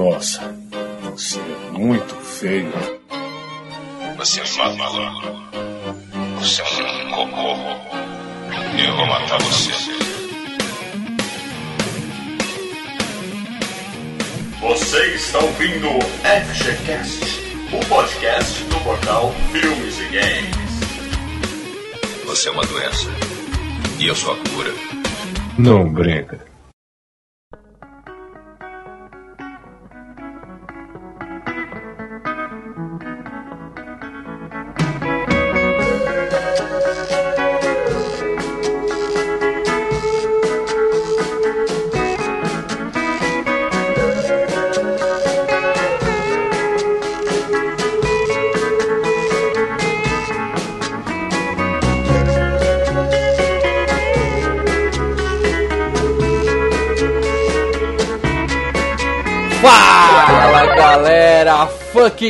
Nossa, você é muito feio. Você é um maluco. Você é um cocô. Eu vou matar você. Você está ouvindo FGCast, o podcast do portal Filmes e Games. Você é uma doença. E eu sou a cura. Não brinca.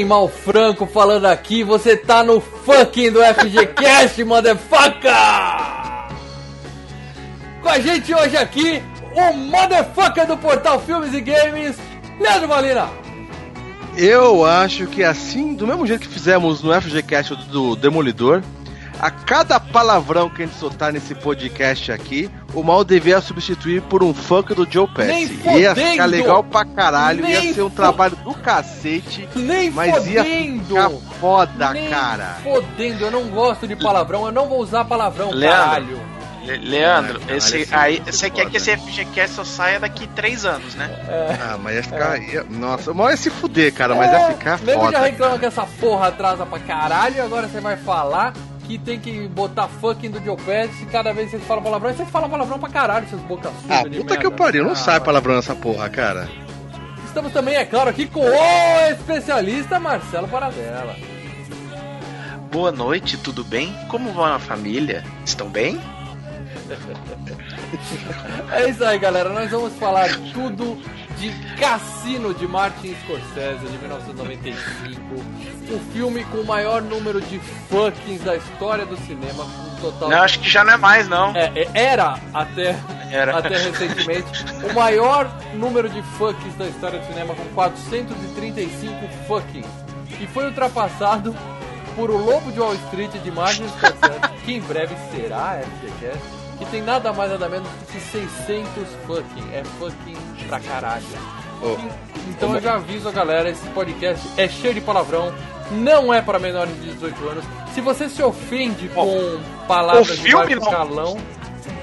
Mal Franco falando aqui, você tá no fucking do FGCast, motherfucker! Com a gente hoje aqui, o motherfucker do portal Filmes e Games, Leandro Malina! Eu acho que assim, do mesmo jeito que fizemos no FGCast do Demolidor, a cada palavrão que a gente soltar nesse podcast aqui, o mal devia substituir por um funk do Joe Pesci. Ia ficar legal pra caralho, Nem ia ser um trabalho do cacete, Nem mas ia fodendo! ficar foda, Nem cara. fodendo, eu não gosto de palavrão, eu não vou usar palavrão, Leandro. caralho! Le- Leandro, Ah, esse, esse aí, é você quer foda. que esse FGCast só saia daqui três anos, né? Ah, mas ia ficar. ia- nossa, o mal ia se fuder, cara, mas ia ficar Nego já foda. reclama que essa porra atrasa pra caralho e agora você vai falar que tem que botar fucking do Joe Pesci cada vez que vocês falam palavrão, vocês falam palavrão pra caralho, seus boca suja Ah, de puta que merda. eu pariu, não Ah, sai palavrão nessa porra, cara. Estamos também, é claro, aqui com o especialista Marcelo Paradela. Boa noite, tudo bem? Como vão a família? Estão bem? É isso aí, galera. Nós vamos falar tudo de Cassino de Martin Scorsese de 1995. O filme com o maior número de fuckings da história do cinema, um total Não, acho que já não é mais, não. É, é, era até, Era. até recentemente o maior número de fuckings da história do cinema, com 435 fuckings. E foi ultrapassado por O Lobo de Wall Street de Martin Scorsese, que em breve será FGCast, que tem nada mais nada menos do que 600 fucking. É fucking pra caralho. Ô, Então eu já aviso a galera, esse podcast é cheio de palavrão, não é para menores de 18 anos. Se você se ofende com palavras o de filme baixo não- calão,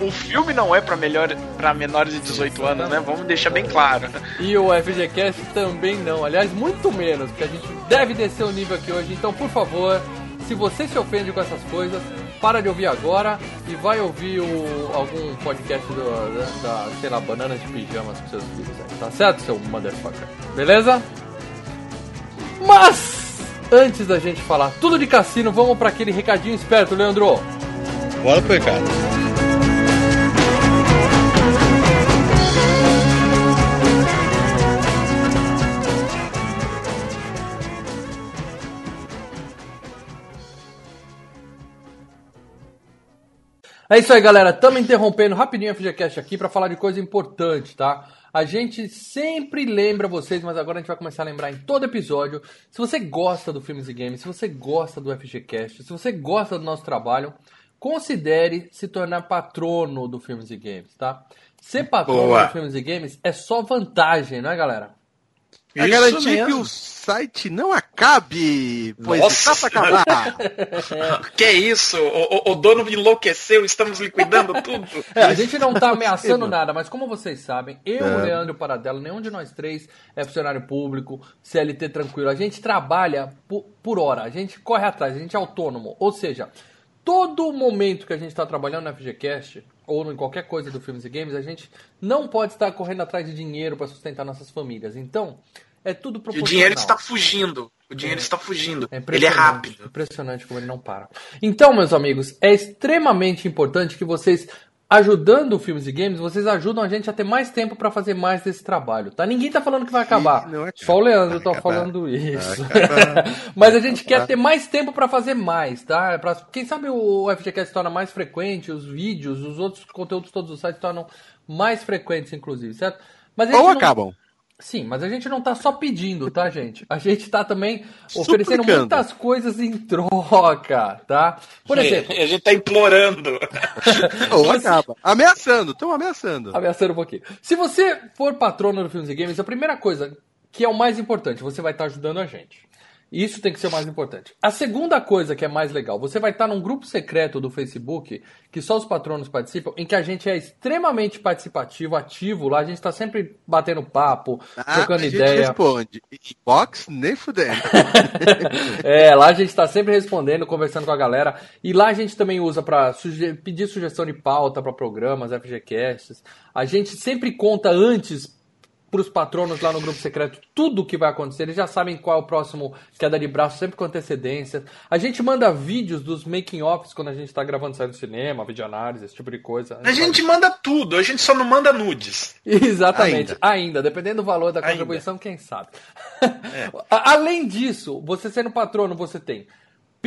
O filme não é pra, melhor, pra menores de 18 anos, né? Vamos deixar bem claro. E o FGCast também não. Aliás, muito menos, porque a gente deve descer o nível aqui hoje. Então, por favor, se você se ofende com essas coisas, para de ouvir agora e vai ouvir o, algum podcast do, da, da, sei lá, Bananas de Pijamas com seus filhos aí. Tá certo, seu motherfucker? Beleza? Mas, antes da gente falar tudo de cassino, vamos para aquele recadinho esperto, Leandro. Bora pro recado. É isso aí, galera. Estamos interrompendo rapidinho a FGCast aqui para falar de coisa importante, tá? A gente sempre lembra vocês, mas agora a gente vai começar a lembrar em todo episódio. Se você gosta do Filmes e Games, se você gosta do FGCast, se você gosta do nosso trabalho, considere se tornar patrono do Filmes e Games, tá? Ser patrono Boa. do Filmes e Games é só vantagem, não é, galera? É Isso garantir que mesmo. o site não acabe, pois Nossa. está pra acabar. Que isso? O, o- o dono enlouqueceu, estamos liquidando tudo. É, a gente não tá ameaçando nada, mas como vocês sabem, eu, É. o Leandro Paradelo, nenhum de nós três é funcionário público, CLT tranquilo. A gente trabalha por, por hora, a gente corre atrás, a gente é autônomo. Ou seja, todo momento que a gente está trabalhando no FGCast, ou em qualquer coisa do Filmes e Games, a gente não pode estar correndo atrás de dinheiro para sustentar nossas famílias. Então, é tudo E o proporcional. dinheiro está fugindo. O dinheiro está fugindo. É Ele é rápido. Impressionante como ele não para. Então, meus amigos, é extremamente importante que vocês, ajudando o Filmes e Games, vocês ajudam a gente a ter mais tempo para fazer mais desse trabalho, tá? Ninguém tá falando que vai acabar. não acaba. Só o Leandro tá falando isso. Mas a gente quer ter mais tempo para fazer mais, tá? É Pra, quem sabe o FGCast se torna mais frequente, os vídeos, os outros conteúdos todos do site se tornam mais frequentes, inclusive, certo? Mas Ou não- acabam. Sim, mas a gente não tá só pedindo, tá, gente? A gente tá também oferecendo Suplicando. muitas coisas em troca, tá? Por exemplo, a gente tá implorando. Ou acaba. Ameaçando, estão ameaçando. ameaçando um pouquinho. Se você for patrono do Filmes e Games, a primeira coisa, que é o mais importante, você vai estar ajudando a gente. Isso tem que ser o mais importante. A segunda coisa que é mais legal, você vai estar num grupo secreto do Facebook, que só os patronos participam, em que a gente é extremamente participativo, ativo lá, a gente tá sempre batendo papo, Ah, trocando a gente ideia. responde. Inbox, nem fudendo. é, lá a gente está sempre respondendo, conversando com a galera. E lá a gente também usa para pedir sugestão de pauta para programas, FGCasts. A gente sempre conta antes para os patronos lá no grupo secreto tudo o que vai acontecer. Eles já sabem qual é o próximo queda de braço, sempre com antecedência. A gente manda vídeos dos making-offs quando a gente está gravando sair do cinema, videoanálise, esse tipo de coisa. A gente manda tudo, a gente só não manda nudes. Exatamente, Ainda. ainda, dependendo do valor da Ainda. contribuição, quem sabe. A- Além disso, você sendo patrono, você tem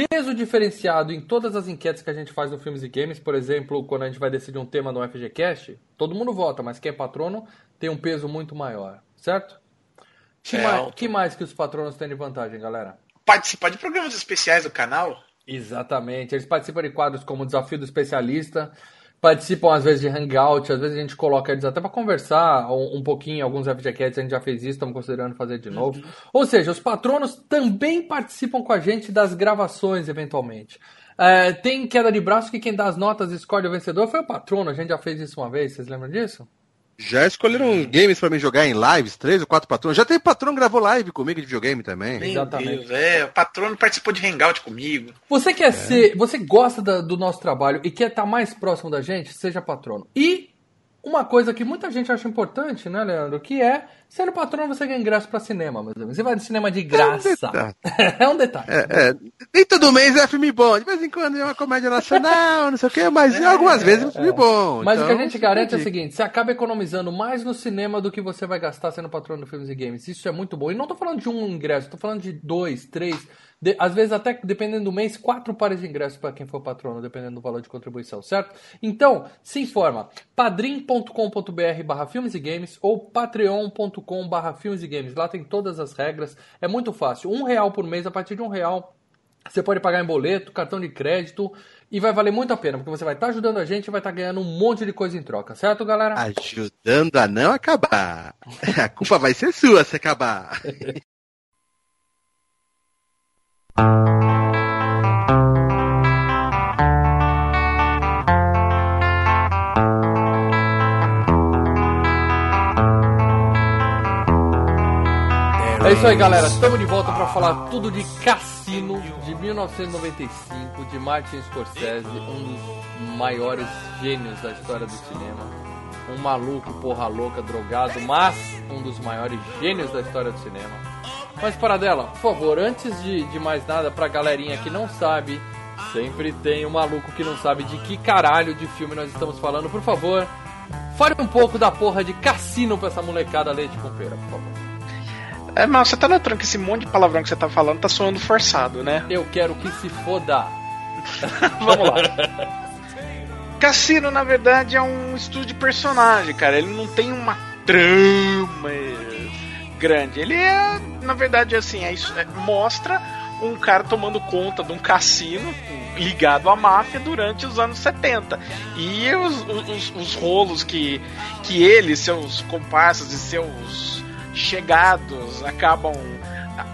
peso diferenciado em todas as enquetes que a gente faz no Filmes e Games. Por exemplo, quando a gente vai decidir um tema no FGCast, todo mundo vota, mas quem é patrono tem um peso muito maior, certo? Que, Certo. mais, que mais que os patronos têm de vantagem, galera? Participar de programas especiais do canal. Exatamente. Eles participam de quadros como o Desafio do Especialista, participam às vezes de Hangout, às vezes a gente coloca eles até para conversar um, um pouquinho, alguns FGCats a gente já fez isso, estamos considerando fazer de novo. Ou seja, os patronos também participam com a gente das gravações, eventualmente. É, tem queda de braço que quem dá as notas escolhe o vencedor foi o patrono, a gente já fez isso uma vez, vocês lembram disso? Já escolheram games pra mim jogar em lives, três ou quatro patrões. Já tem patrão que gravou live comigo de videogame também. Meu Exatamente. Deus, é, o patrono participou de hangout comigo. Você quer ser, você gosta da- do nosso trabalho e quer estar mais próximo da gente, seja patrono. E uma coisa que muita gente acha importante, né, Leandro, que é sendo patrono você ganha ingresso para cinema, meus amigos. Você vai no cinema de graça. detalhe. É um detalhe. É, é, nem todo mês é filme bom. De vez em quando é uma comédia nacional, não sei o quê, mas algumas vezes é um filme bom. Mas o que a Então, gente garante é o seguinte: você acaba economizando mais no cinema do que você vai gastar sendo patrono do Filmes e Games. Isso é muito bom. E não tô falando de um ingresso, tô falando de dois, três, de- às vezes até, dependendo do mês, quatro pares de ingressos para quem for patrono, dependendo do valor de contribuição, certo? Então, se informa. padrim.com.br barra filmes e games ou patreon.com barra filmes e games. Lá tem todas as regras. É muito fácil. Um real por mês, a partir de um real você pode pagar em boleto, cartão de crédito e vai valer muito a pena, porque você vai estar ajudando a gente e vai estar ganhando um monte de coisa em troca, certo, galera? Ajudando a não acabar. A culpa vai ser sua se acabar. É isso aí, galera. Estamos de volta para falar tudo de Cassino de 1995 de Martin Scorsese, um dos maiores gênios da história do cinema. Um maluco, porra louca, drogado, mas um dos maiores gênios da história do cinema. Mas para dela, por favor, antes de, de mais nada, pra galerinha que não sabe, sempre tem um maluco que não sabe de que caralho de filme nós estamos falando. Por favor, fale um pouco da porra de Cassino pra essa molecada leite com pera, por favor. É, mas você tá notando que esse monte de palavrão que você tá falando tá soando forçado, né? Eu quero que se foda. Vamos lá. Cassino, na verdade, é um estudo de personagem, cara. Ele não tem uma trama grande. Ele é, na verdade, assim, é isso, é- mostra um cara tomando conta de um cassino ligado à máfia durante os anos 70. E os, os, os rolos que, que ele, seus comparsas e seus chegados acabam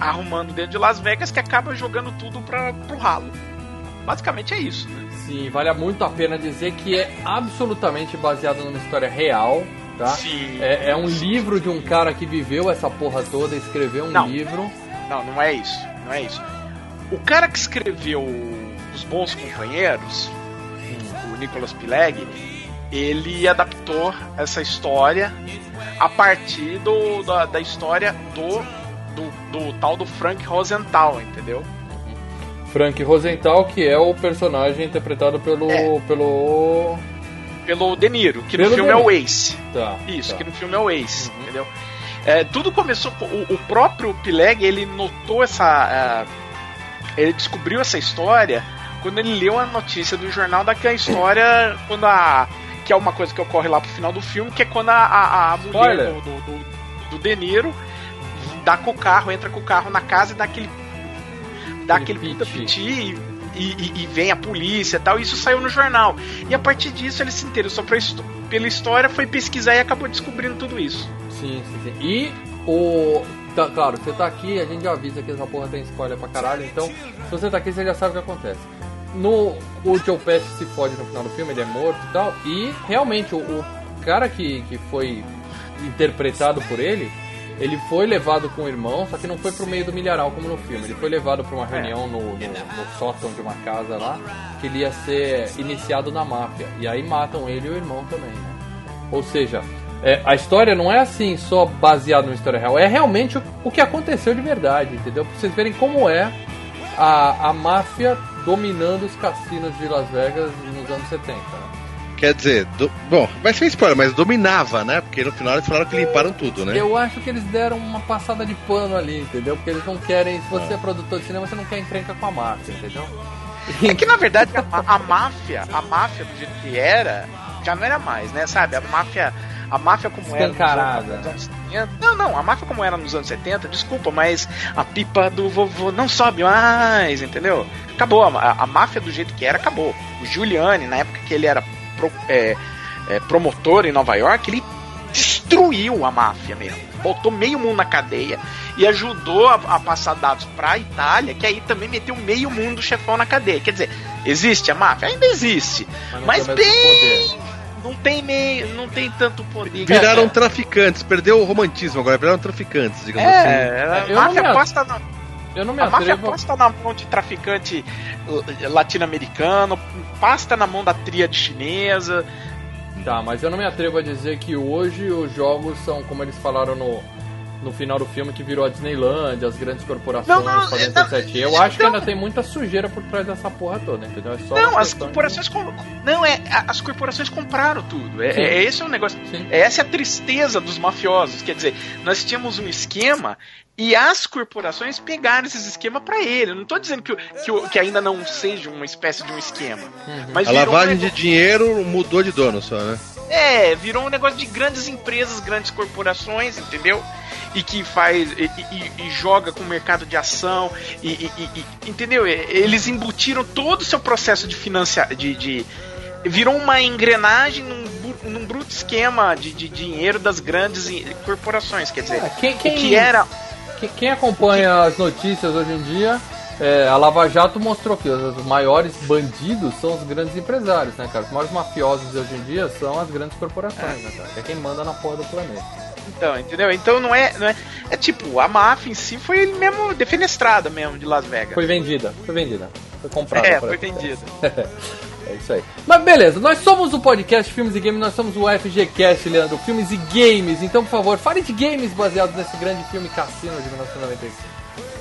arrumando dentro de Las Vegas que acaba jogando tudo pra, pro ralo. Basicamente é isso, né? Sim, vale muito a pena dizer que é absolutamente baseado numa história real, tá? Sim. É, é um livro de um cara que viveu essa porra toda, escreveu um Não. livro. Não, não é isso. Não é isso. O cara que escreveu Os Bons Companheiros, o Nicholas Pileggi, ele adaptou essa história a partir do, da, da história do, do, do tal do Frank Rosenthal, entendeu? Frank Rosenthal, que é o personagem interpretado pelo. É. pelo. Pelo De Niro, que Pelo no filme é o. Ace. Tá. Isso, tá. que no filme é o Ace, Uhum. entendeu? É, tudo começou. com- O, o próprio Pileg, ele notou essa. ah, ele descobriu essa história quando ele leu a notícia do jornal daquela história quando a. Que é uma coisa que ocorre lá pro final do filme, que é quando a, a, a mulher do, do- do- do De Niro, dá com o carro, entra com o carro na casa e dá aquele. dá aquele, puta piti. e, e- e vem a polícia e tal. Isso saiu no jornal. E a partir disso ele se interessou pra pela história, foi pesquisar e acabou descobrindo tudo isso. Sim, sim, sim. E o. tá- claro, você tá aqui, a gente já avisa que essa porra tem spoiler pra caralho, então se você tá aqui, você já sabe o que acontece. No, o Joe Pesci se fode no final do filme, ele é morto e tal, e realmente o, o cara que, que foi interpretado por ele, ele foi levado com o irmão, só que não foi pro meio do milharal como no filme, ele foi levado pra uma reunião no, no, no sótão de uma casa lá, que ele ia ser iniciado na máfia, e aí matam ele e o irmão também, né? Ou seja, é, a história não é assim só baseada numa história real, é realmente o, o que aconteceu de verdade, entendeu? Pra vocês verem como é a, a máfia dominando os cassinos de Las Vegas nos anos 70. Né? Quer dizer, do- bom, vai ser spoiler, mas dominava, né? Porque no final eles falaram que limparam tudo, né? Eu acho que eles deram uma passada de pano ali, entendeu? Porque eles não querem, se você é produtor de cinema, você não quer encrenca com a máfia, entendeu? É que na verdade a, a máfia, a máfia do jeito que era, já não era mais, né? Sabe? A máfia, a máfia como era nos anos- nos anos 70. Não, não, a máfia como era nos anos 70, desculpa, mas a pipa do vovô não sobe mais, entendeu? Acabou, a, a- a máfia do jeito que era, acabou. O Giuliani, na época que ele era pro- é, é, promotor em Nova York, ele destruiu a máfia mesmo. Botou meio mundo na cadeia e ajudou a, a passar dados pra Itália, que aí também meteu meio mundo do chefão na cadeia. Quer dizer, existe a máfia? Ainda existe. Mas mesmo bem. Não tem meio. Não tem tanto poder. Viraram É, traficantes, perdeu o romantismo agora, viraram traficantes, digamos assim. É, a Eu não máfia me- aposta na, Eu não me a máfia atrevo. aposta na mão de traficante uh, latino-americano, pasta na mão da tríade chinesa. Tá, mas eu não me atrevo a dizer que hoje os jogos são, como eles falaram no, no final do filme, que virou a Disneyland, as grandes corporações Não, não, fazendo não. Eu acho que não. ainda tem muita sujeira por trás dessa porra toda, entendeu? É só Não, as questão de- corporações. com- Não, é. As corporações compraram tudo. É, é esse é o negócio. Sim. Essa é a tristeza dos mafiosos. Quer dizer, nós tínhamos um esquema e as corporações pegaram esses esquemas pra ele. Eu não tô dizendo que, que, que ainda não seja uma espécie de um esquema. Uhum. Mas A virou um lavagem de negócio- dinheiro mudou de dono só, né? É, virou um negócio de grandes empresas, grandes corporações, entendeu? E que faz. E, e- e joga com o mercado de ação. E, entendeu? Eles embutiram todo o seu processo de financiar. De, de- virou uma engrenagem num, num bruto esquema de, de dinheiro das grandes corporações. Quer dizer, É, quem, quem, que era. quem- quem acompanha as notícias hoje em dia, é, a Lava Jato mostrou que os maiores bandidos são os grandes empresários, né, cara? Os maiores mafiosos hoje em dia são as grandes corporações, né, cara? Que é quem manda na porra do planeta. Então, entendeu? Então não é, não é. É tipo, a máfia em si foi mesmo defenestrada mesmo de Las Vegas. Foi vendida, foi vendida. Foi comprada. é, foi vendida. É isso aí. Mas beleza, nós somos o podcast Filmes e Games, nós somos o FGCast, Leandro, Filmes e Games. Então, por favor, fale de games baseados nesse grande filme Cassino de 1995.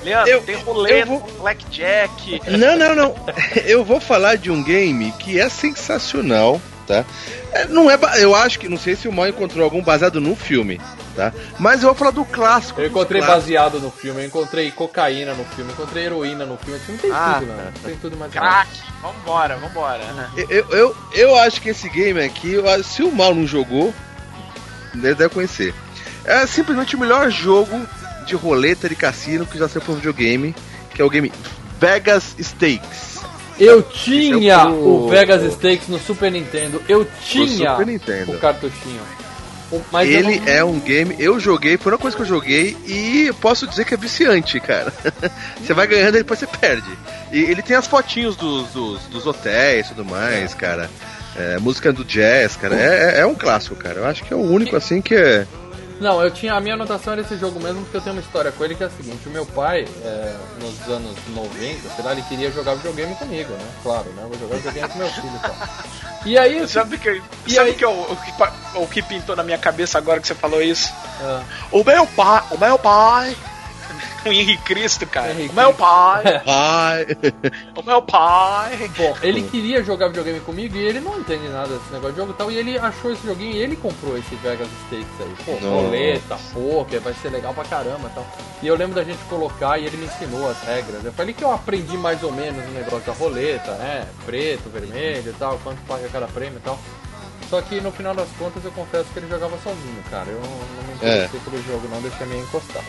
Leandro, Eu- tem roleta, eu vou- blackjack. Não, não, não. Eu vou falar de um game que é sensacional, tá? É, Não é, eu acho que não sei se o Mal encontrou algum baseado no filme, tá? Mas eu vou falar do clássico. Eu encontrei baseado no filme, eu encontrei cocaína no filme, eu encontrei heroína no filme. Esse filme tem Ah, tudo, mano. Tem tudo mais Crack, vambora, vambora. Eu, eu, eu acho que esse game aqui, se o Mal não jogou, ele deve conhecer. É simplesmente o melhor jogo de roleta de cassino que já saiu pro videogame, que é o game Vegas Stakes. Eu tinha é o- o Vegas Stakes no Super Nintendo. Eu tinha Super Nintendo. o cartuchinho. Mas ele não- é um game, eu joguei, foi uma coisa que eu joguei e eu posso dizer que é viciante, cara. você vai ganhando e depois você perde. E ele tem as fotinhos dos, dos, dos hotéis e tudo mais, cara. É, música do jazz, cara. É, é- é um clássico, cara. Eu acho que é o único assim que é. Não, eu tinha. A minha anotação era esse jogo mesmo, porque eu tenho uma história com ele que é a seguinte: o meu pai, é, nos anos 90, sei lá, ele queria jogar videogame comigo, né? Claro, né? Eu vou jogar videogame com meu filho e tal. E aí. Sabe que, E sabe aí- que, o, o que o que pintou na minha cabeça agora que você falou isso? ah, O meu pai, o meu pai. O Henrique Cristo, cara. Henrique o meu pai, Ai, o meu pai. Bom, ele queria jogar videogame comigo e ele não entende nada desse negócio de jogo e tal. E ele achou esse joguinho e ele comprou esse Vegas Stakes aí. Pô, roleta, poker, vai ser legal pra caramba e tal. E eu lembro da gente colocar e ele me ensinou as regras. Eu falei que eu aprendi mais ou menos o negócio da roleta, né? Preto, vermelho e tal, quanto paga cada prêmio e tal. Só que no final das contas eu confesso que ele jogava sozinho, cara. Eu não me interessei pelo jogo, não, deixei meio encostado.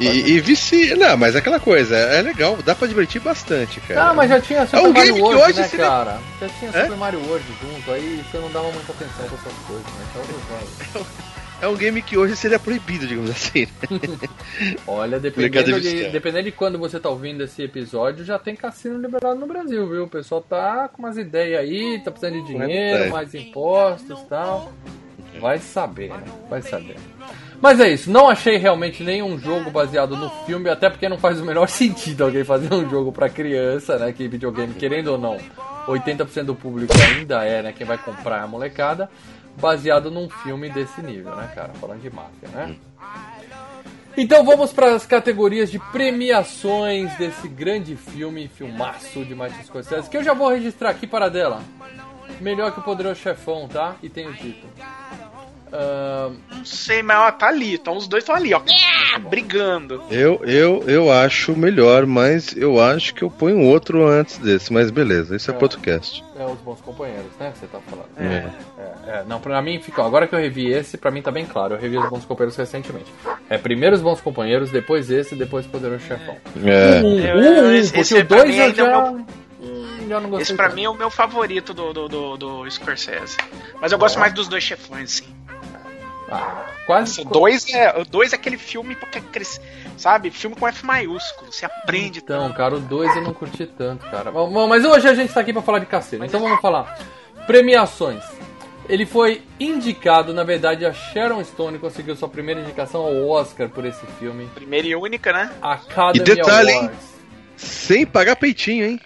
E, e vicia. Não, mas é aquela coisa, é legal, dá pra divertir bastante, cara. Ah, mas já tinha Super É um Mario World, hoje né, seria- cara? Já tinha É? Super Mario World junto, aí você não dava muita atenção pra essas coisas, né? Então. É um game que hoje seria proibido, digamos assim. Olha, Mercado dependendo de, dependendo de quando você tá ouvindo esse episódio, já tem cassino liberado no Brasil, viu? O pessoal tá com umas ideias aí, tá precisando de dinheiro, mais impostos e tal. Vai saber, né? Vai saber. Mas é isso, não achei realmente nenhum jogo baseado no filme, até porque não faz o menor sentido alguém fazer um jogo pra criança, né? Que videogame, querendo ou não, 80% do público ainda é, né? Quem vai comprar a molecada, baseado num filme desse nível, né, cara? Falando de máfia, né? Então vamos para as categorias de premiações desse grande filme, filmaço de Martin Scorsese, que eu já vou registrar aqui para dela. Melhor que o Poderoso Chefão, tá? E tem o título. Ahn, Não sei, mas ó, tá ali. Então os dois estão ali, ó. Brigando. Eu, eu, eu acho melhor, mas eu acho que eu ponho um outro antes desse, mas beleza, isso é É. podcast. é os bons companheiros, né? que Você tá falando. É. É, é, não, pra mim ficou. Agora que eu revi esse, pra mim tá bem claro. Eu revi os bons companheiros recentemente. É primeiro os bons companheiros, depois esse, depois o Poderoso Chefão. É. Um, um, um, esse- o pra dois eu é já. o meu- Hum, não. Esse pra tanto. mim é o meu favorito do, do, do, do Scorsese. Mas eu gosto mais dos dois chefões, sim. Ah, quase. O dois é, dois é aquele filme porque sabe, filme com F maiúsculo, você aprende Então, cara, o 2 eu não curti tanto, cara. Bom, mas hoje a gente tá aqui pra falar de cassino, então vamos falar. Premiações. Ele foi indicado, na verdade, a Sharon Stone conseguiu sua primeira indicação ao Oscar por esse filme. Primeira e única, né? Academy E detalhe, hein? Awards. Sem pagar peitinho, hein?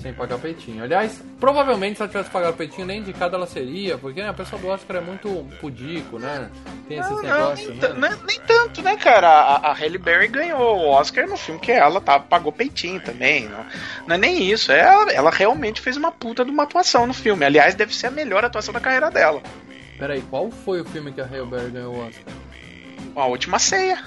Sem pagar peitinho. Aliás, provavelmente se ela tivesse pagado peitinho, nem indicada ela seria, porque né, a pessoa do Oscar é muito pudico, né? Tem esses Não, não, negócios, nem, né? ta- nem- tanto, né, cara? A, a Halle Berry ganhou o Oscar no filme que ela tá, pagou peitinho também. Não, não é nem isso. é Ela, ela realmente fez uma puta de uma atuação no filme. Aliás, deve ser a melhor atuação da carreira dela. Peraí, qual foi o filme que a Halle Berry ganhou o Oscar? A última ceia.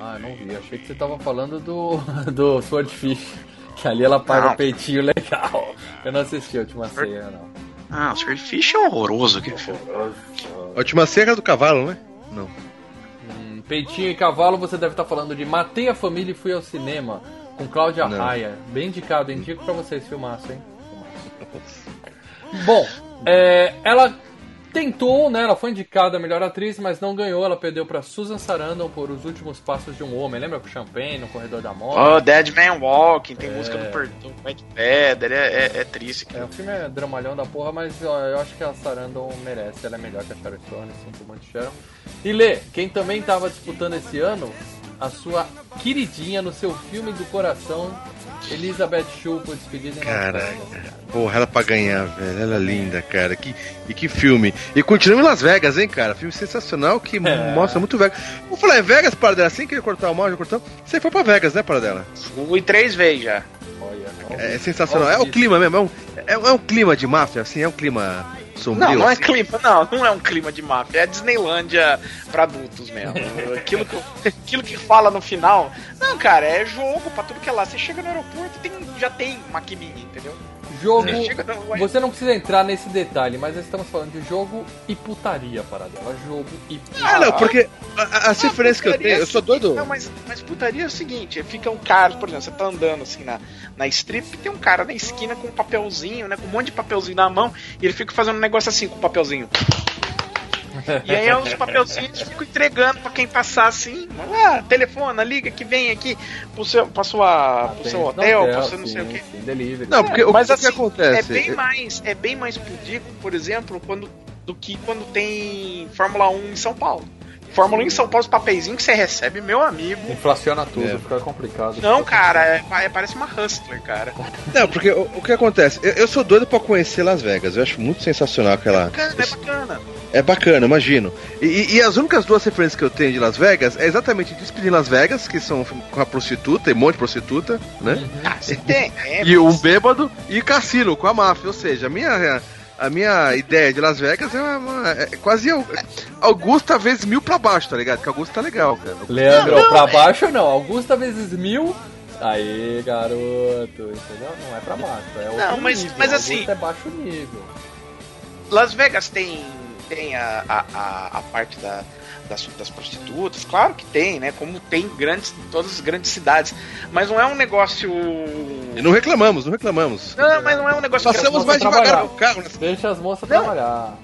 Ah, não vi. Achei que você tava falando do, do Swordfish. Que ali ela paga o peitinho legal. Eu não assisti a última ceia, não. Ah, o Swordfish é horroroso aquele filme. A última cena do cavalo, né? Não. Hum, peitinho e cavalo, você deve estar falando de Matei a Família e Fui ao Cinema. Com Cláudia Não. Raia. Bem indicado, indico pra vocês, filmaço, hein? Bom, é, ela tentou, né? Ela foi indicada a melhor atriz, mas não ganhou. Ela perdeu pra Susan Sarandon por Os Últimos Passos de um Homem. Lembra com Champagne no Corredor da Morte? Oh, Dead Man Walking, tem música do Perdão, White Feather, é, é, é triste. É, cara. o filme é dramalhão da porra, mas ó, eu acho que a Sarandon merece, ela é melhor que a Sharon Stone, sinto muito Sharon. E Lê, quem também tava disputando esse ano, a sua queridinha no seu filme do coração, Elizabeth Shue, por despedida em Las Cara, Vegas. porra, ela pra ganhar, velho. Ela é linda, cara. Que, e que filme. E continua em Las Vegas, hein, cara. Filme sensacional que É. mostra muito Vegas. Vou falar, é Vegas, para dela. Assim que ele cortar o mal, já cortou. Você foi pra Vegas, né, para dela? Fui três vezes já. Olha, É, isso. sensacional. Olha É o clima mesmo. É um, é, é um clima de máfia, assim. É um clima sombrio. Não, não é assim. clima, não, não é um clima de máfia, é Disneylândia pra adultos mesmo. Aquilo que, aquilo que fala no final. Não, cara, é jogo pra tudo que é lá. Você chega no aeroporto tem, já tem maquininha, entendeu? Jogo, Você não precisa entrar nesse detalhe, mas nós estamos falando de jogo e putaria, paradela. Jogo e putaria. Ah, não, porque a- a- Ah, referências que eu tenho, eu sou doido. Não, mas, mas putaria é o seguinte, fica um cara, por exemplo, você tá andando assim na, na strip, tem um cara na esquina com um papelzinho, né? Com um monte de papelzinho na mão, e ele fica fazendo um negócio assim com o papelzinho. E aí os papelzinhos ficam entregando pra quem passar assim, ah, telefona, liga que vem aqui pro seu, pra sua, pro seu hotel, pro seu não sei o sim, quê. sim, delivery. Não, porque o, Mas o assim, que acontece? É bem mais, é bem mais pudico, por exemplo, quando, do que quando tem Fórmula 1 em São Paulo. Fórmula 1 em São Paulo, os papeizinhos que você recebe, meu amigo. Inflaciona tudo, É. fica complicado. Não, cara, é, é- parece uma hustler, cara. Não, porque o, o que acontece? Eu, eu sou doido pra conhecer Las Vegas. Eu acho muito sensacional aquela. Bacana, é bacana. É bacana, imagino. E, e- e as únicas duas referências que eu tenho de Las Vegas é exatamente Despedindo em Las Vegas, que são com a prostituta, tem um monte de prostituta, né? Ah, você tem. É, E um bêbado e cassino com a máfia. Ou seja, a minha, a minha ideia de Las Vegas é, uma, é quase Au- Augusta vezes mil pra baixo, tá ligado? Que Augusta tá legal, cara. Leandro, Não, não, pra é- baixo não. Augusta vezes mil. Aí, garoto, entendeu? Não é pra baixo. É outro Não, mas- nível. mas Augusta assim- é baixo nível. Las Vegas tem, tem a, a, a, parte da, das, das, prostitutas, claro que tem, né? Como tem grandes, todas as grandes cidades. Mas não é um negócio. E não reclamamos, não reclamamos. Não, mas não é um negócio Passamos mais devagar o carro. Né? Deixa as moças não. trabalhar.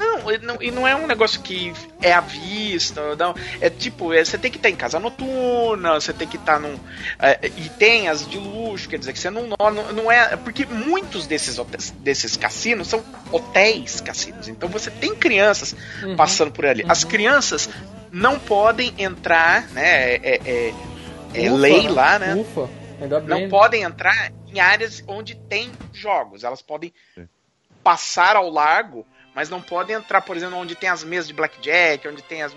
Não, não, e não é um negócio que é à vista, não. É tipo, é, você tem que estar em casa noturna, você tem que estar num. É, e tem as de luxo, quer dizer que você não, não, não é. Porque muitos desses, desses cassinos são hotéis cassinos. Então você tem crianças uhum. passando por ali. Uhum. As crianças não podem entrar, né? É, é, é Ufa, lei lá, né? Ufa, não podem entrar em áreas onde tem jogos. Elas podem passar ao largo mas não pode entrar, por exemplo, onde tem as mesas de blackjack, onde tem as.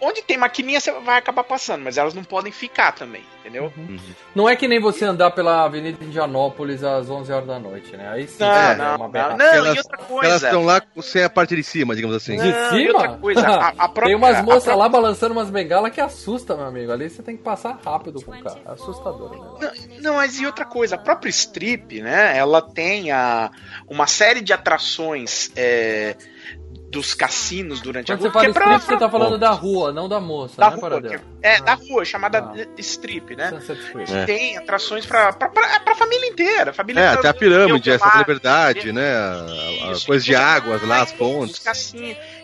Onde tem maquininha você vai acabar passando, mas elas não podem ficar também, entendeu? Uhum. Não é que nem você andar pela Avenida Indianópolis às 11 horas da noite, né? Aí sim, não, é, não, uma não, não, elas, e outra coisa. Elas estão lá sem a parte de cima, digamos assim. Não, de cima? outra coisa, a, a própria, tem umas moças própria... lá balançando umas bengalas que assusta, meu amigo. Ali você tem que passar rápido com o carro. É assustador, né? Não, não, mas e outra coisa, a própria strip, né? Ela tem a, uma série de atrações. É, dos cassinos durante Quando a Quando você fala strip, pra... você tá falando da rua, não da moça, da né, rua, que, é, ah. da rua, chamada ah. strip, né? É. Tem atrações pra, pra, pra, pra família inteira. Família é, até a pirâmide, essa liberdade, né? A, a coisa de águas lá, as pontes.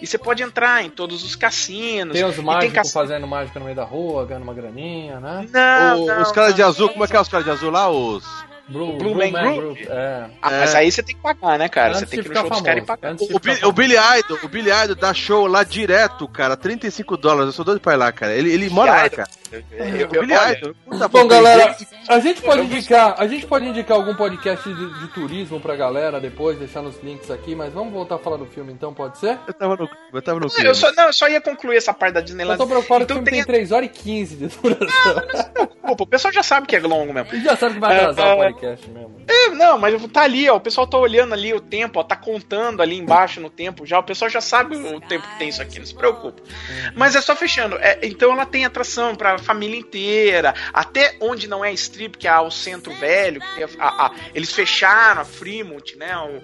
E você pode entrar em todos os cassinos. Tem os mágicos cass... fazendo mágica no meio da rua, ganhando uma graninha, né? Não, o, não os caras de azul, como é que é os caras de azul lá? Os... Blue, Blue, Man, Man Group? Group. É. Ah, mas aí você tem que pagar, né, cara? Antes você tem que ir no show famoso. dos caras e pagar. O, o, o, Billy Idol, o Billy Idol dá show lá direto, cara, 35 dólares. Eu sou doido pra ir lá, cara. Ele, ele mora lá, cara. Eu, eu, o Billy Idol. Bom, galera, a gente pode indicar, a gente pode indicar algum podcast de, de, turismo pra galera depois, deixar nos links aqui, mas vamos voltar a falar do filme então, pode ser? Eu tava no, eu tava no não, eu só, não, eu só ia concluir essa parte da Disneyland. Eu tô preocupado então que o filme tem... tem 3 horas e 15 de duração. Não, preocupa, o pessoal já sabe que é longo mesmo. E já sabe que vai atrasar uh, o podcast mesmo. É, não, mas tá ali, ó. O pessoal tá olhando ali o tempo, ó. Tá contando ali embaixo no tempo já. O pessoal já sabe o tempo que tem isso aqui, não se preocupe. Uhum. Mas é só fechando. É, então ela tem atração pra família inteira. Até onde não é strip, que é o centro velho. Que a, a, eles fecharam a Fremont, né? O,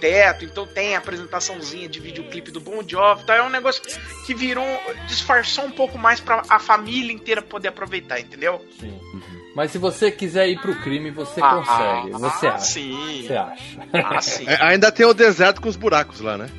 teto, então tem a apresentaçãozinha de videoclipe do Bon Jovi, então é um negócio que virou, disfarçou um pouco mais para a família inteira poder aproveitar, entendeu? Sim. Mas se você quiser ir pro crime, você ah, consegue. Ah, você acha. Sim. Você acha. Ah, sim. É, ainda tem o deserto com os buracos lá, né?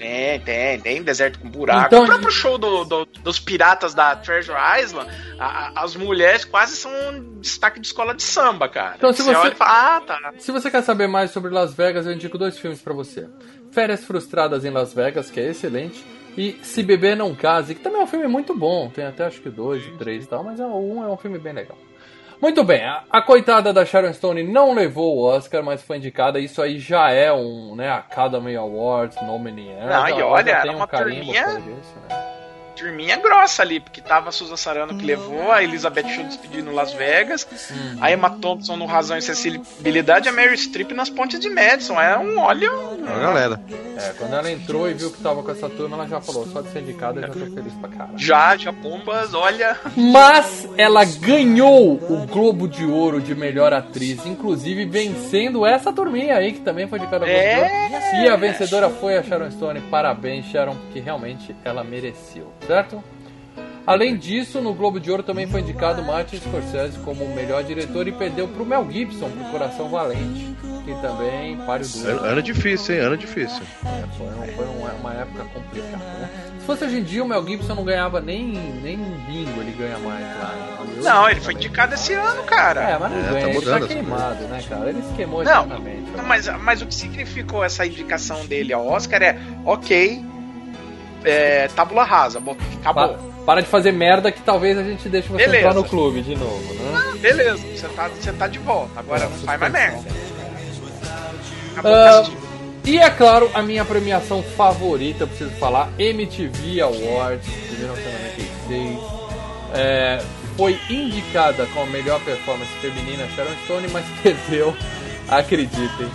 Tem, tem, tem deserto com buraco. Então, o próprio show do, do, dos piratas da Treasure Island, a, as mulheres quase são um destaque de escola de samba, cara. Então, se você, você fala, ah, tá. Se você quer saber mais sobre Las Vegas, eu indico dois filmes para você. Férias Frustradas em Las Vegas, que é excelente. E Se Beber Não Case, que também é um filme muito bom. Tem até acho que dois, três e tal, mas é um é um filme bem legal. Muito bem, a, a, coitada da Sharon Stone não levou o Oscar, mas foi indicada. Isso aí já é um né, Academy Awards nominee. Não, e olha, tem um uma turminha... Isso, né? Turminha grossa ali, porque tava a Susan Sarano que levou, a Elizabeth Shue despedindo Las Vegas, uhum. a Emma Thompson no Razão e Sensibilidade, a Mary Streep nas pontes de Madison. É um olha. É, galera. É, quando ela entrou e viu que tava com essa turma, ela já falou, só de ser indicada, eu já tô feliz pra caralho. Já, já bombas, olha. Mas ela ganhou o Globo de Ouro de melhor atriz, inclusive vencendo essa turminha aí, que também foi indicada ao é... E a vencedora foi a Sharon Stone. Parabéns, Sharon, porque realmente ela mereceu certo? Além disso, no Globo de Ouro também foi indicado Martin Scorsese como o melhor diretor e perdeu para o Mel Gibson, pro Coração Valente, que também páreo duro. Ano difícil, hein? Ano difícil. É, foi, foi uma, uma, época complicada, né? Se fosse hoje em dia, o Mel Gibson não ganhava nem, nem um bingo, ele ganha mais lá. Né? Não, ele foi indicado esse ano, cara. É, mas não é, ganha, tá ele tá queimado, né, cara? Ele se queimou não, Não, mas, mas o que significou essa indicação dele ao Oscar é, ok, é, tábula rasa. Acabou. Pa para de fazer merda que talvez a gente deixe você beleza. entrar no clube de novo, né? Ah, beleza, você tá, você tá de volta. Agora não, não faz mais merda. Uh, e é claro, a minha premiação favorita, preciso falar, MTV Awards de 1996. É, foi indicada com a melhor performance feminina Sharon Stone, mas perdeu, acreditem.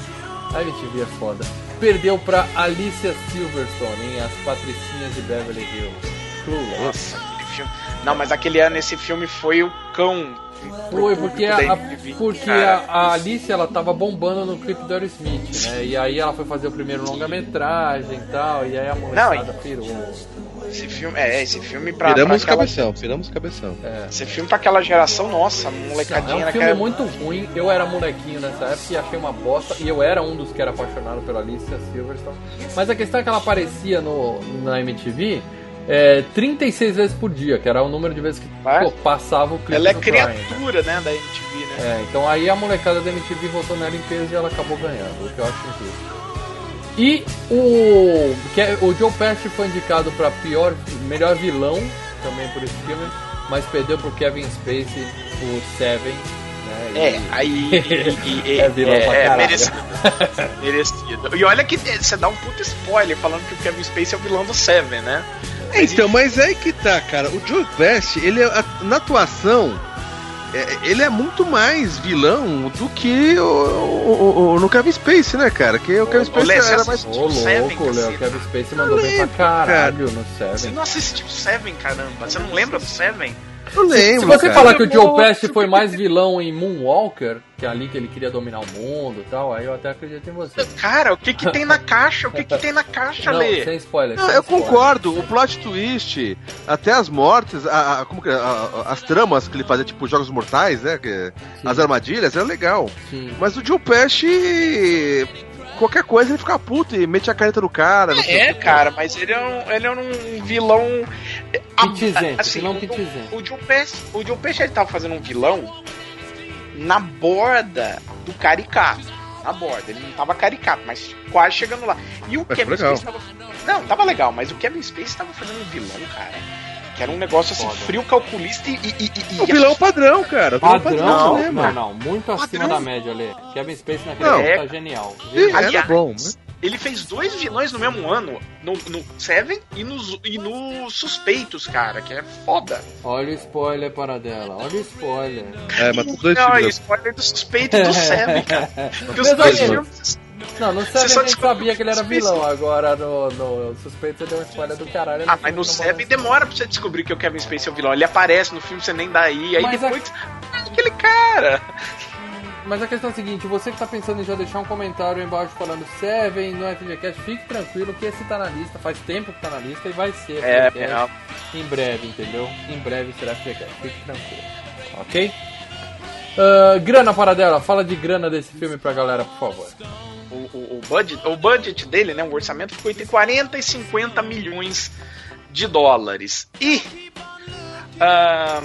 A MTV é foda perdeu para Alicia Silverstone em As Patricinhas de Beverly Hills. Nossa, Não, mas aquele ano esse filme foi o cão. Foi, porque, a, porque a, a Alice ela tava bombando no clipe do Aerosmith, né? E aí ela foi fazer o primeiro longa-metragem e tal, e aí a molecada pirou. Esse filme, é, esse filme pra, pra Viramos aquela, cabeção, viramos cabeção. esse filme pra aquela geração, nossa, É molecadinha um filme naquela muito ruim. Eu era molequinho nessa época e achei uma bosta. E eu era um dos que era apaixonado pela Alicia Silverstone. Mas a questão é que ela aparecia no, na MTV é, 36 vezes por dia, que era o número de vezes que É? pô, passava o clipe Ela é né? criatura, né, da MTV, né? É, então aí a molecada da MTV votou nela em peso e ela acabou ganhando, o que eu acho incrível. E o, que é- o Joe Pesci foi indicado para pior, melhor vilão também por esse filme, mas perdeu pro Kevin Spacey por Seven. Né, É, e- aí. e- e- É vilão pra caralho. merecido. merecido. E olha que você dá um puta spoiler falando que o Kevin Spacey é o vilão do Seven, né? É, então, mas é aí que tá, cara. O Joe Pesci, ele é- na atuação, é, ele é muito mais vilão do que o, o- o- no Kevin Spacey, né, cara? Que o Kevin você era mais. Ô, Seven, louco, Léo, caceta. Kevin Spacey mandou bem pra caralho no Você Seven. não assistiu Seven, caramba? Você não lembra do Seven? Eu lembro. Se você cara. falar que o Joe Pesci foi mais vilão em Moonwalker, que é ali que ele queria dominar o mundo e tal, aí eu até acredito em você. Cara, o que que tem na caixa? O que que tem na caixa, Não, Lê? sem spoiler. Não, sem eu spoiler. concordo. O plot twist, até as mortes, a, a- como que é? A- a- as tramas que ele fazia, tipo jogos mortais, né? que- as armadilhas, era legal. Sim. Mas o Joe Pesci, qualquer coisa ele fica puto e mete a caneta no cara. não sei É, o quê. cara, mas ele é um, ele é um vilão. Pitizento, assim, vilão o- pitizento. O Joe Pesci, o Joe Pesci ele tava fazendo um vilão na borda do caricato. Na borda. Ele não tava caricato, mas quase chegando lá. E o Mas Kevin. Spacey tava. Não, tava legal, mas o Kevin Spacey tava fazendo um vilão, cara. Que era um negócio assim, Foda. frio, calculista e. e, e, e O vilão padrão, cara. O vilão Padrão, padrão, não, né, não, mano? não, muito acima Padrão. da média, Lê. Kevin Spacey naquele Não. momento tá genial. Genial. Aliás, bom, né? Ele fez dois vilões no mesmo ano, no, no Seven e nos e no Suspeitos, cara, que é foda. Olha o spoiler para dela, olha o spoiler. É, mas os dois Não, é spoiler do Suspeito e do Seven, cara. Porque os dois filmes. Não, no Você Seven só a gente sabia que ele era vilão, agora no, no Suspeito você deu um spoiler do caralho. Ah, mas no Seven demora pra você descobrir que o Kevin Spacey é o vilão. Ele aparece no filme, você nem dá aí, aí Mas depois. Ah, aquele cara! Mas a questão é a seguinte, você que tá pensando em já deixar um comentário embaixo falando Seven no FGCast, fique tranquilo que esse tá na lista, faz tempo que tá na lista e vai ser É, FGCast em breve, entendeu? Em breve será FGCast, fique tranquilo. Ok? Ah, grana para dela, fala de grana desse filme pra galera, por favor. O, o, o budget, o budget dele, né? O orçamento ficou entre 40 e 50 milhões de dólares. E ah,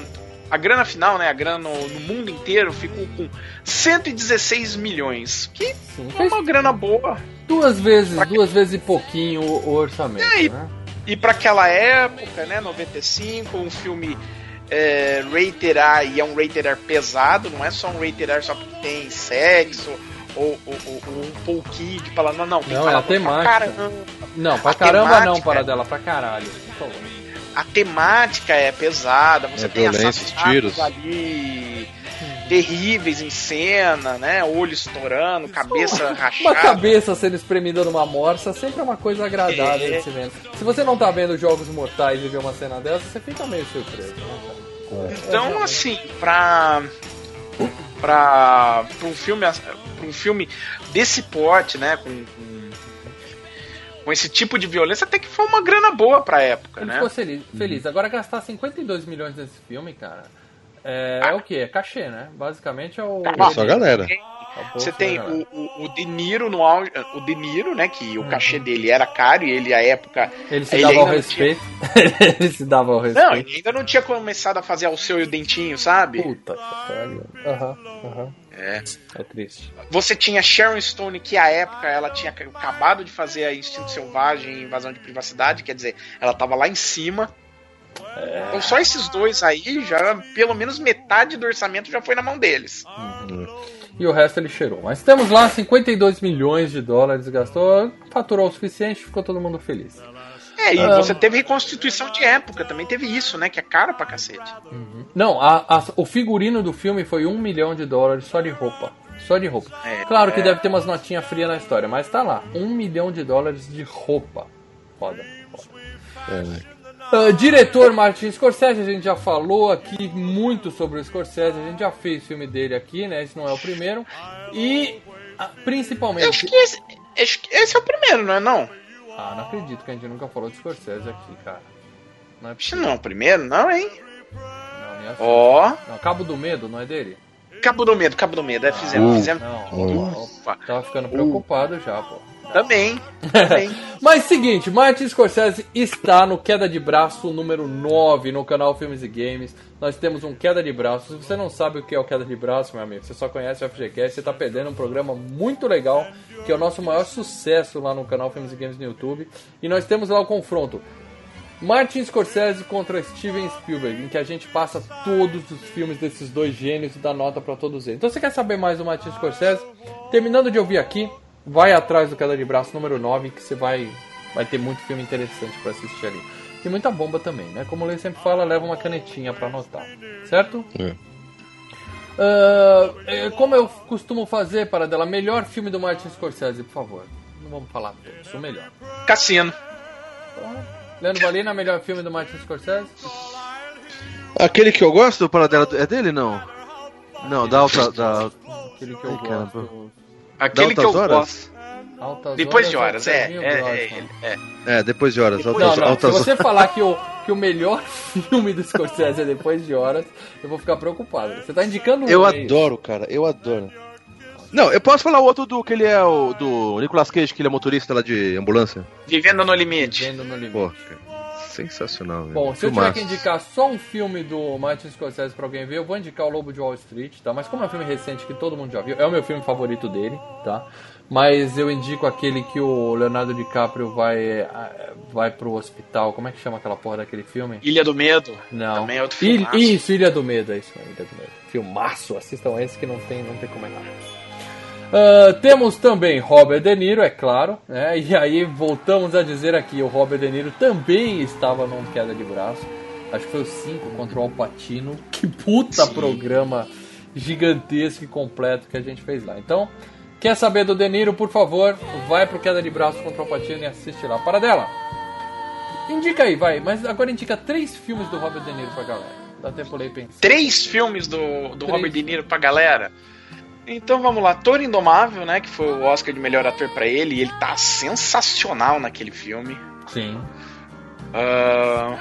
a grana final, né? A grana no, no mundo inteiro ficou com 116 milhões. Que Sim, é uma grana boa. duas vezes, duas vezes e pouquinho o, o orçamento, É, e- né? E para aquela época, né? 95, um filme é, rated R e é um rated R pesado, não é só um rated R só porque tem sexo ou, ou- ou- um pouquinho de palavra. Não, tem Não, é a palavrão pra temática. caramba. Não, pra a caramba não, temática- para dela, pra caralho. Por favor. a temática é pesada, você É tem assassinatos tiros. ali terríveis em cena, né? Olho estourando, cabeça Uma rachada. cabeça sendo espremida numa morsa sempre é uma coisa agradável É. de se ver. Se você não tá vendo Jogos Mortais e vê uma cena dessa, você fica meio surpreso, né? Então, assim, pra. Pra. pra um filme. pra um filme desse porte, né? Com, com, com esse tipo de violência, até que foi uma grana boa pra época, Ele né? ficou feliz. feliz. Agora gastar 52 milhões nesse filme, cara, é, é o que? É cachê, né? Basicamente é o. É só a galera. é Você da tem o, o, o De Niro no auge. O De Niro, né? Que o Uhum. cachê dele era caro e ele, à época. Ele se ele dava ao ainda não tinha- respeito. ele se dava ao Não, respeito. ele ainda não tinha começado a fazer o seu e o dentinho, sabe? Puta que pariu. Aham, aham. É. É triste. Você tinha Sharon Stone, que à época ela tinha acabado de fazer a Instinto Selvagem e Invasão de Privacidade, quer dizer, ela tava lá em cima. Então só esses dois aí, já pelo menos metade do orçamento já foi na mão deles. E o resto ele cheirou. Mas temos lá 52 milhões de dólares, gastou, faturou o suficiente, ficou todo mundo feliz. É, e Ah. você teve reconstituição de época, também teve isso, né? Que é caro pra cacete. Não, a- a- o figurino do filme foi um milhão de dólares só de roupa. Só de roupa. É, claro que é. deve ter umas notinhas frias na história, mas tá lá. Um milhão de dólares de roupa. Foda. foda. Ah, diretor Martin Scorsese, a gente já falou aqui muito sobre o Scorsese, a gente já fez filme dele aqui, né? Esse não é o primeiro. E ah, principalmente. Eu acho que esse, acho que esse é o primeiro, não é não? Ah, não acredito que a gente nunca falou de Scorsese aqui, cara. Não é que não, o primeiro não, hein? Não, nem assim. Ó. Não, Cabo do Medo, não é dele? Cabo do Medo, Cabo do Medo. É, fizemos, Uh. fizemos. Não, Ufa. tava ficando preocupado já, pô. Também, também. Mas seguinte, Martin Scorsese está no Queda de Braço número 9 no canal Filmes e Games. Nós temos um Queda de Braço. Se você não sabe o que é o Queda de Braço, meu amigo, você só conhece o FGCast, você está perdendo um programa muito legal, que é o nosso maior sucesso lá no canal Filmes e Games no YouTube. E nós temos lá o confronto Martin Scorsese contra Steven Spielberg, em que a gente passa todos os filmes desses dois gênios e dá nota para todos eles. Então você quer saber mais do Martin Scorsese? Terminando de ouvir aqui, vai atrás do Queda de Braço número 9, que você vai, vai ter muito filme interessante para assistir ali. E muita bomba também, né? Como o Lei sempre fala, leva uma canetinha para anotar, certo? É. É, como eu costumo fazer, para dela, melhor filme do Martin Scorsese, por favor. Não vamos falar todos, o melhor. Cassino. Leandro Valina, melhor filme do Martin Scorsese? Aquele que eu gosto, o Paradela, é dele não? Não, da alta. Da... Aquele que eu Ai, caramba. Aquele que eu Horas? gosto. Altas Depois de horas, é. Serginho É, é, é, é. Depois de horas. Depois- altas, Não, não, altas se você falar que o, que o melhor filme do Scorsese é Depois de Horas, eu vou ficar preocupado. Você tá indicando um Eu adoro, cara, eu adoro. Não, eu posso falar o outro do que ele é o do Nicolas Cage, que ele é motorista lá de ambulância? Vivendo no limite. Vendo no limite. Pô, cara, sensacional. velho. Bom, se eu Filmaço. tiver que indicar só um filme do Martin Scorsese pra alguém ver, eu vou indicar O Lobo de Wall Street, tá? Mas como é um filme recente que todo mundo já viu, é o meu filme favorito dele, tá? Mas eu indico aquele que o Leonardo DiCaprio vai, eh, vai pro hospital. Como é que chama aquela porra daquele filme? Ilha do Medo. Não. Também é outro Il- filmaço. Isso, Ilha do Medo, é isso mesmo, Ilha do Medo. Filmaço, assistam esse que não tem, não tem como Ah, temos também Robert De Niro, é claro, né? E aí voltamos a dizer aqui, o Robert De Niro também estava num queda de braço. Acho que foi o 5 contra o Alpatino. Que puta Sim. programa gigantesco e completo que a gente fez lá. Então, quer saber do De Niro, por favor, vai pro queda de braço contra o Alpatino e assiste lá. Para dela! Indica aí, vai, mas agora indica três filmes do Robert De Niro pra galera. Dá tempo de pensar. Três filmes do, do Três. Robert De Niro pra galera. Então vamos lá, Toro Indomável, né? Que foi o Oscar de melhor ator pra ele. E ele tá sensacional naquele filme. Sim. Ah,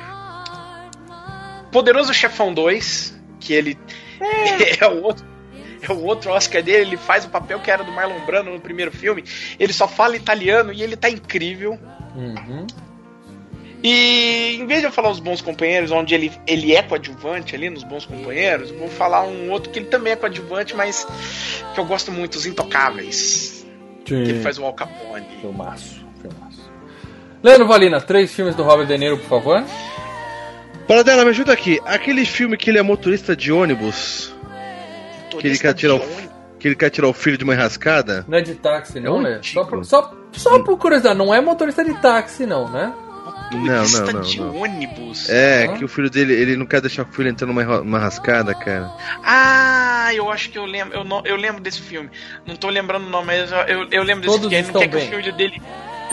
Poderoso Chefão 2, que ele é. o outro. É o outro Oscar dele, ele faz o papel que era do Marlon Brando no primeiro filme. Ele só fala italiano e ele tá incrível. Uhum. E em vez de eu falar os bons companheiros, onde ele, ele é coadjuvante ali nos bons companheiros, vou falar um outro que ele também é coadjuvante, mas que eu gosto muito, os Intocáveis. Que ele faz o Al Capone. Filmaço, filmaço. Leandro Valina, três filmes do Robert De Niro, por favor. Paradela, me ajuda aqui. Aquele filme que ele é motorista de ônibus, que ele quer tirar o, que ele quer tirar o filho de uma enrascada. Não é de táxi, não, um né? Só por, só, só por curiosidade, não é motorista de táxi, não, né? Não, não, não, de não. ônibus. É, que o filho dele, ele não quer deixar o filho entrar numa numa rascada, cara. Ah, eu acho que eu lembro, eu, não, eu lembro desse filme. Não tô lembrando o nome, mas eu, eu, lembro desse Todos filme. Ele não quer que bem. o filho dele.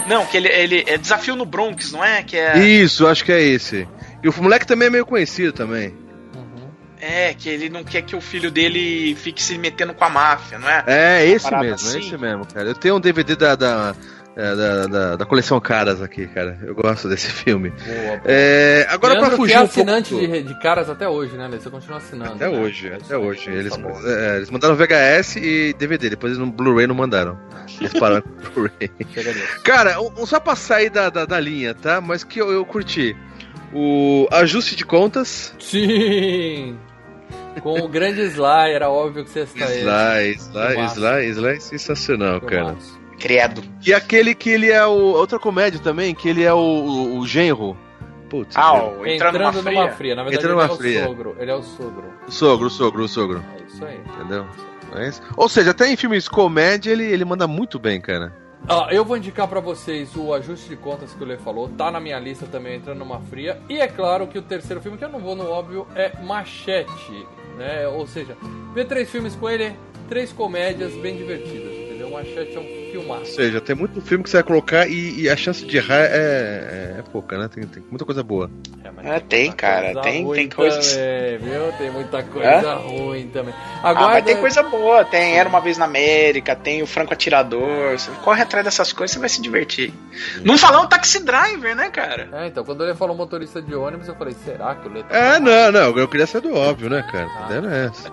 Não, que ele, ele é Desafio no Bronx, não é? Que é. Isso, acho que é esse. E o moleque também é meio conhecido também. Uhum. É, que ele não quer que o filho dele fique se metendo com a máfia, não é? É, esse mesmo, assim. é esse mesmo, cara. Eu tenho um DVD da, da, é, da, da, da coleção Caras aqui, cara. Eu gosto desse filme. Boa. É, agora Leandro pra fugir que é um pouco assinante de, de caras até hoje, né? Você continua assinando. Até né? hoje, É até aí, hoje. Eles, é, eles mandaram VHS e DVD, depois no Blu-ray não mandaram. Eles pararam com o Blu-ray. Cara, um, só pra sair da, da, da linha, tá? Mas que eu, eu curti. O ajuste de contas. Sim! Com o grande Sly, era óbvio que você está Sly, Sly, Filmaço. Sly, Sly é sensacional, cara. Credo. E aquele que ele é o. Outra comédia também, que ele é o, o, o genro. Putz, Ah, o Entrando, entrando, numa numa fria. fria. Na verdade, Entrando ele é numa o fria. sogro. Ele é o sogro. o sogro, o sogro, o sogro. É isso aí. Entendeu? É isso. Ou seja, até em filmes comédia ele, ele manda muito bem, cara. Ó, eu vou indicar pra vocês o ajuste de contas que o Lê falou, tá na minha lista também, entrando numa fria. E é claro que o terceiro filme, que eu não vou no óbvio, é Machete, né? Ou seja, ver três filmes com ele, três comédias bem divertidas? Machete é um Ou filmaço. seja, tem muito filme que você vai colocar e, e a chance de errar é, é pouca, né? Tem, tem muita coisa boa. É, É, tem, cara, coisa tem- tem coisas- Também, viu? Tem muita coisa É? ruim também. Ah, Agora, mas tem coisa boa. Tem Era Uma Vez na América, tem o Franco Atirador. Você corre atrás dessas coisas, você vai se divertir. Não falar um taxi driver, né, cara? É, então, quando ele falou motorista de ônibus, eu falei, será que o Leto... É, não, não, eu queria ser do óbvio, né, cara? Ah. É essa.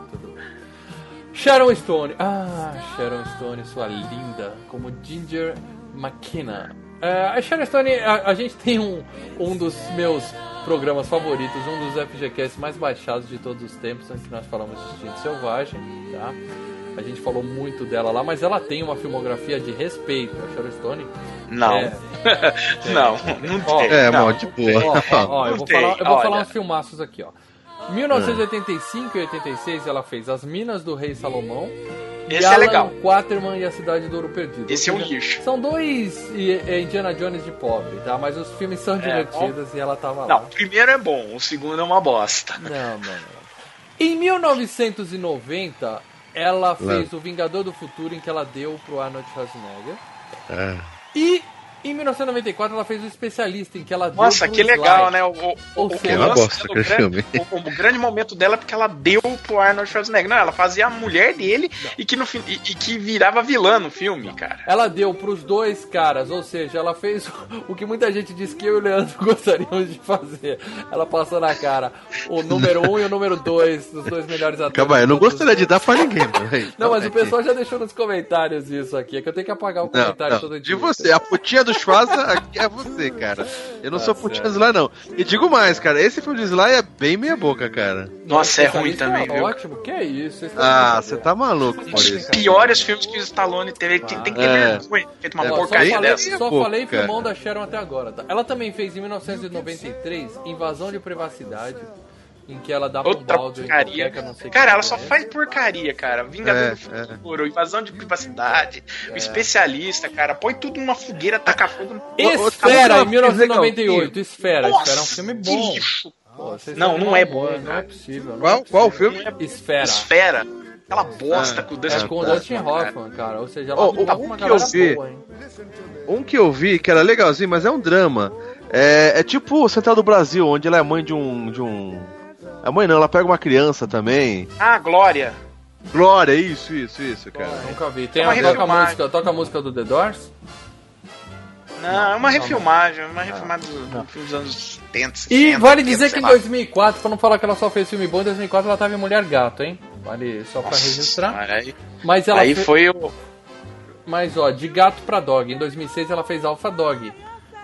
Sharon Stone. Ah, Sharon Stone, sua linda. Como Ginger McKenna. É, a Sharon Stone, a, a gente tem um, um dos meus programas favoritos, um dos FGCast mais baixados de todos os tempos, em que nós falamos de Instinto Selvagem, tá? A gente falou muito dela lá, mas ela tem uma filmografia de respeito. A Sharon Stone Não. É. Não, não Ó, tem. É, não, mó de boa. Ó, ó, ó, eu Não vou falar, eu vou falar uns filmaços aqui, ó. 1985 e 86 ela fez As Minas do Rei Salomão. e Esse é Alan legal. Quaterman e a Cidade do Ouro Perdido. Esse é um lixo. São dois e- é, Indiana Jones de pobre, tá? Mas os filmes são divertidos e ela tava lá. Não, o primeiro é bom, o segundo é uma bosta. Não, não, não. Em 1990, ela fez O Vingador do Futuro, em que ela deu pro Arnold Schwarzenegger. É. E em 1994 ela fez O Especialista, em que ela deu Nossa, que Sly. legal, né? O, o, o, seja, o uma lance bosta dela, aquele o grande, filme. O, o grande momento dela é porque ela deu pro Arnold Schwarzenegger. Não, ela fazia a mulher dele e que, no, fim- e, e que virava vilã no filme, cara. Ela deu pros dois caras, ou seja, ela fez o que muita gente diz que eu e o Leandro gostaríamos de fazer. Ela passou na cara o número um e o número dois dos dois melhores atores. Calma aí, eu não gostaria de dar pra ninguém. Não, mas o pessoal já deixou nos comentários isso aqui, é que eu tenho que apagar o Não, comentário não, todo de dia. você. A putinha do Schwarza aqui é você, cara. Eu não Tá sou putinha certo. do Sly, não. E digo mais, cara, esse filme do Sly é bem meia boca, cara. Nossa, é ruim Especialista também, viu? Ótimo, que é isso? Ah, você tá maluco, Um dos piores filmes que o Stallone teve. Ele tem, que ter É. vergonha. Feito uma É, Ó, só porcaria falei, dessa. só Pô, falei filmão da Sharon até agora. tá? Ela também fez em 1993 Invasão de Privacidade, em que ela dá pra um Outra balde porcaria. qualquer não sei Cara, ela só é. faz porcaria, cara. Vingador É, do Futuro, Invasão de Privacidade, o Especialista, cara. Põe tudo numa fogueira, taca fogo no... Esfera, Outra em 1998. Esfera. Nossa, Esfera é um filme que bom. lixo. Pô, vocês Não, não mau é humor, bom, Não é possível. não Qual, é qual possível. filme? Esfera. Esfera. Aquela bosta Ah, com o É Dustin com o tá. Dustin Hoffman, cara. Ou seja, ela não tá um com uma que eu vi- boa, hein? Um que eu vi que era legalzinho, mas é um drama. É, é tipo o Central do Brasil, onde ela é mãe de um. de um. A mãe não, ela pega uma criança também. Ah, Glória. Glória, isso, isso, isso, cara. Nunca vi. Tem É uma a, toca, a refilmagem. música, toca a música do The Doors? Não, é uma refilmagem. Uma refilmagem do, do filme dos anos 70, 60. E vale 80, dizer que em lá. 2004, pra não falar que ela só fez filme bom, em 2004 ela tava em Mulher Gato, hein? Vale só pra Nossa registrar. Aí, Mas ela aí fe- foi o. Mas ó, de gato pra dog. Em 2006 ela fez Alpha Dog.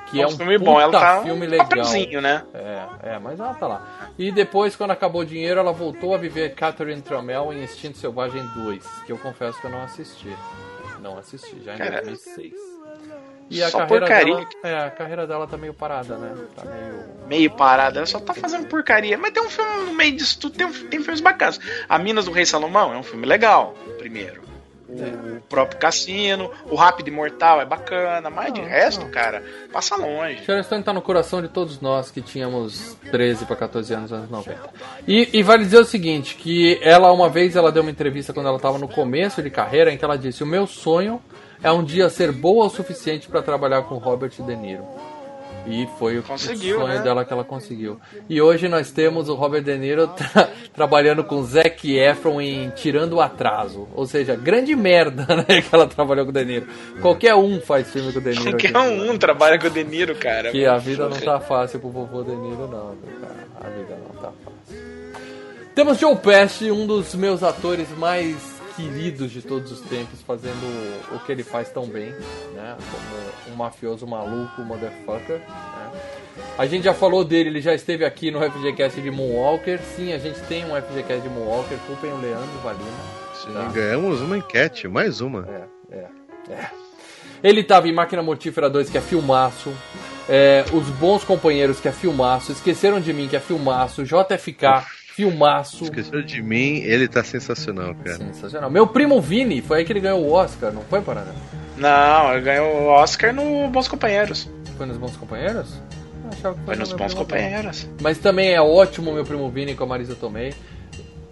Que é um filme bom. Ela tá filme um legal. né? É, é, mas ela tá lá. E depois, quando acabou o dinheiro, ela voltou a viver Catherine Trammell em Instinto Selvagem 2, que eu confesso que eu não assisti. Não assisti, já em Cara, 2006. E a só carreira porcaria. dela, é, a carreira dela tá meio parada, né? Tá meio Meio parada. Ela só tá fazendo porcaria. Mas tem um filme no meio disso tudo. Tem, tem filmes bacanas. A Minas do Rei Salomão é um filme legal, primeiro. O próprio Cassino, o Rápido e Mortal é bacana, mas de Não, resto, cara, passa longe. Sharon Stone tá no coração de todos nós que tínhamos 13 para 14 anos nos anos 90. E, e vale dizer o seguinte, que ela uma vez ela deu uma entrevista quando ela estava no começo de carreira em que ela disse: "O meu sonho é um dia ser boa o suficiente para trabalhar com Robert De Niro". E foi o Conseguiu, sonho né? dela que ela conseguiu. E hoje nós temos o Robert De Niro tra- trabalhando com Zac Efron em Tirando o Atraso. Ou seja, grande merda né, que ela trabalhou com o De Niro. Qualquer um faz filme com o De Niro. Qualquer um trabalha com o De Niro, cara. Que a vida não tá fácil pro vovô De Niro, não, cara. A vida não tá fácil. Temos Joe Pesci, um dos meus atores mais queridos de todos os tempos, fazendo o que ele faz tão bem, né? Como um mafioso maluco, motherfucker. Né? A gente já falou dele, ele já esteve aqui no FGCast de Moonwalker. Sim, a gente tem um FGCast de Moonwalker, culpem o Leandro Valina. Sim, Tá. ganhamos uma enquete, mais uma. É, é, é. Ele tava em Máquina Mortífera 2, que é filmaço. É, Os Bons Companheiros, que é filmaço. Esqueceram de mim, que é filmaço. JFK, filmaço. Esqueceu de mim, ele tá sensacional, cara. Sensacional. Meu primo Vini, foi aí que ele ganhou o Oscar, não foi, Paraná? Não, ele ganhou o Oscar no Bons Companheiros. Foi nos Bons Companheiros? Foi no nos Bons. Companheiros. Mas também é ótimo meu primo Vini com a Marisa Tomei.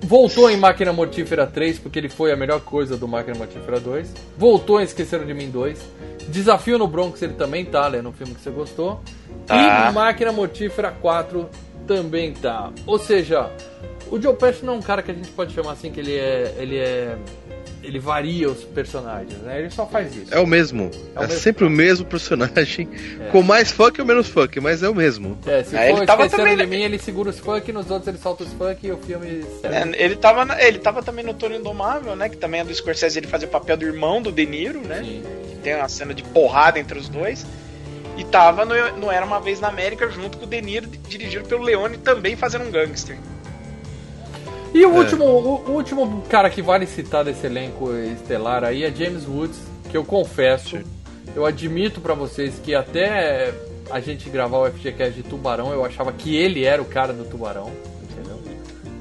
Voltou em Máquina Mortífera 3, porque ele foi a melhor coisa do Máquina Mortífera 2. Voltou em Esqueceram de Mim 2. Desafio no Bronx ele também tá, né? No filme que você gostou. Tá. E Máquina Mortífera 4 também tá. Ou seja, o Joe Pesci não é um cara que a gente pode chamar assim que ele é. ele é. ele varia os personagens, né? Ele só faz isso. É o mesmo. É o É, mesmo. sempre o mesmo personagem. Com mais funk ou menos funk, mas é o mesmo. É, se É, for ele tava também, de mim, ele segura os funk, nos outros ele solta os funk e o filme. É, ele, tava na- ele tava também no Toro Indomável, né? Que também é do Scorsese, ele fazia o papel do irmão do De Niro, né? Sim. Que tem uma cena de porrada entre os dois. E tava no, no Era Uma Vez na América junto com o De Niro, dirigido pelo Leone, também fazendo um gangster. E o, último, o, o último cara que vale citar desse elenco estelar aí é James Woods, que eu confesso, eu admito pra vocês que até a gente gravar o FGCast de Tubarão, eu achava que ele era o cara do Tubarão, entendeu?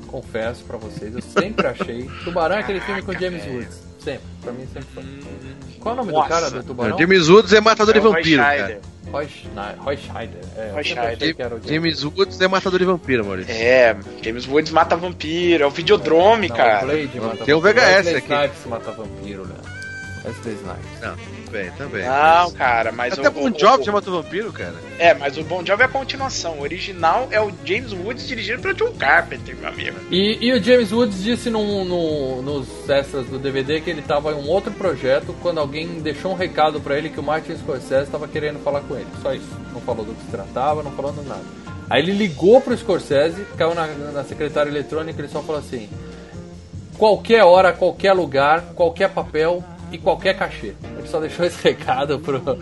Confesso pra vocês, eu sempre achei. Tubarão é aquele filme com James Woods, sempre, pra mim sempre foi. Qual é o nome do Nossa. cara do Tubarão? James Woods é matador É de o Roy vampiro, cara. Roy, Roy Scheider. É, Roy Scheider. o James. Woods é matador de vampiro, Maurício. É, James Woods mata vampiro, é o Videodrome, Não, o cara. Blade mata Tem o. VHS Wesley aqui. Snipes mata vampiro, né? Wesley Snipes. Não, também, também. Não, cara, mas Até o, Bon Jovi o- já matou vampiro, cara. É, mas o Bon Jovi é a continuação. O original é o James Woods dirigido pelo John Carpenter, meu amigo. E, e o James Woods disse num- no- nos extras do DVD que ele estava em um outro projeto quando alguém deixou um recado pra ele que o Martin Scorsese estava querendo falar com ele. Só isso. Não falou do que se tratava, não falou nada. Aí ele ligou pro Scorsese, caiu na, na secretária eletrônica e ele só falou assim: qualquer hora, qualquer lugar, qualquer papel e qualquer cachê. Ele só deixou esse recado pro, pro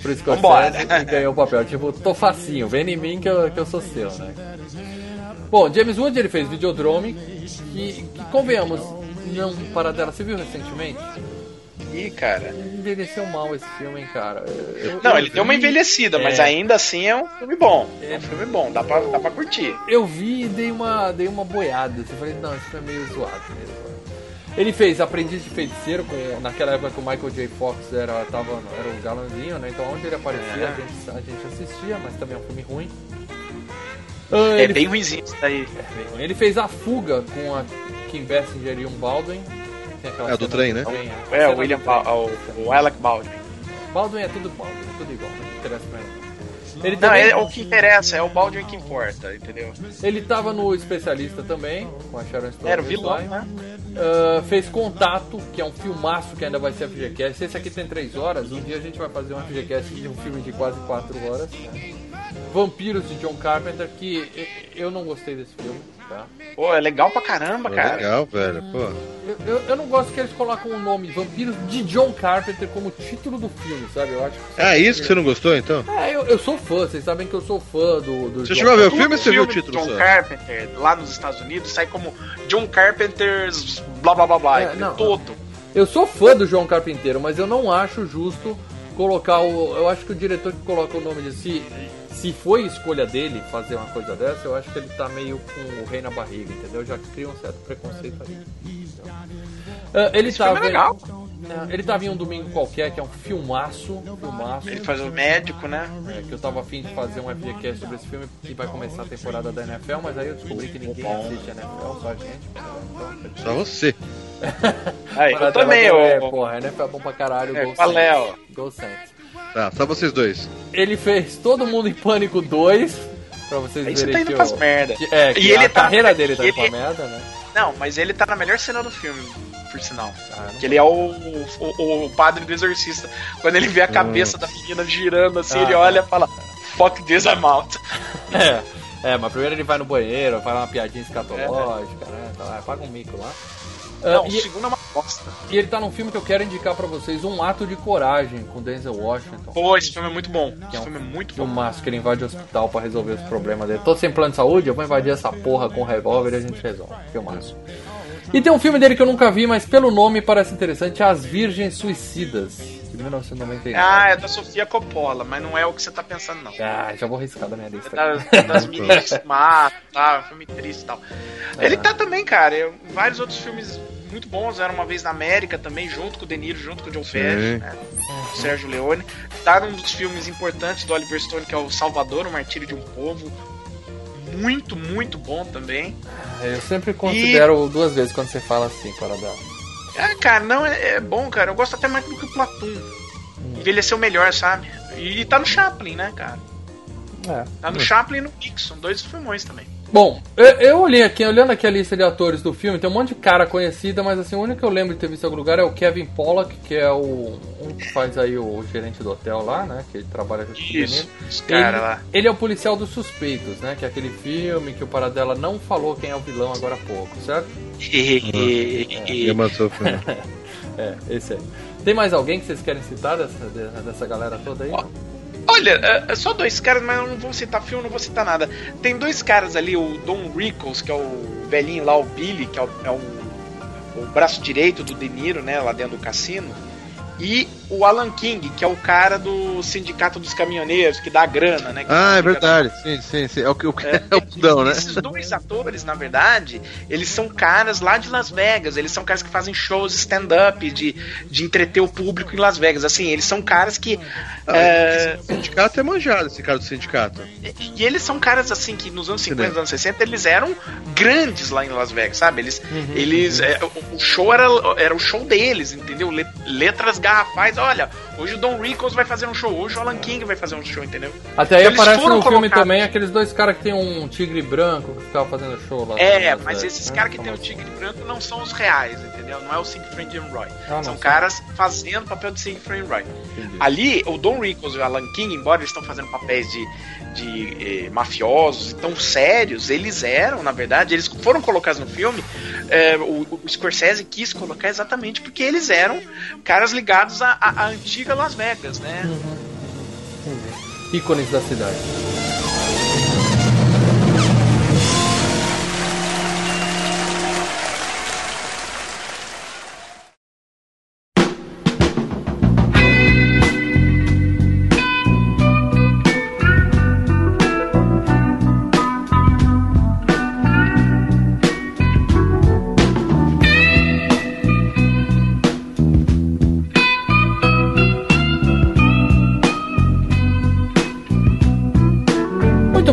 Scorsese Vambora. e ganhou o papel. Tipo, tô facinho, vem em mim que eu, que eu sou seu, né? Bom, James Wood ele fez Videodrome, que, que convenhamos, não para dela. Você viu recentemente? Ih, cara. Envelheceu mal esse filme, hein, cara. Eu- Não, eu ele deu uma vi- envelhecida, mas É. ainda assim é um filme bom. É um filme bom, dá pra, dá pra curtir. Eu vi e dei uma, dei uma boiada. Eu falei, não, esse filme é meio zoado mesmo. Ele fez Aprendiz de Feiticeiro, com, naquela época que o Michael J. Fox era, tava, era o galãzinho, né? Então onde ele aparecia É. a, gente, a gente assistia, mas também é um filme ruim. Ah, É ele, bem ruimzinho isso daí. ele fez A Fuga com a Kim Basinger e um Baldwin. É, do trem, né? É, o William. Ba- o, o Alec Baldwin. Baldwin é tudo Baldwin, é tudo igual, não interessa pra ele. Ele Não, é, o que interessa é o Baldwin que importa, entendeu? ele tava no Especialista também, com a Sharon Stone. Era o vilão, né? Ah, fez Contato, que é um filmaço que ainda vai ser FGCast. Esse aqui tem 3 horas. Um dia a gente vai fazer um FGCast de um filme de quase 4 horas. né? Vampiros de John Carpenter, que eu não gostei desse filme. Tá? Pô, é legal pra caramba, cara. legal, velho. Pô. Eu, eu, eu não gosto que eles colocam o nome Vampiros de John Carpenter como título do filme, sabe? Eu acho que Ah, isso que você não gostou, então? É, eu, eu sou fã, vocês sabem que eu sou fã do. do Você John chegou a ver o filme ou você viu o do título John só? Carpenter, lá nos Estados Unidos, sai como John Carpenter's blá blá blá blá. É, não. todo. Eu sou fã do João Carpinteiro, mas eu não acho justo colocar o. Eu acho que o diretor que coloca o nome de si. Se foi escolha dele fazer uma coisa dessa, eu acho que ele tá meio com o rei na barriga, entendeu? Já cria um certo preconceito ali. entendeu? Ah, ele Esse tava. é legal. É, ele tava em um domingo qualquer, que é um filmaço. Filmaço. Ele faz o médico, né? É, que eu tava afim de fazer um FGCast sobre esse filme e vai começar a temporada da NFL, mas aí eu descobri que ninguém assiste NFL, só a gente. Então, Só você. Aí, eu também, ô. É, porra, NFL é bom pra caralho. É, Gol é, ó? Gol Saints. Tá, só vocês dois. Ele fez Todo Mundo em Pânico 2, pra vocês Aí você verem tá indo que, pras o- merda. que- é, que E ele a tá- carreira dele tá ele- indo pra merda, né? Não, mas ele tá na melhor cena do filme, por sinal. Ah, Que ele é o, o, o padre do exorcista. Quando ele vê a cabeça da menina girando assim, Ah, ele tá. olha e fala: Fuck this, I'm out. É, é, mas primeiro ele vai no banheiro, faz uma piadinha escatológica, né? Tá lá, paga um mico lá. Ah, Não, o e, segundo é uma bosta. e ele tá num filme que eu quero indicar pra vocês, Um Ato de Coragem, com Denzel Washington. Pô, esse filme é muito bom. Que é Esse um filme é muito bom. filmaço que ele invade o hospital pra resolver os problemas dele. Tô sem plano de saúde, eu vou invadir essa porra com um revólver e a gente resolve. Filmaço. E tem um filme dele que eu nunca vi, mas pelo nome parece interessante, As Virgens Suicidas, de 1999. Ah, é da Sofia Coppola, mas não é o que você tá pensando, não. Ah, já vou riscar da minha É lista. das, é das meninas que se matam, tá? Filme triste e tal. Ele tá também, cara. Vários outros filmes muito bons. Era uma vez na América também, junto com o De Niro, junto com o John Pesci, né? O Sérgio Leone. Tá num dos filmes importantes do Oliver Stone, que é o Salvador, o Martírio de um Povo. muito, muito bom também. Eu sempre considero duas vezes quando você fala assim, Paradela. É, cara, não, é, é bom, cara. Eu gosto até mais do que o Platum. Envelheceu melhor, sabe? E tá no Chaplin, né, cara? É. Tá no Chaplin e no Nixon, dois filmões também. Bom, eu, eu olhei aqui, olhando aqui a lista de atores do filme, tem um monte de cara conhecida, mas assim, o único que eu lembro de ter visto em algum lugar é o Kevin Pollak, que é o um que faz aí o gerente do hotel lá, né? Que ele trabalha com esse Isso, esse cara ele, lá. ele é o policial dos suspeitos, né? Que é aquele filme que o Paradela não falou quem é o vilão agora há pouco, certo? Of Thrones. É, esse aí. Tem mais alguém que vocês querem citar dessa, de- dessa galera toda aí? Olha, é, é só dois caras, mas eu não vou citar filme, não vou citar nada. Tem dois caras ali, o Don Rickles, que é o velhinho lá, o Billy, que é o, é o, o braço direito do De Niro, né, lá dentro do cassino. E o Alan King, que é o cara do Sindicato dos Caminhoneiros, que dá grana, né? Ah, é verdade. Sim, sim, sim. É o que É, é, o budão, né? Esses dois atores, na verdade, eles são caras lá de Las Vegas. Eles são caras que fazem shows stand-up de, de entreter o público em Las Vegas. Assim, eles são caras que. é, O sindicato é manjado, esse cara do sindicato. e eles são caras assim que nos anos 50, Entendeu? anos 60, eles eram grandes lá em Las Vegas, sabe? Eles. Uhum. eles é, o- show era, era o show deles, entendeu? Le- Letras garrafais. Olha, hoje o Don Rickles vai fazer um show, hoje o Alan King vai fazer um show, entendeu? Até aí aparece no filme colocados- também aqueles dois caras que tem um tigre branco que ficava fazendo show lá. É, Las mas esses né? caras que tem o tigre branco não são os reais, entendeu? Não é o Siegfried and Roy. Ah, não são são. caras fazendo papel de Siegfried and Roy. Entendi. Ali, o Don Rickles e o Alan King, embora eles estão fazendo papéis de, de eh, mafiosos e tão sérios, eles eram, na verdade, eles foram colocados no filme. eh, o, o Scorsese quis colocar exatamente porque eles eram caras ligados à, à antiga Las Vegas, né? Entendi. Ícones da cidade.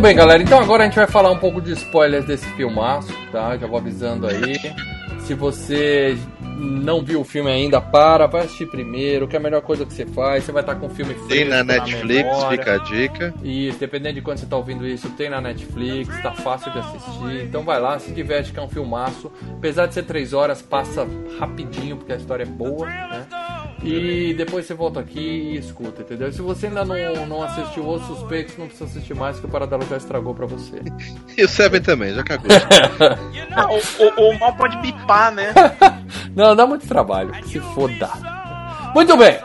Bem, galera. Então agora a gente vai falar um pouco de spoilers desse filmaço, tá? Já vou avisando aí. Se você não viu o filme ainda, para, vai assistir primeiro, que é a melhor coisa que você faz. Você vai estar com o filme fresco Tem na Netflix, memória. fica a dica. Isso, dependendo de quando você tá ouvindo isso, tem na Netflix, tá fácil de assistir. Então vai lá, se diverte, que é um filmaço. Apesar de ser três horas, passa rapidinho, porque a história é boa, né? E depois você volta aqui e escuta, entendeu? Se você ainda não, não assistiu Os Suspeitos, não precisa assistir mais, que o Paradelo já estragou pra você. E o Seven também, já cagou. Ah, o, o, o mal pode bipar, né? Não, dá muito trabalho, se foda. Muito bem.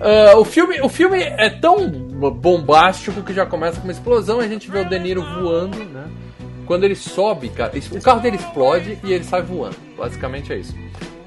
Ah, o, filme, o filme é tão bombástico que já começa com uma explosão e a gente vê o De Niro voando, né? Quando ele sobe, cara, o carro dele explode e ele sai voando. Basicamente é isso.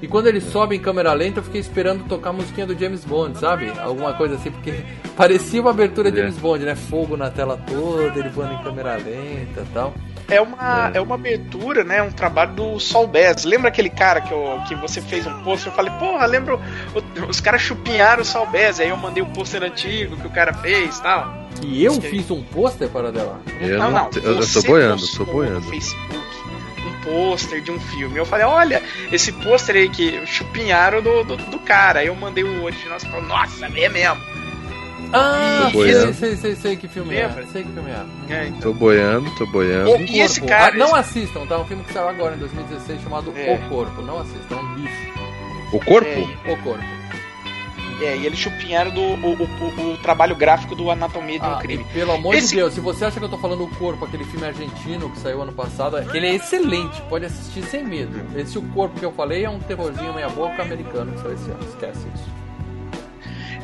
E quando ele sobe em câmera lenta, eu fiquei esperando tocar a musiquinha do James Bond, sabe? Alguma coisa assim, porque parecia uma abertura de É. James Bond, né? Fogo na tela toda, ele voando em câmera lenta e tal. É uma, é uma abertura, né? Um trabalho do Sol Bass. Lembra aquele cara que, eu, que você fez um pôster? Eu falei, porra, lembro. o- Os caras chupinharam o Sol Bass. Aí eu mandei o pôster antigo que o cara fez e tal. E eu fiz um pôster para dela. Eu não, não, não. eu, eu tô boiando, tô boiando. No Facebook um pôster de um filme. Eu falei, olha, esse pôster aí que chupinharam do, do, do cara. Aí eu mandei o original e falou, nossa, é mesmo. Ah, sei, boiando. sei, sei, sei que filme é. Lembra? Sei que filme é. É, então. Tô boiando, tô boiando. O- E esse cara- Ah, não assistam, tá? Um filme que saiu agora em 2016 chamado É. O Corpo. Não assistam, é um bicho. O corpo? É, O Corpo. É, e eles chupinharam do, o, o, o- trabalho gráfico do Anatomia de um Ah, Crime. pelo amor Esse- de Deus, se você acha que eu tô falando O Corpo, aquele filme argentino que saiu ano passado, aquele é excelente, pode assistir sem medo. Esse O Corpo que eu falei é um terrorzinho meia boca americano que saiu esse ano, esquece isso.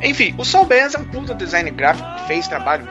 Enfim, o Saul Bass é um puta design gráfico que fez trabalho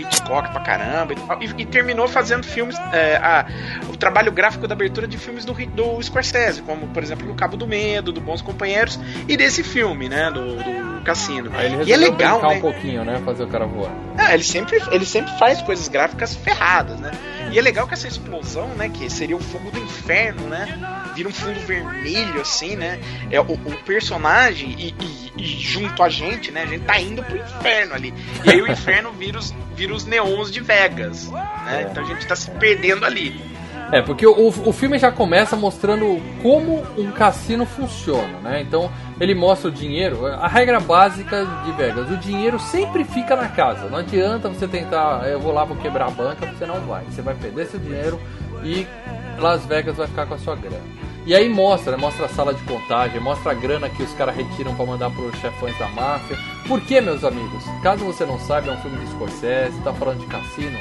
Hitchcock pra caramba e, tal, e- e terminou fazendo filmes, é, a- o trabalho gráfico da abertura de filmes do, do Scorsese, como por exemplo No Cabo do Medo, do Bons Companheiros e desse filme, né, do, do Cassino. E é legal, né? um pouquinho, né? Fazer o cara voar. Ah, ele sempre, ele sempre faz coisas gráficas ferradas, né? E é legal que essa explosão, né, que seria o fogo do inferno, né, vira um fundo vermelho, assim, né, é o, o personagem e, e, e, junto a gente, né, a gente tá indo pro inferno ali. E aí o inferno vira os, vira os neons de Vegas, né, então a gente tá se perdendo ali. É, porque o, o filme já começa mostrando como um cassino funciona, né? Então ele mostra o dinheiro, a regra básica de Vegas, o dinheiro sempre fica na casa. Não adianta você tentar, eu vou lá, vou quebrar a banca, você não vai. Você vai perder seu dinheiro e Las Vegas vai ficar com a sua grana. E aí mostra, né? mostra a sala de contagem, mostra a grana que os caras retiram para mandar para os chefões da máfia. Por que, meus amigos? Caso você não saiba, é um filme de Scorsese, tá falando de cassino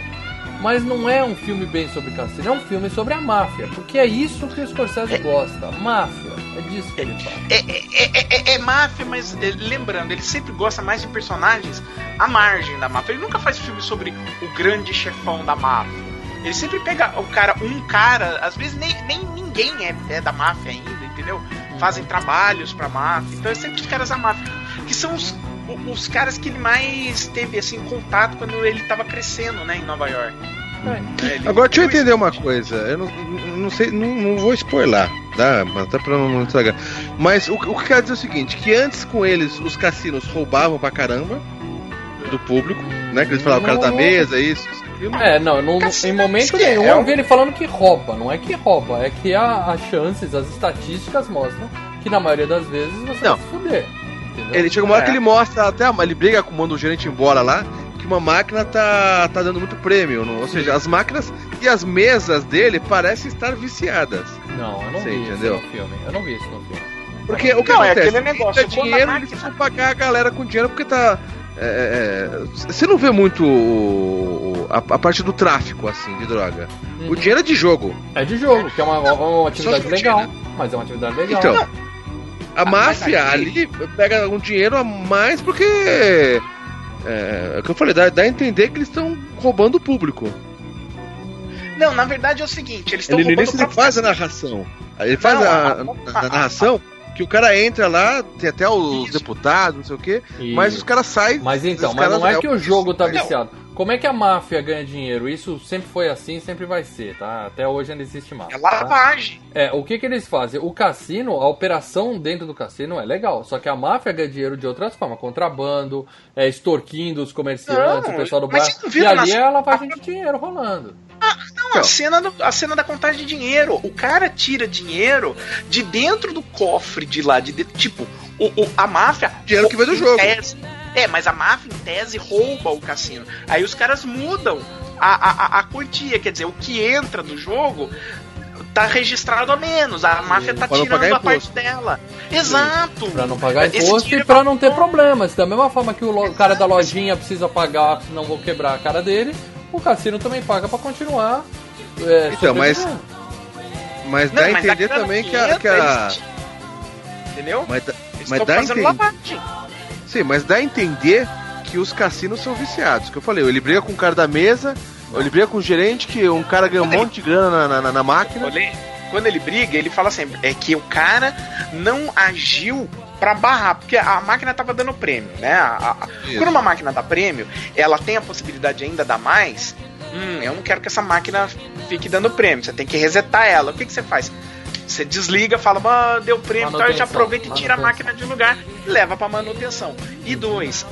mas não é um filme bem sobre cassino, é um filme sobre a máfia, porque é isso que o Scorsese é, gosta, máfia, é disso que ele fala. É, é, é, é, máfia, mas lembrando, ele sempre gosta mais de personagens à margem da máfia, ele nunca faz filme sobre o grande chefão da máfia. Ele sempre pega o cara, um cara, às vezes nem, nem ninguém é, é da máfia ainda, entendeu? Fazem trabalhos pra máfia, então é sempre os caras da máfia, que são os os caras que ele mais teve assim contato quando ele estava crescendo, né, em Nova York. É, Agora deixa eu entender uma coisa. Eu não, não sei, não, não vou spoiler, tá? Até pra não, não estragar. Mas o, o que quer dizer é o seguinte: que antes com eles os cassinos roubavam pra caramba do público, né? Que eles falavam o cara da mesa, isso, isso É, não, não em momento nenhum é eu vi ele falando que rouba. Não é que rouba, é que as chances, as estatísticas mostram que na maioria das vezes você não. vai se fuder. Ele chega uma hora é. que ele mostra até, ele briga com manda o gerente embora lá, que uma máquina tá, tá dando muito prêmio, não? ou seja, as máquinas e as mesas dele parecem estar viciadas. Não, eu não Você vi entendeu? isso no filme. Eu não vi isso no filme. Porque o que não, é acontece? É negócio, dinheiro, máquina... eles vão pagar a galera com dinheiro porque tá. É, é, é você não vê muito o, a, a, parte do tráfico, assim, de droga. Uhum. O dinheiro é de jogo. É de jogo, que é uma, uma atividade legal. Mas é uma atividade legal. Então, a ah, máfia ali pega um dinheiro a mais porque. É, é o que eu falei, dá, dá a entender que eles estão roubando o público. Não, na verdade é o seguinte, eles estão roubando ele faz a narração. Ele faz não, a, a, a, a, narração que o cara entra lá, tem até os Isso. deputados, não sei o quê, Isso. mas os caras saem. Mas então, mas não é que o jogo tá viciado. Como é que a máfia ganha dinheiro? Isso sempre foi assim, sempre vai ser, tá? Até hoje ainda existe máfia. É lavagem. Tá? É, o que que eles fazem? O cassino, a operação dentro do cassino é legal, só que a máfia ganha dinheiro de outras formas, contrabando, é, extorquindo os comerciantes, não, o pessoal do bairro. E ali é a lavagem de dinheiro rolando. Ah, não, então. a cena, do, a cena da contagem de dinheiro. O cara tira dinheiro de dentro do cofre de lá, de dentro, tipo, o, o, a máfia. Dinheiro que veio do jogo. Tese, é, mas a máfia, em tese, rouba o cassino. Aí os caras mudam a, a, a quantia, quer dizer, o que entra no jogo tá registrado a menos. A máfia tá tirando a parte dela. Exato. Pra não pagar imposto e pra não ter problemas. Da mesma forma que o cara da lojinha precisa pagar, senão vou quebrar a cara dele, o cassino também paga pra continuar. É, então, mas. Mas dá a entender também que a. Que a... Entendeu? Mas, mas dá a entender. Sim, mas dá a entender que os cassinos são viciados. Que eu falei, ele briga com o cara da mesa, ele briga com o gerente, que um cara ganha um monte de grana na, na, na máquina. Quando ele briga, ele fala assim: é que o cara não agiu para barrar, porque a máquina tava dando prêmio, né? A, a, quando uma máquina dá prêmio, ela tem a possibilidade ainda dar mais. Hum, eu não quero que essa máquina fique dando prêmio. Você tem que resetar ela. O que, que você faz? Você desliga, fala, ah, deu prêmio, então já aproveita e tira a máquina de lugar e leva para manutenção. E dois,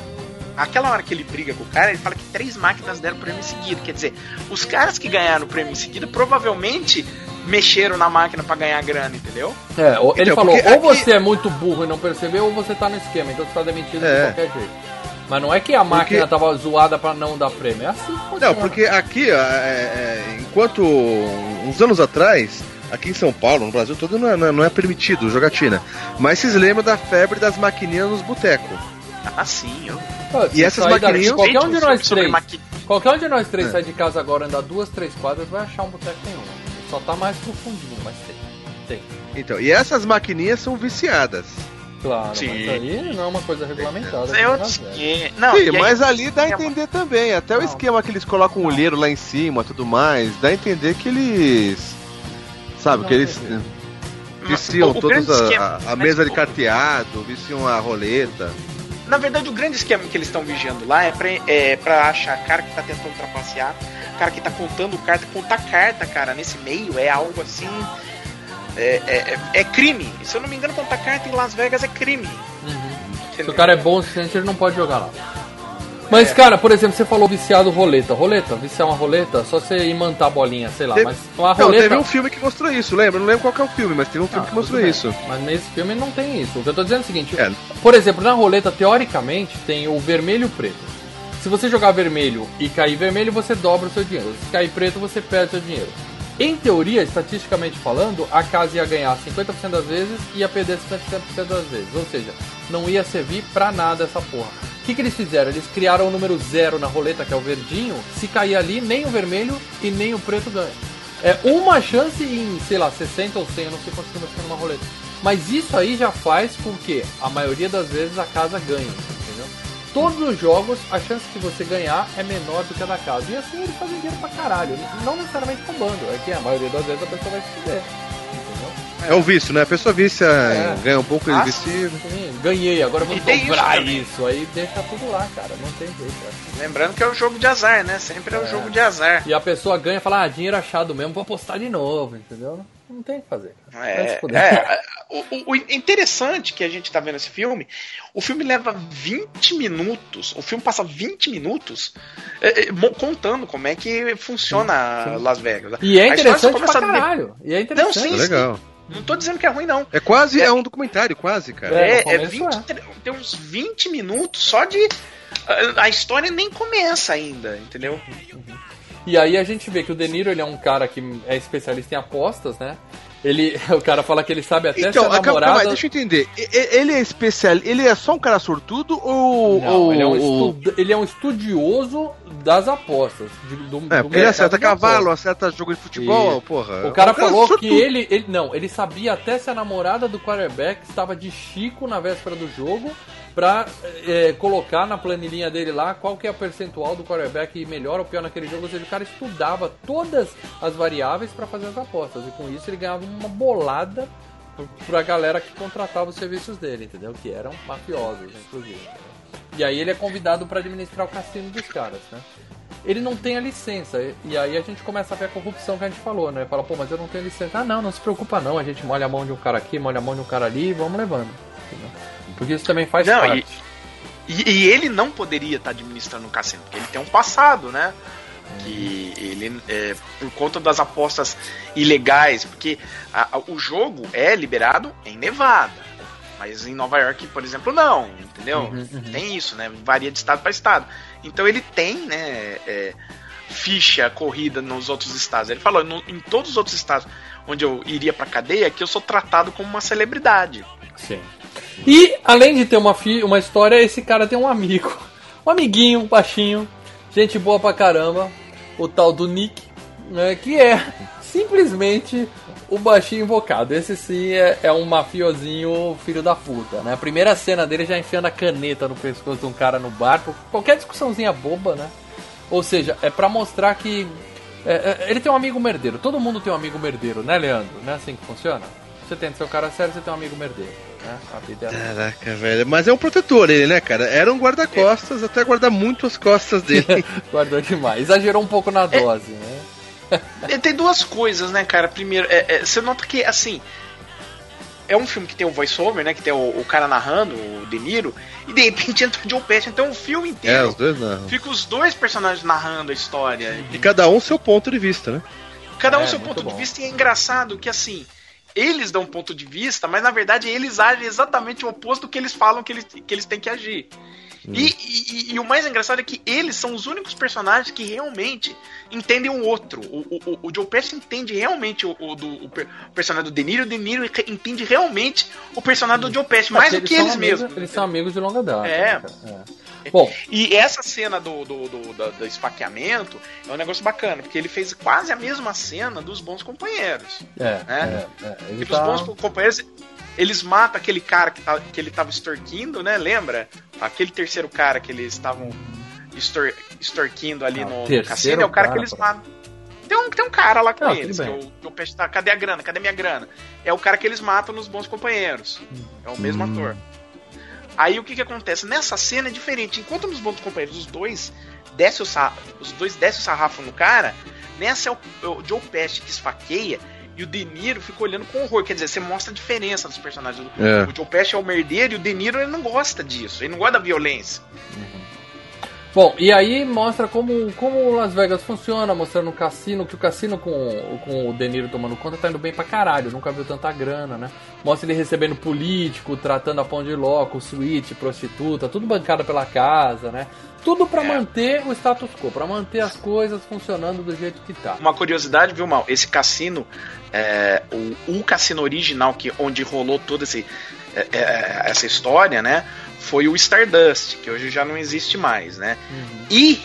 aquela hora que ele briga com o cara, ele fala que três máquinas deram prêmio em seguida. Quer dizer, os caras que ganharam o prêmio em seguida provavelmente mexeram na máquina para ganhar grana, entendeu? É, ele então, falou, ou aqui... você é muito burro e não percebeu, ou você tá no esquema, então você tá demitido é. de qualquer jeito. Mas não é que a máquina porque... tava zoada para não dar prêmio, é assim que Não, porque aqui, é, é, enquanto uns anos atrás, aqui em São Paulo, no Brasil todo, não é, não é, é permitido jogatina. Mas vocês lembram da febre das maquininhas nos botecos? Ah, sim, eu... e essas maquininhas... Qualquer um de nós três, qualquer um de nós três é. sai de casa agora andar duas, três quadras, vai achar um boteco nenhum. Só tá mais pro fundinho, mas tem. tem. Então, e essas maquininhas são viciadas. Claro, Sim. mas aí não é uma coisa regulamentada. É outro não, Sim, mas ali dá a entender também. Até não. o esquema que eles colocam o olheiro lá em cima tudo mais, dá a entender que eles Sabe, que eles viciam toda a, a, mesa de carteado, viciam a roleta. Na verdade, o grande esquema que eles estão vigiando lá é pra, é pra achar cara que tá tentando trapacear, cara que tá contando carta, contar carta, cara, nesse meio é algo assim. É, é, é- é crime. Se eu não me engano, contar carta em Las Vegas é crime. Se o cara é bom o suficiente, ele não pode jogar lá. Mas, cara, por exemplo, você falou viciado roleta. Roleta, viciar uma roleta, só você imantar a bolinha, sei lá. Teve- Mas uma Não, roleta. teve um filme que mostrou isso, lembra? Não lembro qual que é o filme, mas teve um filme Ah, que mostrou bem. isso. Mas nesse filme não tem isso. O que eu tô dizendo é o seguinte: É. por exemplo, na roleta, teoricamente, tem o vermelho e o preto. Se você jogar vermelho e cair vermelho, você dobra o seu dinheiro. Se cair preto, você perde o seu dinheiro. Em teoria, estatisticamente falando, a casa ia ganhar 50% das vezes e ia perder 50% das vezes. Ou seja, não ia servir pra nada essa porra. O que, que eles fizeram? Eles criaram o número zero na roleta, que é o verdinho. Se cair ali, nem o vermelho e nem o preto ganha. É uma chance em, sei lá, 60 ou 100, eu não sei quantos números tem numa roleta. Mas isso aí já faz com que a maioria das vezes a casa ganhe? Todos os jogos, a chance de você ganhar é menor do que a da casa. E assim eles fazem dinheiro pra caralho. Não necessariamente roubando, é que a maioria das vezes a pessoa vai se fuder. Entendeu? É um vício, né? A pessoa vícia, É. ganha um pouco Ah, de vício. Sim, ganhei, agora eu vou E isso dobrar também. isso, Aí deixa tudo lá, cara. Não tem jeito. cara. Lembrando que é o jogo de azar, né? Sempre é o jogo de azar. E a pessoa ganha e fala, ah, dinheiro achado mesmo, vou apostar de novo, entendeu? Não tem o que fazer. É, é, o, o- interessante que a gente tá vendo esse filme, o filme leva 20 minutos, o filme passa 20 minutos é, é, contando como é que funciona Las Vegas. E é interessante pra caralho. E é interessante. sim, É legal. Não tô dizendo que é ruim, não. É quase, é um documentário, quase, cara. É, É, é começo 20, tem uns 20 minutos só de. A, a história nem começa ainda, entendeu? E aí a gente vê que o De Niro, ele é um cara que é especialista em apostas, né? Ele, o cara fala que ele sabe até Então, se a calma, calma, namorada... deixa eu entender. Ele é especial, ele é só um cara sortudo ou. Não, ou- ele, é um estu- ele é um estudioso das apostas. de- do, É, do porque ele acerta apostas. cavalo, acerta jogo de futebol, E- porra. O cara É um falou que ele, ele. Não, ele sabia até se a namorada do quarterback estava de Chico na véspera do jogo pra é, colocar na planilhinha dele lá qual que é o percentual do quarterback melhor ou pior naquele jogo. Ou seja, o cara estudava todas as variáveis pra fazer as apostas. E com isso ele ganhava uma bolada pra galera que contratava os serviços dele, entendeu? Que eram mafiosos, inclusive. E aí ele é convidado pra administrar o cassino dos caras, né? Ele não tem a licença, e- e aí a gente começa a ver a corrupção que a gente falou, né? Fala, pô, mas eu não tenho licença. Ah, não, não se preocupa não, a gente molha a mão de um cara aqui, molha a mão de um cara ali e vamos levando. entendeu? Porque isso também faz Não, parte. E, e ele não poderia estar administrando o cassino, porque ele tem um passado, né? Que ele, é, por conta das apostas ilegais, porque a- a- o jogo é liberado em Nevada, mas em Nova York, por exemplo, não, entendeu? Uhum, uhum. Tem isso, né? Varia de estado para estado. Então ele tem, né? é, ficha corrida nos outros estados. Ele falou, "No- em todos os outros estados onde eu iria pra cadeia, que eu sou tratado como uma celebridade. Sim. E, além de ter uma, uma história, esse cara tem um amigo. Um amiguinho, um baixinho, gente boa pra caramba, o tal do Nick, né, que é simplesmente o baixinho invocado. Esse sim é, é um mafiosinho filho da puta, né? A primeira cena dele já enfiando a caneta no pescoço de um cara no bar, por qualquer discussãozinha boba, né? Ou seja, é pra mostrar que é, é, ele tem um amigo merdeiro. Todo mundo tem um amigo merdeiro, né, Leandro? Não é assim que funciona? Você tem seu cara sério, você tem um amigo merdeiro. Né? A vida é assim. Caraca, velho. Mas é um protetor ele, né, cara? Era um guarda-costas, até guardar muito as costas dele. Guardou demais. Exagerou um pouco na dose, né? E Tem duas coisas, né, cara? Primeiro, é- é, você nota que, assim, é um filme que tem o voice-over, né? Que tem o, o cara narrando, o De Niro, e de repente entra o Joe Pesci. Então o filme é, inteiro os dois não. fica os dois personagens narrando a história. E cada um seu ponto de vista, né? Cada um É, seu ponto bom. de vista, e é engraçado que, assim, eles dão um ponto de vista, mas na verdade eles agem exatamente o oposto do que eles falam que eles, que eles têm que agir. E, e- e o mais engraçado é que eles são os únicos personagens que realmente entendem o outro. O, o, o- Joe Pesci entende realmente o, o do, o per- o personagem do De Niro, o De Niro re- entende realmente o personagem do Joe Pesci, mais do que eles amigos- mesmos. Eles são amigos de longa data. É. né? É. Bom, E essa cena do, do, do, da- do esfaqueamento é um negócio bacana, porque ele fez quase a mesma cena dos bons companheiros. é, É. é, é. Ele E os tá... bons companheiros, eles matam aquele cara que, tá, que ele tava extorquindo, né? Lembra? Aquele terceiro cara que eles estavam extor, extorquindo ali Não, no, no cassino, é o cara, cara, que eles matam. Tem um, tem um cara lá com eles, que bem. o, que o peixe tá. Cadê a grana? Cadê minha grana? É o cara que eles matam nos bons companheiros. É o mesmo ator. Aí o que que acontece? Nessa cena é diferente. Enquanto nos bons companheiros os dois desce o sarrafo, os dois descem o sarrafo no cara. Nessa é o, o Joe Pesci que esfaqueia e o De Niro fica olhando com horror. Quer dizer, você mostra a diferença dos personagens. É. O Joe Pesci é o merdeiro e o De Niro ele não gosta disso. Ele não gosta da violência. Bom, e aí mostra como, como Las Vegas funciona, mostrando o cassino, que o cassino com, com o De Niro tomando conta tá indo bem pra caralho, nunca viu tanta grana, né? Mostra ele recebendo político, tratando a pão de ló, com suíte, prostituta, tudo bancado pela casa, né? Tudo pra manter o status quo, pra manter as coisas funcionando do jeito que tá. Uma curiosidade, viu, Mal? Esse cassino, é, o, o cassino original, que onde rolou toda esse, é, é, essa história, né? Foi o Stardust, que hoje já não existe mais, né? E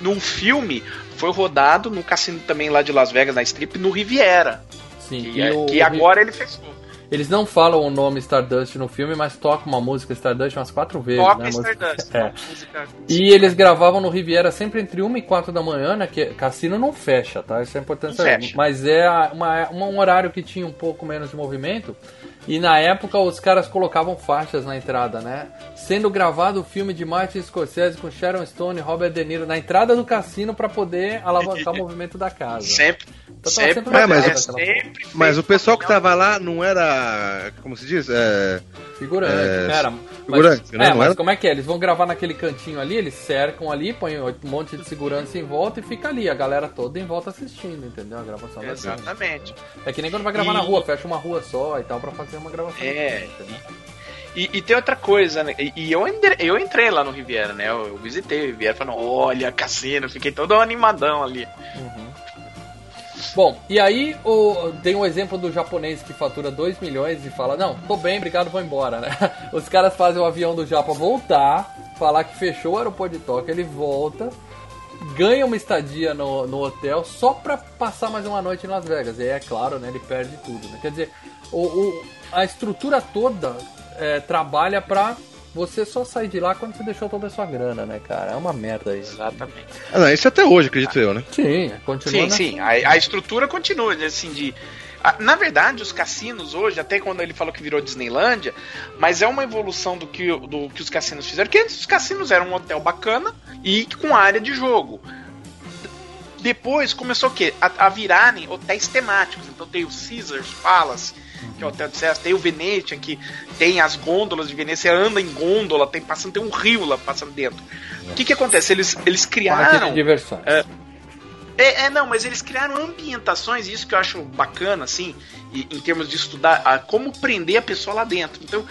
no filme foi rodado no cassino também lá de Las Vegas, na Strip, no Riviera. Sim, Que, e é- o- que agora ele fechou. Eles não falam o nome Stardust no filme, mas tocam uma música Stardust umas quatro vezes, Toca né? Stardust. É. música- E eles gravavam no Riviera sempre entre 1 e 4 da manhã, né? Que cassino não fecha, tá? Isso é importante saber. Mas é uma, uma- um horário que tinha um pouco menos de movimento. E na época os caras colocavam faixas na entrada, né? Sendo gravado o filme de Martin Scorsese com Sharon Stone e Robert De Niro na entrada do cassino pra poder alavancar o movimento da casa. Sempre. Então tava sempre, sempre É, mas é, sempre Mas o pessoal que tava lá não era. Como se diz? É. Figurante, É, era. figurante, mas, né? É, Não mas era? como é que é? Eles vão gravar naquele cantinho ali, eles cercam ali, põem um monte de segurança em volta e fica ali, a galera toda em volta assistindo, entendeu? A gravação da cena. Exatamente. É que nem quando vai gravar E- na rua, fecha uma rua só e tal pra fazer uma gravação. É, entendeu? E, e tem outra coisa, né? E, e eu, entre- eu entrei lá no Riviera, né? Eu, eu visitei o Riviera falando, olha, cassino, fiquei todo animadão ali. Bom, e aí o, tem um exemplo do japonês que fatura 2 milhões e fala, não, tô bem, obrigado, vou embora, né? Os caras fazem o avião do Japa voltar, falar que fechou o aeroporto de Tóquio, ele volta, ganha uma estadia no, no hotel só pra passar mais uma noite em Las Vegas. E aí, é claro, né, ele perde tudo, né? Quer dizer, o, o- a estrutura toda é, trabalha pra você só sair de lá quando você deixou toda a sua grana, né, cara? É uma merda isso. Exatamente. Ah, não, isso até hoje, acredito eu, né? Sim, continua Sim, nessa- sim, a, a estrutura continua, assim, de... a- Na verdade, os cassinos hoje, até quando ele falou que virou Disneylândia, mas é uma evolução do que, do que os cassinos fizeram, que antes os cassinos eram um hotel bacana e com área de jogo. Depois começou o quê? A, a virarem hotéis temáticos. Então tem o Caesars Palace, que é o hotel de César, tem o Venetian, que tem as gôndolas de Veneza, você anda em gôndola, tem passando, tem um rio lá passando dentro. O que que acontece? Eles, eles Parque criaram... de diversões. É. É, é, não, mas eles criaram ambientações, isso que eu acho bacana, assim, e- em termos de estudar a, como prender a pessoa lá dentro. Então,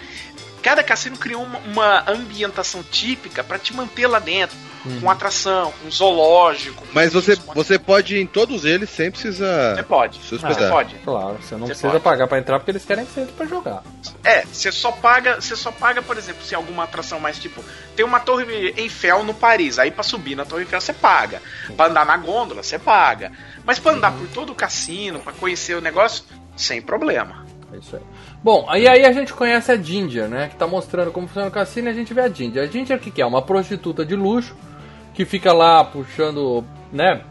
cada cassino criou uma, uma ambientação típica pra te manter lá dentro, com atração, com zoológico. com Mas você, você pode ir em todos eles sem precisar. Você pode. se Você hospedar. pode. Claro, você não Você precisa pode. pagar pra entrar porque eles querem que você entre pra jogar. É, você só paga, você só paga, por exemplo, se alguma atração mais tipo, tem uma torre Eiffel no Paris, aí pra subir na torre Eiffel você paga. Pra andar na gôndola você paga. Mas pra andar por todo o cassino, pra conhecer o negócio, sem problema. É isso aí. Bom, aí, aí a gente conhece a Ginger, né? Que tá mostrando como funciona o cassino e a gente vê a Ginger. A Ginger o que, que é? Uma prostituta de luxo que fica lá puxando, né?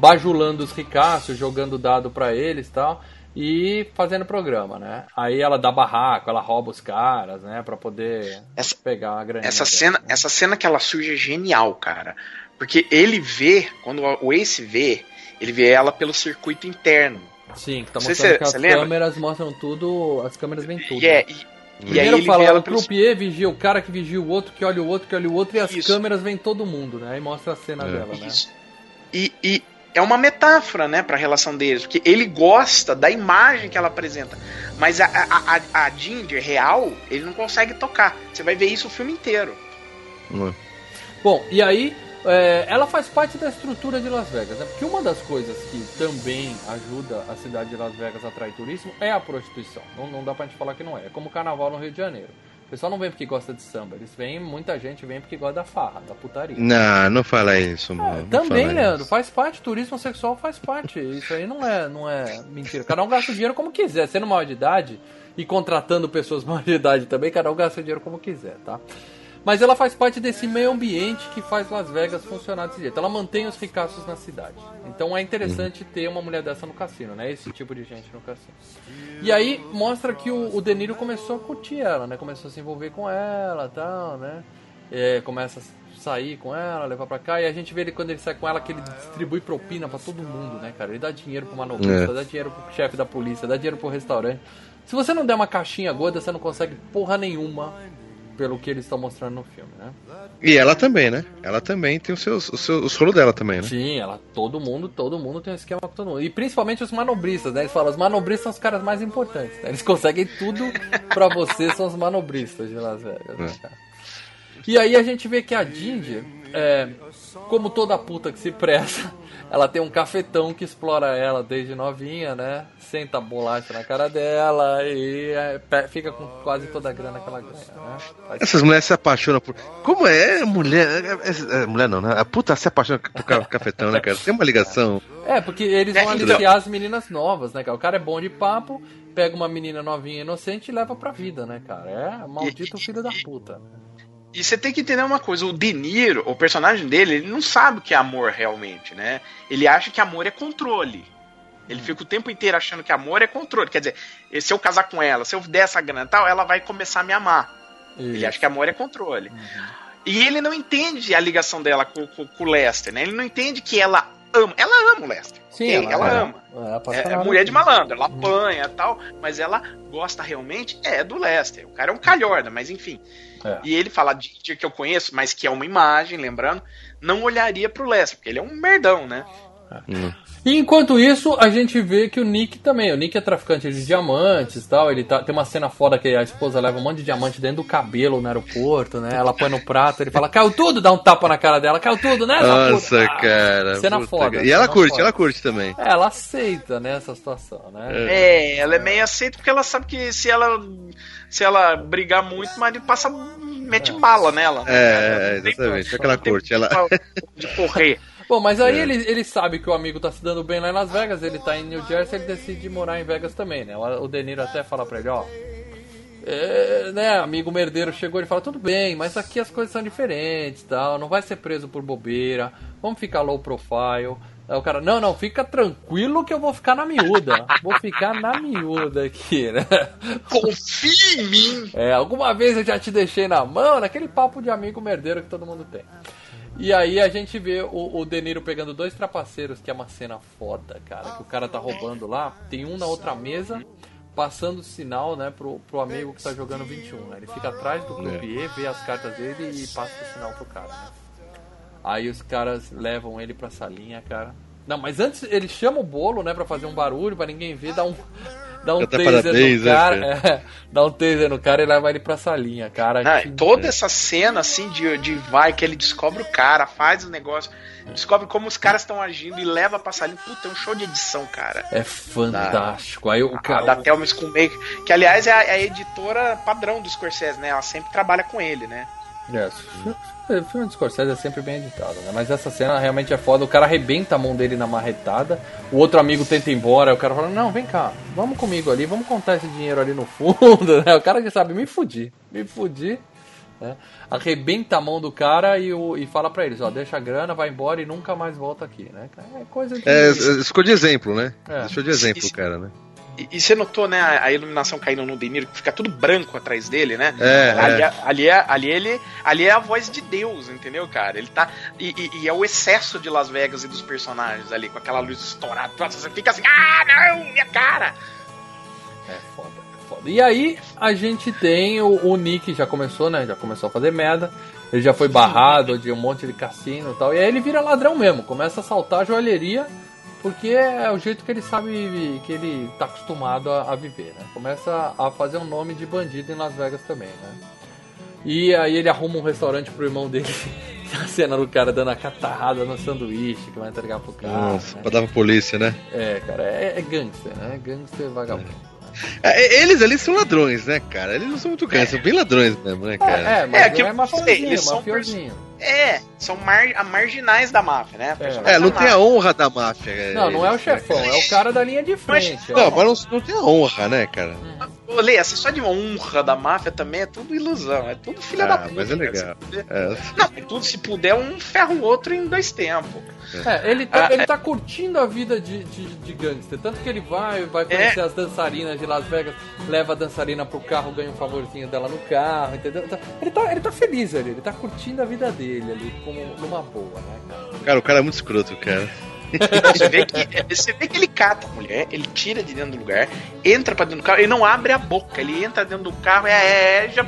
Bajulando os ricaços, jogando dado pra eles e tal. E fazendo programa, né? Aí ela dá barraco, ela rouba os caras, né? Pra poder Essa- pegar a grana. Essa cena, essa cena que ela surge é genial, cara. Porque ele vê, quando o Ace vê, ele vê ela pelo circuito interno. Sim, que tá mostrando que as você lembra? câmeras mostram tudo. As câmeras veem tudo. E, é, né? E, e aí Primeiro ele fala, vê ela o pelo croupier vigia o cara que vigia o outro, que olha o outro, que olha o outro, e as Isso. câmeras veem todo mundo, né? Aí mostra a cena É. dela, né? Isso. E, e é uma metáfora, né, pra relação deles, porque ele gosta da imagem que ela apresenta, mas a, a, a, a Ginger real, ele não consegue tocar. Você vai ver isso o filme inteiro. Hum. Bom, e aí é, ela faz parte da estrutura de Las Vegas, né? Porque uma das coisas que também ajuda a cidade de Las Vegas a atrair turismo é a prostituição. Não, não dá pra gente falar que não é. É como o carnaval no Rio de Janeiro. O pessoal não vem porque gosta de samba, eles vêm, muita gente vem porque gosta da farra, da putaria. Não, não fala isso, mano. não Também, Leandro, isso. faz parte, turismo sexual faz parte. Isso aí não é, não é mentira. Cada um gasta o dinheiro como quiser, sendo maior de idade e contratando pessoas maior de idade também, cada um gasta o dinheiro como quiser, tá? Mas ela faz parte desse meio ambiente que faz Las Vegas funcionar desse jeito. Ela mantém os ricaços na cidade. Então é interessante ter uma mulher dessa no cassino, né? Esse tipo de gente no cassino. E aí mostra que o, o De Niro começou a curtir ela, né? Começou a se envolver com ela e tal, né? É, começa a sair com ela, levar pra cá, e a gente vê ele quando ele sai com ela que ele distribui propina pra todo mundo, né, cara? Ele dá dinheiro pro manobrista, É. dá dinheiro pro chefe da polícia, dá dinheiro pro restaurante. Se você não der uma caixinha gorda, você não consegue porra nenhuma pelo que eles estão mostrando no filme, né? E ela também, né? Ela também tem os seus, os seus os rolos dela também, né? Sim, ela, todo mundo, todo mundo tem um esquema com todo mundo. E principalmente os manobristas, né? Eles falam, os manobristas são os caras mais importantes. né? Eles conseguem tudo pra você, são os manobristas de Las Vegas, né, cara? E aí a gente vê que a Ginger, é, como toda puta que se presta, ela tem um cafetão que explora ela desde novinha, né? Senta a bolacha na cara dela e é, fica com quase toda a grana que ela ganha, né? Faz Essas mulheres se apaixonam por. Como é mulher? É, é- é mulher não, né? A puta se apaixona por ca- cafetão, né, cara? Tem uma ligação. É, porque eles vão É, então. aliciar as meninas novas, né, cara? O cara é bom de papo, pega uma menina novinha inocente e leva pra vida, né, cara? É maldito filho da puta. E você tem que entender uma coisa, o De Niro, o personagem dele, ele não sabe o que é amor realmente, né? Ele acha que amor é controle. Ele fica o tempo inteiro achando que amor é controle. Quer dizer, se eu casar com ela, se eu der essa grana e tal, ela vai começar a me amar. Ele acha que amor é controle. E ele não entende a ligação dela com, com- com o Lester, né? Ele não entende que ela ama. Ela ama o Lester. Sim, ok? ela, ama. Ela é, É, é apaixonada. mulher de malandro, ela apanha e tal, mas ela gosta realmente é do Lester. O cara é um calhorda, mas enfim. É. E ele fala de que eu conheço, mas que é uma imagem, lembrando, não olharia pro Lester, porque ele é um merdão, né? E enquanto isso, a gente vê que o Nick também. O Nick é traficante de diamantes e tal. Ele tá, tem uma cena foda que a esposa leva um monte de diamante dentro do cabelo no aeroporto, né? Ela põe no prato, ele fala, caiu tudo, dá um tapa na cara dela, caiu tudo, né? Nossa, puta?" Ah, cara. Cena puta, foda. cara. E ela curte, foda. ela curte também. É, ela aceita, né, essa situação, né? É, ela é meio aceita porque ela sabe que se ela se ela brigar muito, o marido passa mete bala nela. né? É, tem- exatamente. É que ela não tem curte. Ela... De correr. Bom, mas É. aí ele, ele sabe que o amigo tá se dando bem lá em Las Vegas, ele tá em New Jersey, ele decide morar em Vegas também, né? O o De Niro até fala pra ele, ó. É, né, amigo merdeiro chegou e fala, tudo bem, mas aqui as coisas são diferentes, tal, não vai ser preso por bobeira, vamos ficar low profile. Aí o cara, não, não, fica tranquilo que eu vou ficar na miúda. Vou ficar na miúda aqui, né? Confia em mim. É, alguma vez eu já te deixei na mão, naquele papo de amigo merdeiro que todo mundo tem. E aí a gente vê o, o De Niro pegando dois trapaceiros, que é uma cena foda, cara. Que o cara tá roubando lá, tem um na outra mesa, passando sinal, né, pro, pro amigo que tá jogando 21, né? Ele fica atrás do croupier, vê as cartas dele e passa o sinal pro cara, né? Aí os caras levam ele pra salinha, cara. Não, mas antes ele chama o bolo, né, pra fazer um barulho, pra ninguém ver, dá um. Dá um Até taser parabéns, no né, cara. cara? é, dá um taser no cara e leva ele pra salinha, cara. Não, que- toda essa cena assim de, de vai que ele descobre o cara, faz o negócio, descobre como os caras estão agindo e leva pra salinha. Puta, é um show de edição, cara. É fantástico. Aí o A cara. da Thelma Schoonmaker, que aliás é a, é a editora padrão do Scorsese, né? Ela sempre trabalha com ele, né? É, o filme de Scorsese é sempre bem editado, né? Mas essa cena realmente é foda. O cara arrebenta a mão dele na marretada. O outro amigo tenta ir embora. O cara fala: Não, vem cá, vamos comigo ali, vamos contar esse dinheiro ali no fundo. Né? O cara que sabe, me fudir, me fudir. Né? Arrebenta a mão do cara e, o, e fala pra eles: Ó, deixa a grana, vai embora e nunca mais volta aqui, né? É coisa de. É, ficou de exemplo, né? É. Deixou de exemplo, cara, né? E, e você notou, né, a, a iluminação caindo no De Niro, que fica tudo branco atrás dele, né? É, ali, é. ali, é, ali, ele, ali é a voz de Deus, entendeu, cara? Ele tá. E, e- e é o excesso de Las Vegas e dos personagens ali, com aquela luz estourada. Nossa, Você fica assim, ah, não, minha cara! É foda, é foda. E aí a gente tem o, o Nick, já começou, né? Já começou a fazer merda. Ele já foi barrado de um monte de cassino e tal. E aí ele vira ladrão mesmo, começa a assaltar a joalheria, porque é o jeito que ele sabe, que ele tá acostumado a, a viver, né? Começa a fazer um nome de bandido em Las Vegas também, né? E aí ele arruma um restaurante pro irmão dele. a cena do cara dando a catarrada no sanduíche que vai entregar pro cara. Nossa, né? pra dar pra polícia, né? É, cara, é, é gangster, né? Gangster vagabundo. É, eles ali são ladrões, né, cara? Eles não são muito grandes, são bem ladrões mesmo, né, cara? É, mas É, é, que é mafiosinho, sei, eles são mafiosinho. É, são mar, marginais da máfia, né? Personagens É, não tem a honra da máfia. Não, não é o né, chefão, é o cara da linha de frente. Não, ó. mas não, não tem a honra, né, cara? Ô, ô, Lê, essa só de honra da máfia também é tudo ilusão, é tudo filha Ah, da puta. mas é cara. legal. Se puder- É. Não, é tudo se puder, um ferra o outro em dois tempos. É, ele tá, Ah, ele tá curtindo a vida de, de, de gangster. Tanto que ele vai, vai conhecer as dançarinas de Las Vegas, leva a dançarina pro carro, ganha um favorzinho dela no carro, entendeu? Tá- Ele tá, ele tá feliz ali, ele tá curtindo a vida dele ali, como numa boa, né, cara? Cara, o cara é muito escroto, cara. Você vê, que, você vê que ele cata a mulher, ele tira de dentro do lugar, entra pra dentro do carro, ele não abre a boca, ele entra dentro do carro, é, é, já,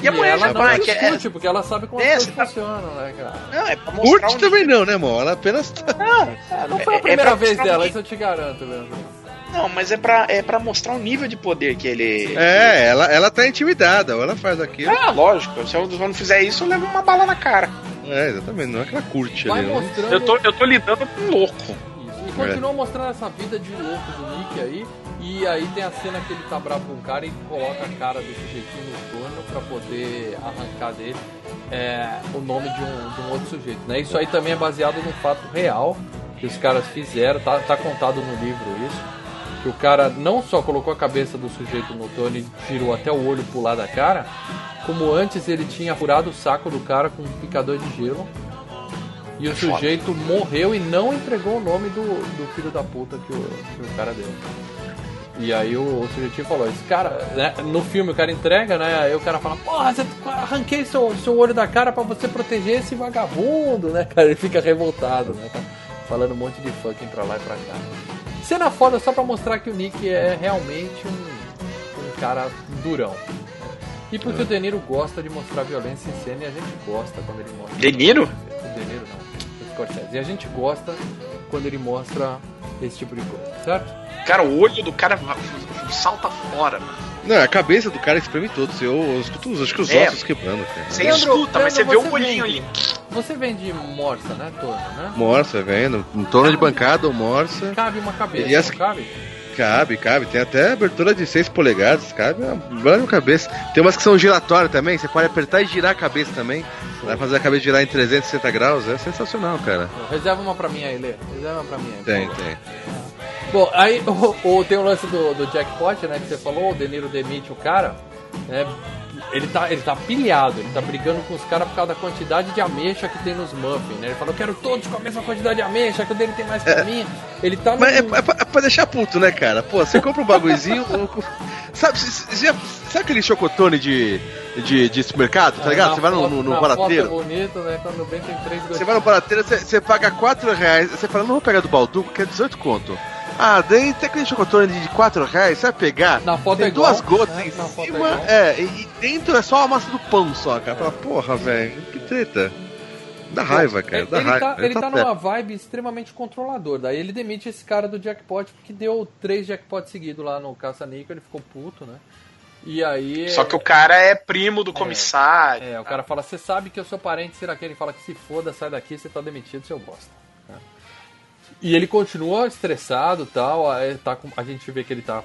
e a mulher ela já não vai, que é, discute, porque ela sabe como É, as coisas tá- funcionam, né, cara? não, é pra mostrar Curte um- também não, né, irmão? Ela apenas tá. Não, É, não foi É- a é primeira pra vez dela, nível. isso eu te garanto mesmo. não, mas é pra, é pra mostrar o nível de poder que ele. É, ela, ela tá intimidada, ou ela faz aquilo. É, lógico, se eu não fizer isso, eu levo uma bala na cara. É, exatamente, não é que ela curte Vai ali. né? mostrando. Eu tô, eu tô lidando com um louco. Isso. E continua mostrando essa vida de louco do Nick aí. E aí tem a cena que ele tá bravo com o cara e coloca a cara do sujeitinho no torno pra poder arrancar dele é, o nome de um, de um outro sujeito. Né? Isso aí também é baseado num fato real que os caras fizeram, tá, tá contado no livro isso. Que o cara não só colocou a cabeça do sujeito no torno e tirou até o olho pular da cara, como antes ele tinha furado o saco do cara com um picador de gelo. E o sujeito morreu e não entregou o nome do, do filho da puta que o, que o cara deu. E aí o, o sujeitinho falou, esse cara, né, no filme o cara entrega, né? Aí o cara fala, porra, você, arranquei seu, seu olho da cara pra você proteger esse vagabundo, né, cara? Ele fica revoltado, né? Tá falando um monte de fucking pra lá e pra cá. Cena foda só pra mostrar que o Nick é realmente um, um cara durão. E porque o De Niro gosta de mostrar violência em cena e a gente gosta quando ele mostra. De Niro? O De Niro não, o Scorsese. E a gente gosta quando ele mostra esse tipo de coisa, certo? Cara, o olho do cara salta fora, mano. Não, a cabeça do cara espreme todo. Eu, eu escuto os, acho que os É. ossos quebrando, cara. Você Leandro, escuta, mas você vê o olhinho ali. Você vende morsa, né, Torno, né? Morsa, vendo? Em torno de bancada ou morsa. Cabe uma cabeça, E não cabe? Cabe, cabe. Tem até abertura de 6 polegadas. Cabe uma cabeça. Tem umas que são giratórias também. Você pode apertar e girar a cabeça também. Vai fazer a cabeça girar em 360 graus. É sensacional, cara. Reserva uma pra mim aí, Lê. Reserva uma pra mim aí. Tem, tem. Bom, aí o, o- tem o lance do, do jackpot, né, que você falou, o De Niro demite o cara, né, ele tá, ele tá pilhado, ele tá brigando com os caras por causa da quantidade de ameixa que tem nos muffins, né, ele falou, eu quero todos com a mesma quantidade de ameixa, que o dele tem mais que a minha, ele tá Mas é, é pra, é pra deixar puto, né, cara? Pô, você compra um bagulhozinho. sabe, você sabe aquele chocotone de, de, de supermercado, tá ligado? na Você vai no, no, no na barateiro. é bonito, né, quando tem três Você vai no barateiro, você, você paga 4 reais. Você fala, não vou pegar do Balduco, que é 18 conto. Ah, daí tem aquele chocotone de 4 reais, você vai pegar. Na foto tem é igual, duas gotas né? em Na é cima. igual. É, e, dentro é só a massa do pão só, cara. Fala, porra, velho, que treta. Dá raiva, cara. Ele, Dá ele raiva. tá, ele tá certo. numa vibe extremamente controlador. Daí ele demite esse cara do jackpot, porque deu três jackpots seguidos lá no caça-níquel, ele ficou puto, né? E aí. Só que o cara é primo do comissário. É, o cara fala, você sabe que eu sou parente, será que ele fala que se foda, sai daqui, você tá demitido, seu bosta. E ele continua estressado e tal, aí tá com- a gente vê que ele tá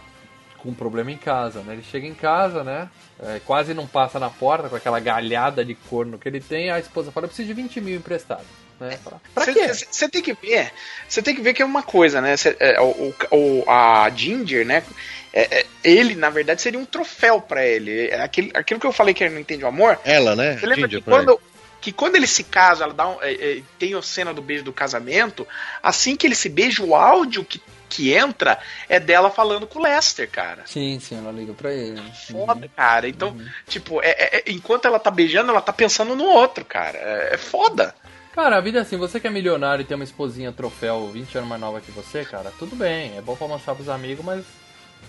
com um problema em casa, né? Ele chega em casa, né? é, quase não passa na porta com aquela galhada de corno que ele tem, a esposa fala, eu preciso de 20 mil emprestado. Né? Fala, pra quê? Você tem que ver, você tem que ver que é uma coisa, né? Cê- é, o, o- a Ginger, né? é- é, ele, na verdade, seria um troféu pra ele. É aquilo, aquilo que eu falei que ele não entende o amor. Ela, né? Você lembra Ginger, que quando, que quando ele se casa, ela dá um, é, é, tem a cena do beijo do casamento, assim que ele se beija, o áudio que, que entra é dela falando com o Lester, cara. Sim, sim, ela liga pra ele. Foda, cara. Então, tipo, é- é- é- enquanto ela tá beijando, ela tá pensando no outro, cara. É, é foda. Cara, a vida é assim, você que é milionário e tem uma esposinha troféu 20 anos mais nova que você, cara, tudo bem, é bom pra mostrar pros amigos, mas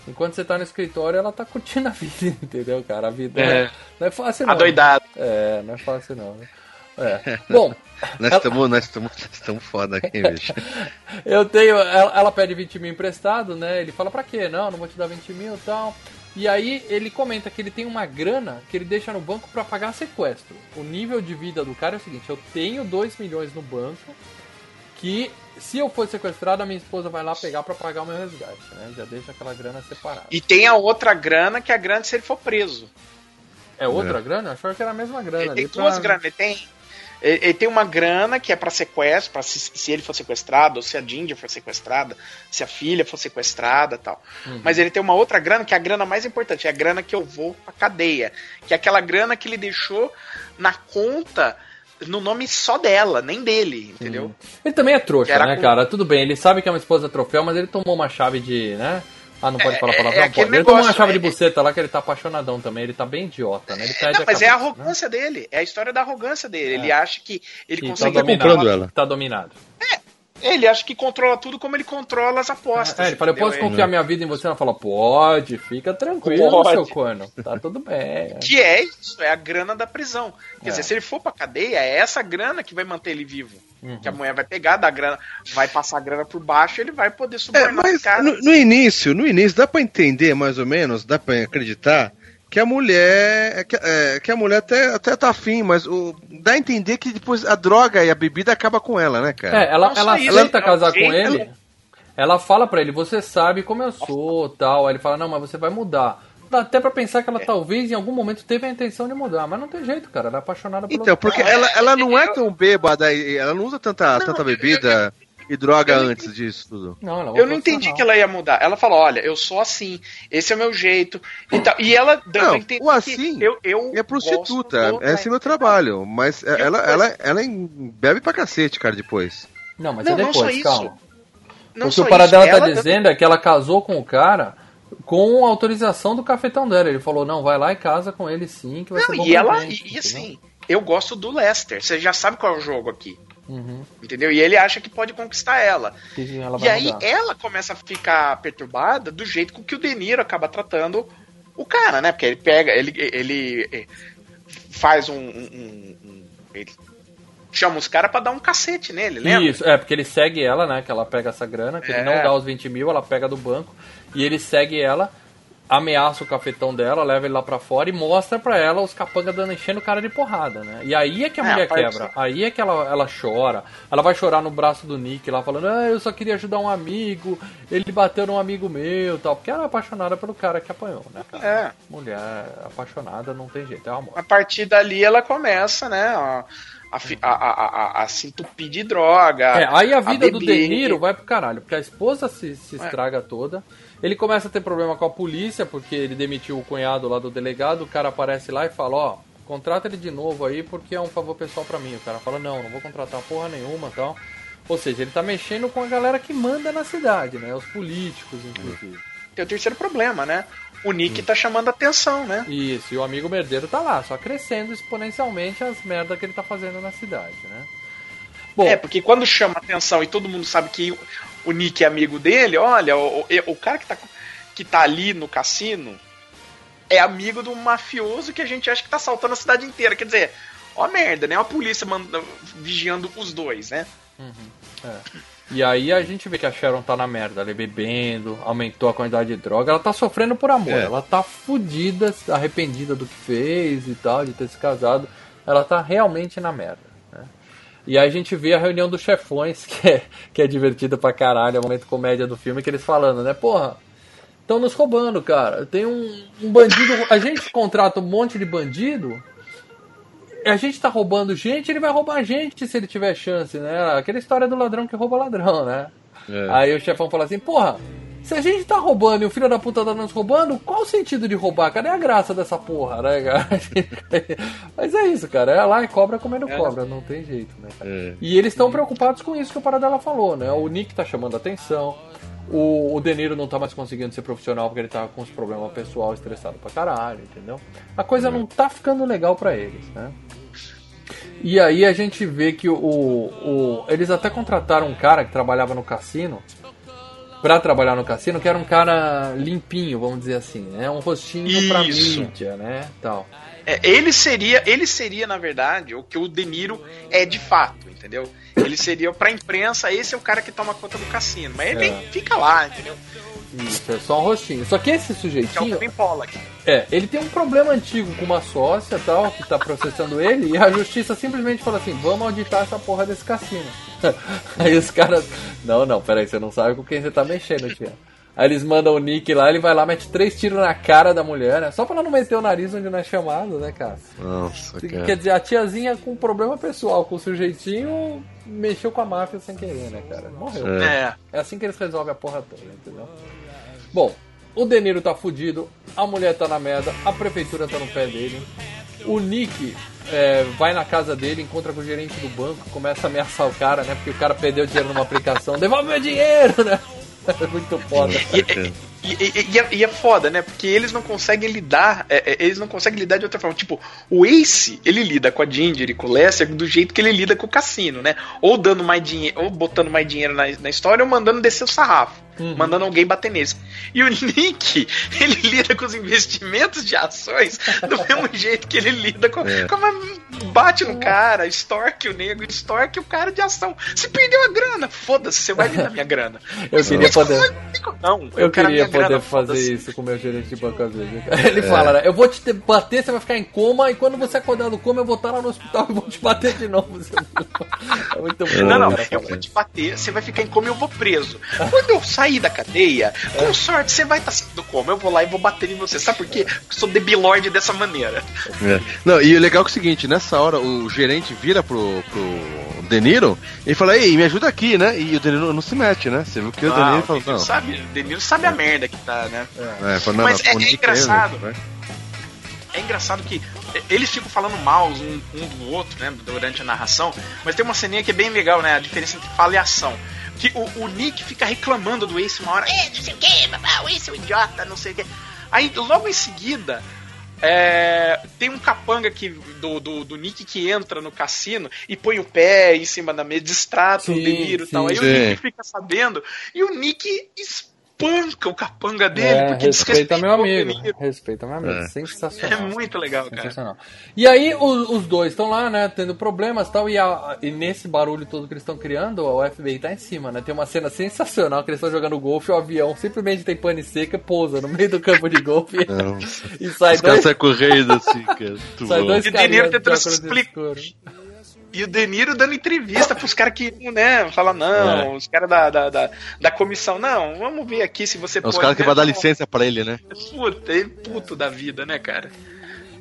enquanto você tá no escritório, ela tá curtindo a vida, entendeu, cara? A vida É. não é fácil não. Adoidado. É, não é fácil não. né? É. Bom, Nós estamos nós estamos nós foda aqui, bicho. eu tenho. Ela, ela pede 20 mil emprestado, né? Ele fala pra quê? Não, não vou te dar 20 mil e tal. E aí ele comenta que ele tem uma grana que ele deixa no banco pra pagar sequestro. O nível de vida do cara é o seguinte: eu tenho 2 milhões no banco que se eu for sequestrado, a minha esposa vai lá pegar pra pagar o meu resgate, né? Já deixa aquela grana separada. E tem a outra grana, que é a grana se ele for preso. É outra grana? Eu achava que era a mesma grana Ele tem ali. pra- duas granas. Ele tem. Ele, ele tem uma grana que é pra sequestro, pra se, se ele for sequestrado, ou se a Ginger for sequestrada, se a filha for sequestrada tal. Mas ele tem uma outra grana, que é a grana mais importante, é a grana que eu vou pra cadeia. Que é aquela grana que ele deixou na conta no nome só dela, nem dele, entendeu? Ele também é trouxa, né, com- cara? Tudo bem, ele sabe que é uma esposa troféu, mas ele tomou uma chave de, né? Ah, não pode É, falar é- palavrão? é aquele pode. Ele tomou uma negócio, chave de é- buceta lá que ele tá apaixonadão também. Ele tá bem idiota, né? Ele perde Não, a mas é a né? arrogância dele, é a história da arrogância dele. Ele acha que ele E tá consegue dominado. comprando ela. Tá dominado. Ele acha que controla tudo como ele controla as apostas. É, ele fala, eu posso confiar minha vida em você? Ela fala, pode, fica tranquilo, Pode. seu corno. Tá tudo bem. Que é isso, é a grana da prisão. Quer É. dizer, se ele for pra cadeia, é essa grana que vai manter ele vivo. Uhum. Que a mulher vai pegar, dar grana, vai passar a grana por baixo ele vai poder É, subornar mas no, no início, no início, dá pra entender mais ou menos, dá pra acreditar que a mulher. é Que, é, que a mulher até, até tá afim, mas o, dá a entender que depois a droga e a bebida acaba com ela, né, cara? É, ela, só ela isso, é um casar com ele. Ela fala pra ele, você sabe como eu sou, tal. Aí ele fala, não, mas você vai mudar. Dá até pra pensar que ela talvez em algum momento teve a intenção de mudar, mas não tem jeito, cara. Ela é apaixonada pelo Então, porque ela, é- ela não é eu- tão bêbada, ela não usa tanta, Não, tanta eu- bebida e droga antes disso tudo. Não, ela é Eu não entendi que ela ia mudar. Ela falou: olha, eu sou assim, esse é o meu jeito. E, tal. e ela Não, o assim que eu, eu É prostituta, do- esse é meu trabalho, mas ela, ela, ela, ela bebe pra cacete, cara, depois. Não, mas Não, é não depois, só isso. calma. Não o que só o Paradela isso, tá dizendo é que ela casou com o cara com autorização do cafetão dela. Ele falou, não, vai lá e casa com ele sim, que vai ser Não, bom e ela, gente, e, e assim, eu gosto do Lester. Você já sabe qual é o jogo aqui. Uhum. Entendeu? E ele acha que pode conquistar ela. Que ela E aí mudar. ela começa a ficar perturbada do jeito com que o De Niro acaba tratando o cara, né? Porque ele pega, ele, ele eh, faz um. um- um- ele chama os caras pra dar um cacete nele, lembra? Isso, é, porque ele segue ela, né? Que ela pega essa grana, que ele É. não dá os 20 mil, ela pega do banco. E ele segue ela, ameaça o cafetão dela, leva ele lá pra fora e mostra pra ela os capangas dando enchendo o cara de porrada, né? E aí é que a É, mulher a quebra. Aí é que ela, ela chora. Ela vai chorar no braço do Nick lá, falando, ah, eu só queria ajudar um amigo, ele bateu num amigo meu tal. Porque ela é apaixonada pelo cara que apanhou, né, cara? É. Mulher apaixonada não tem jeito, é amor. A partir dali ela começa, né? A, a, a, a, a, a se entupir de droga. É, aí a vida do. De Niro vai pro caralho, porque a esposa se, se estraga toda. Ele começa a ter problema com a polícia, porque ele demitiu o cunhado lá do delegado. O cara aparece lá e fala: Ó, contrata ele de novo aí, porque é um favor pessoal pra mim. O cara fala: Não, não vou contratar porra nenhuma tal. Ou seja, ele tá mexendo com a galera que manda na cidade, né? Os políticos, inclusive. Tem o terceiro problema, né? O Nick tá chamando atenção, né? Isso, e o amigo merdeiro tá lá, só crescendo exponencialmente as merdas que ele tá fazendo na cidade, né? Bom, É, porque quando chama atenção e todo mundo sabe que o- Nick é amigo dele, olha, o, o, cara que tá, que tá ali no cassino é amigo do mafioso que a gente acha que tá assaltando a cidade inteira. Quer dizer, ó merda, né? A polícia manda, vigiando os dois, né? E aí a gente vê que a Sharon tá na merda, ela é bebendo, aumentou a quantidade de droga, ela tá sofrendo por amor, É. ela tá fudida, arrependida do que fez e tal, de ter se casado, ela tá realmente na merda. E aí a gente vê a reunião dos chefões, que é, que é divertida pra caralho, é o momento comédia do filme, que eles falando, né, porra, estão nos roubando, cara, tem um, um bandido, a gente contrata um monte de bandido, a gente tá roubando gente, ele vai roubar a gente se ele tiver chance, né? Aquela história do ladrão que rouba ladrão, né? É. Aí o chefão fala assim, porra, se a gente tá roubando e o filho da puta tá nos roubando, qual o sentido de roubar? Cadê a graça dessa porra, né, cara? Mas é isso, cara. É lá e cobra comendo cobra, não tem jeito, né, cara? É. E eles estão preocupados com isso que o Paradela falou, né? O Nick tá chamando atenção. O, o De Niro não tá mais conseguindo ser profissional porque ele tá com os problemas pessoal estressado pra caralho, entendeu? A coisa não tá ficando legal pra eles, né? E aí a gente vê que o, o- eles até contrataram um cara que trabalhava no cassino pra trabalhar no cassino, que era um cara limpinho, vamos dizer assim, né? Um rostinho pra Isso. mídia, né? Tal. É, ele seria, ele seria, na verdade, o que o De Niro é de fato, entendeu? Ele seria pra imprensa, esse é o cara que toma conta do cassino. Mas ele É. fica lá, entendeu? Isso, é só um rostinho. Só que esse Que é o sujeitinho, é, ele tem um problema antigo com uma sócia tal, que tá processando ele, e a justiça simplesmente fala assim, vamos auditar essa porra desse cassino. Aí os caras. Não, não, peraí, você não sabe com quem você tá mexendo, tia. Aí eles mandam o Nick lá, ele vai lá, mete três tiros na cara da mulher, né? Só pra ela não meter o nariz onde não é chamado, né, cara? Nossa, cara. Quer dizer, a tiazinha com problema pessoal, com o sujeitinho, mexeu com a máfia sem querer, né, cara? Morreu. É. É assim que eles resolvem a porra toda, entendeu? Bom, o Deniro tá fudido, a mulher tá na merda, a prefeitura tá no pé dele. O Nick é, vai na casa dele, encontra com o gerente do banco, começa a ameaçar o cara, né? Porque o cara perdeu dinheiro numa aplicação. Devolve meu dinheiro, né? É muito foda. E, e- e- é, e é foda, né? Porque eles não conseguem lidar. é, é, eles não conseguem lidar de outra forma. Tipo, o Ace, ele lida com a Ginger e com o Lester do jeito que ele lida com o cassino, né? Ou dando mais dinheiro, ou botando mais dinheiro na, na história, ou mandando descer o sarrafo. Mandando alguém bater neles. E o Nick, ele lida com os investimentos de ações do mesmo jeito que ele lida com. com bate no cara, extorque o nego, extorque o cara de ação. Você perdeu a grana, foda-se, você vai lidar minha grana. Eu queria poder. Não, Eu a queria minha grana, poder fazer isso com o meu gerente de banco às vezes. Ele fala, né? Eu vou te te bater, você vai ficar em coma, e quando você acordar do coma, eu vou estar lá no hospital e vou te bater de novo. É muito bom. Não, não, cara. eu vou te bater, você vai ficar em coma e eu vou preso. Quando eu sair da cadeia, com sorte, você vai estar saindo do coma. Eu vou lá e vou bater em você. Sabe por quê? Porque eu sou debilóide dessa maneira. É. Não, e o legal é, que é o seguinte, nessa hora o gerente vira pro, pro Deniro e fala, ei, me ajuda aqui, né? E o Deniro não se mete, né? Você viu que o Ah, o falou, Deniro não. sabe, o Deniro sabe a merda que tá, né? É, falou, não, Mas não, é- é Nick engraçado. né? É engraçado que eles ficam falando mal um, um do outro, né, durante a narração, mas tem uma ceninha que é bem legal, né, a diferença entre fala e ação. Que o, o Nick fica reclamando do Ace uma hora, é, não sei o que, o Ace é um idiota, não sei o que. Aí logo em seguida, é, tem um capanga que, do, do, do Nick que entra no cassino e põe o pé em cima da mesa, distrata o Deniro e tal. Aí o Sim. Nick fica sabendo e o Nick espanca o capanga dele É, porque respeita meu amigo. Respeita meu amigo. É. É Sensacional. muito legal, cara. Sensacional. E aí os, os dois estão lá, né, tendo problemas e tal, e, a- e nesse barulho todo que eles estão criando, o FBI tá em cima, né? Tem uma cena sensacional que eles estão jogando golfe, o avião simplesmente tem pane seca, pousa no meio do campo de golfe Não. e sai Os caras dois, saem correndo assim, cara. Muito sai bom. dois E carinhas de tentando óculos explicar. E o Deniro dando entrevista pros caras que, né, fala não, os caras da, da, da, da comissão, não, vamos ver aqui se você É Os pode. caras que né? vai dar licença pra ele, né? Puta, ele é puto da vida, né, cara?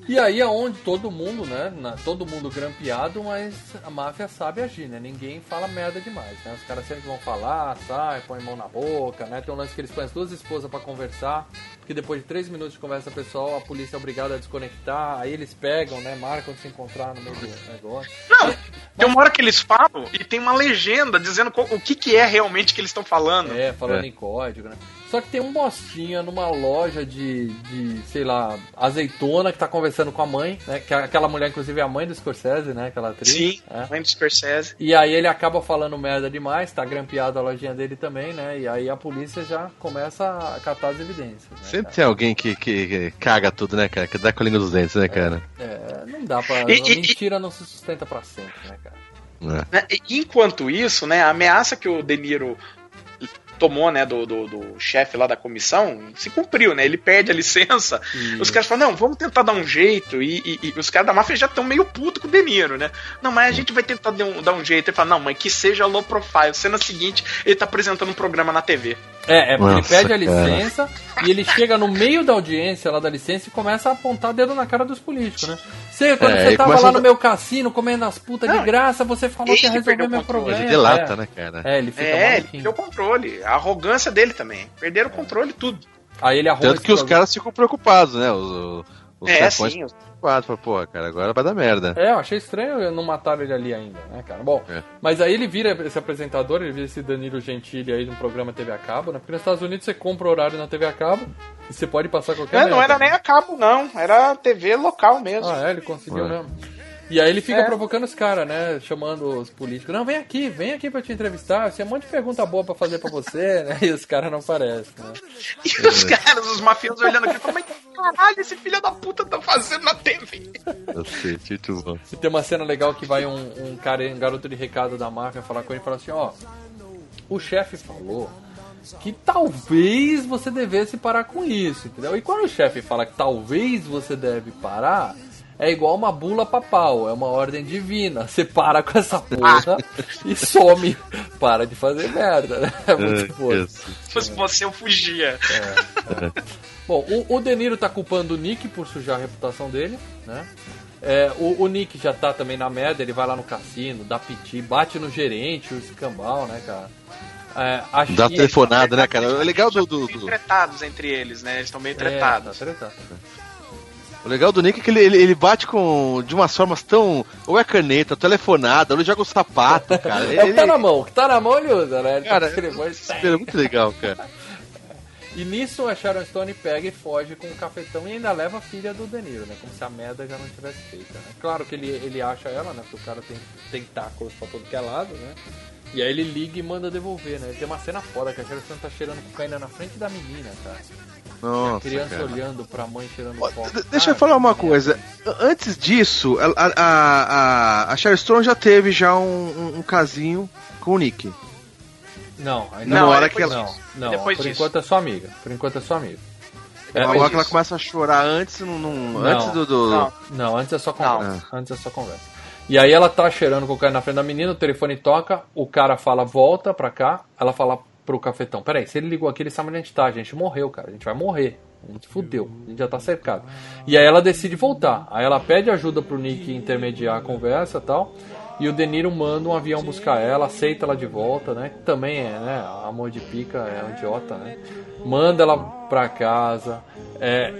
E aí é onde todo mundo, né? na- todo mundo grampeado, mas a máfia sabe agir, né? Ninguém fala merda demais, né? Os caras sempre vão falar, sai, põe mão na boca, né? Tem um lance que eles põem as duas esposas pra conversar, porque depois de três minutos de conversa pessoal, a polícia é obrigada a desconectar, aí eles pegam, né? Marcam de se encontrar no meio do negócio. Não, tem uma hora que eles falam e tem uma legenda dizendo o que, que é realmente que eles estão falando. É, falando É. em código, né? Só que tem um bostinha numa loja de, de, sei lá, azeitona que tá conversando com a mãe, né? Que é aquela mulher, inclusive, é a mãe do Scorsese, né? Aquela atriz. Sim, É. mãe do Scorsese. E aí ele acaba falando merda demais, tá grampeado a lojinha dele também, né? E aí a polícia já começa a catar as evidências. Né, Sempre cara? tem alguém que, que, que caga tudo, né, cara? Que dá com a língua dos dentes, né, cara? É, não dá pra. E- e- mentira não se sustenta pra sempre, né, cara? É. Né? E, Enquanto isso, né, a ameaça que o De Niro tomou, né, do, do, do chefe lá da comissão, se cumpriu, né? Ele perde a licença. Os caras falam, não, vamos tentar dar um jeito. E, e- e os caras da máfia já estão meio puto com o De Niro, né? Não, mas a gente vai tentar dar um, dar um jeito. Ele fala, não, mas que seja low profile. Cena seguinte, ele tá apresentando um programa na TV. É, é porque Nossa, ele pede a licença cara. e ele chega no meio da audiência lá da licença e começa a apontar dedo na cara dos políticos, né? Você, é, quando é, você tava lá a... no meu cassino comendo as putas de ah, graça, você falou que ia resolver meu controle. problema. Ele delata, é. né, cara? É, ele fica É, ele perdeu o controle. A arrogância dele também. Perderam o controle, tudo. Aí ele Tanto que os caras ficam preocupados, né? Os, os, os é, chefões... sim, os 4. Falei, porra, cara, agora vai dar merda. É, eu achei estranho não matar ele ali ainda, né, cara? Bom, é. mas aí ele vira esse apresentador, ele vira esse Danilo Gentili aí no programa TV a cabo, né? Porque nos Estados Unidos você compra horário na TV a cabo e você pode passar qualquer. É, não era nem a cabo, não. Era TV local mesmo. Ah, é, ele conseguiu é. mesmo. E aí ele fica É. provocando os caras, né? Chamando os políticos. Não, vem aqui, vem aqui pra te entrevistar. Tem um monte de pergunta boa pra fazer pra você, né? E os caras não aparecem, né? E os caras, os mafiosos olhando aqui, falando, mas que caralho esse filho da puta tá fazendo na TV? Eu sei, muito bom. E tem uma cena legal que vai um, um cara, um garoto de recado da máfia falar com ele e falar assim, ó, o chefe falou que talvez você devesse parar com isso, entendeu? E quando o chefe fala que talvez você deve parar, é igual uma bula papal, é uma ordem divina. Você para com essa porra e some. Para de fazer merda, né? É muito foda. Se fosse você, eu fugia. Bom, o, o De Niro tá culpando o Nick por sujar a reputação dele, né? É, o, o Nick já tá também na merda, ele vai lá no cassino, dá piti, bate no gerente, o escambau, né, cara? É, a Dá telefonada, né, cara? O legal do, do, Estão do- tretados entre eles, né? Eles estão meio É, tretados. tá tretado. O legal do Nick é que ele, ele, ele bate com de umas formas tão. Ou é caneta, telefonada, ou ele joga o sapato, cara. É o que Ele, tá na mão, o que tá na mão ele usa, né? Ele Cara, tá ele é muito legal, cara. E nisso a Sharon Stone pega e foge com o cafetão e ainda leva a filha do De Niro, né? Como se a merda já não tivesse feita, né? Claro que ele, ele acha ela, né? Porque o cara tem tentáculos pra todo que é lado, né? E aí ele liga e manda devolver, né? Tem uma cena foda que a Sharon tá cheirando cocaína na frente da menina, cara. a Nossa, criança cara. olhando pra mãe cheirando de- Deixa eu falar uma coisa. Antes disso, a, a, a, a Sharon já teve já um, um, um casinho com o Nick. Não, ainda Não, não. hora é que depois ela- Não, disso. não. Depois por disso. enquanto é sua amiga. Por enquanto é sua amiga. É, Agora que ela começa a chorar antes, não, não- Não. antes do. do- Não. Não, antes é só conversa. Não. Antes é só conversa. E aí ela tá cheirando cocaína na frente da menina, o telefone toca, o cara fala, volta pra cá, ela fala pro cafetão, peraí, se ele ligou aqui, ele sabe onde a gente tá, a gente morreu, cara, a gente vai morrer. A gente fudeu, a gente já tá cercado. E aí ela decide voltar. Aí ela pede ajuda pro Nick intermediar a conversa e tal. E o De Niro manda um avião buscar ela, aceita ela de volta, né? Que também é, né? Amor de pica, é um idiota, né? Manda ela pra casa. É,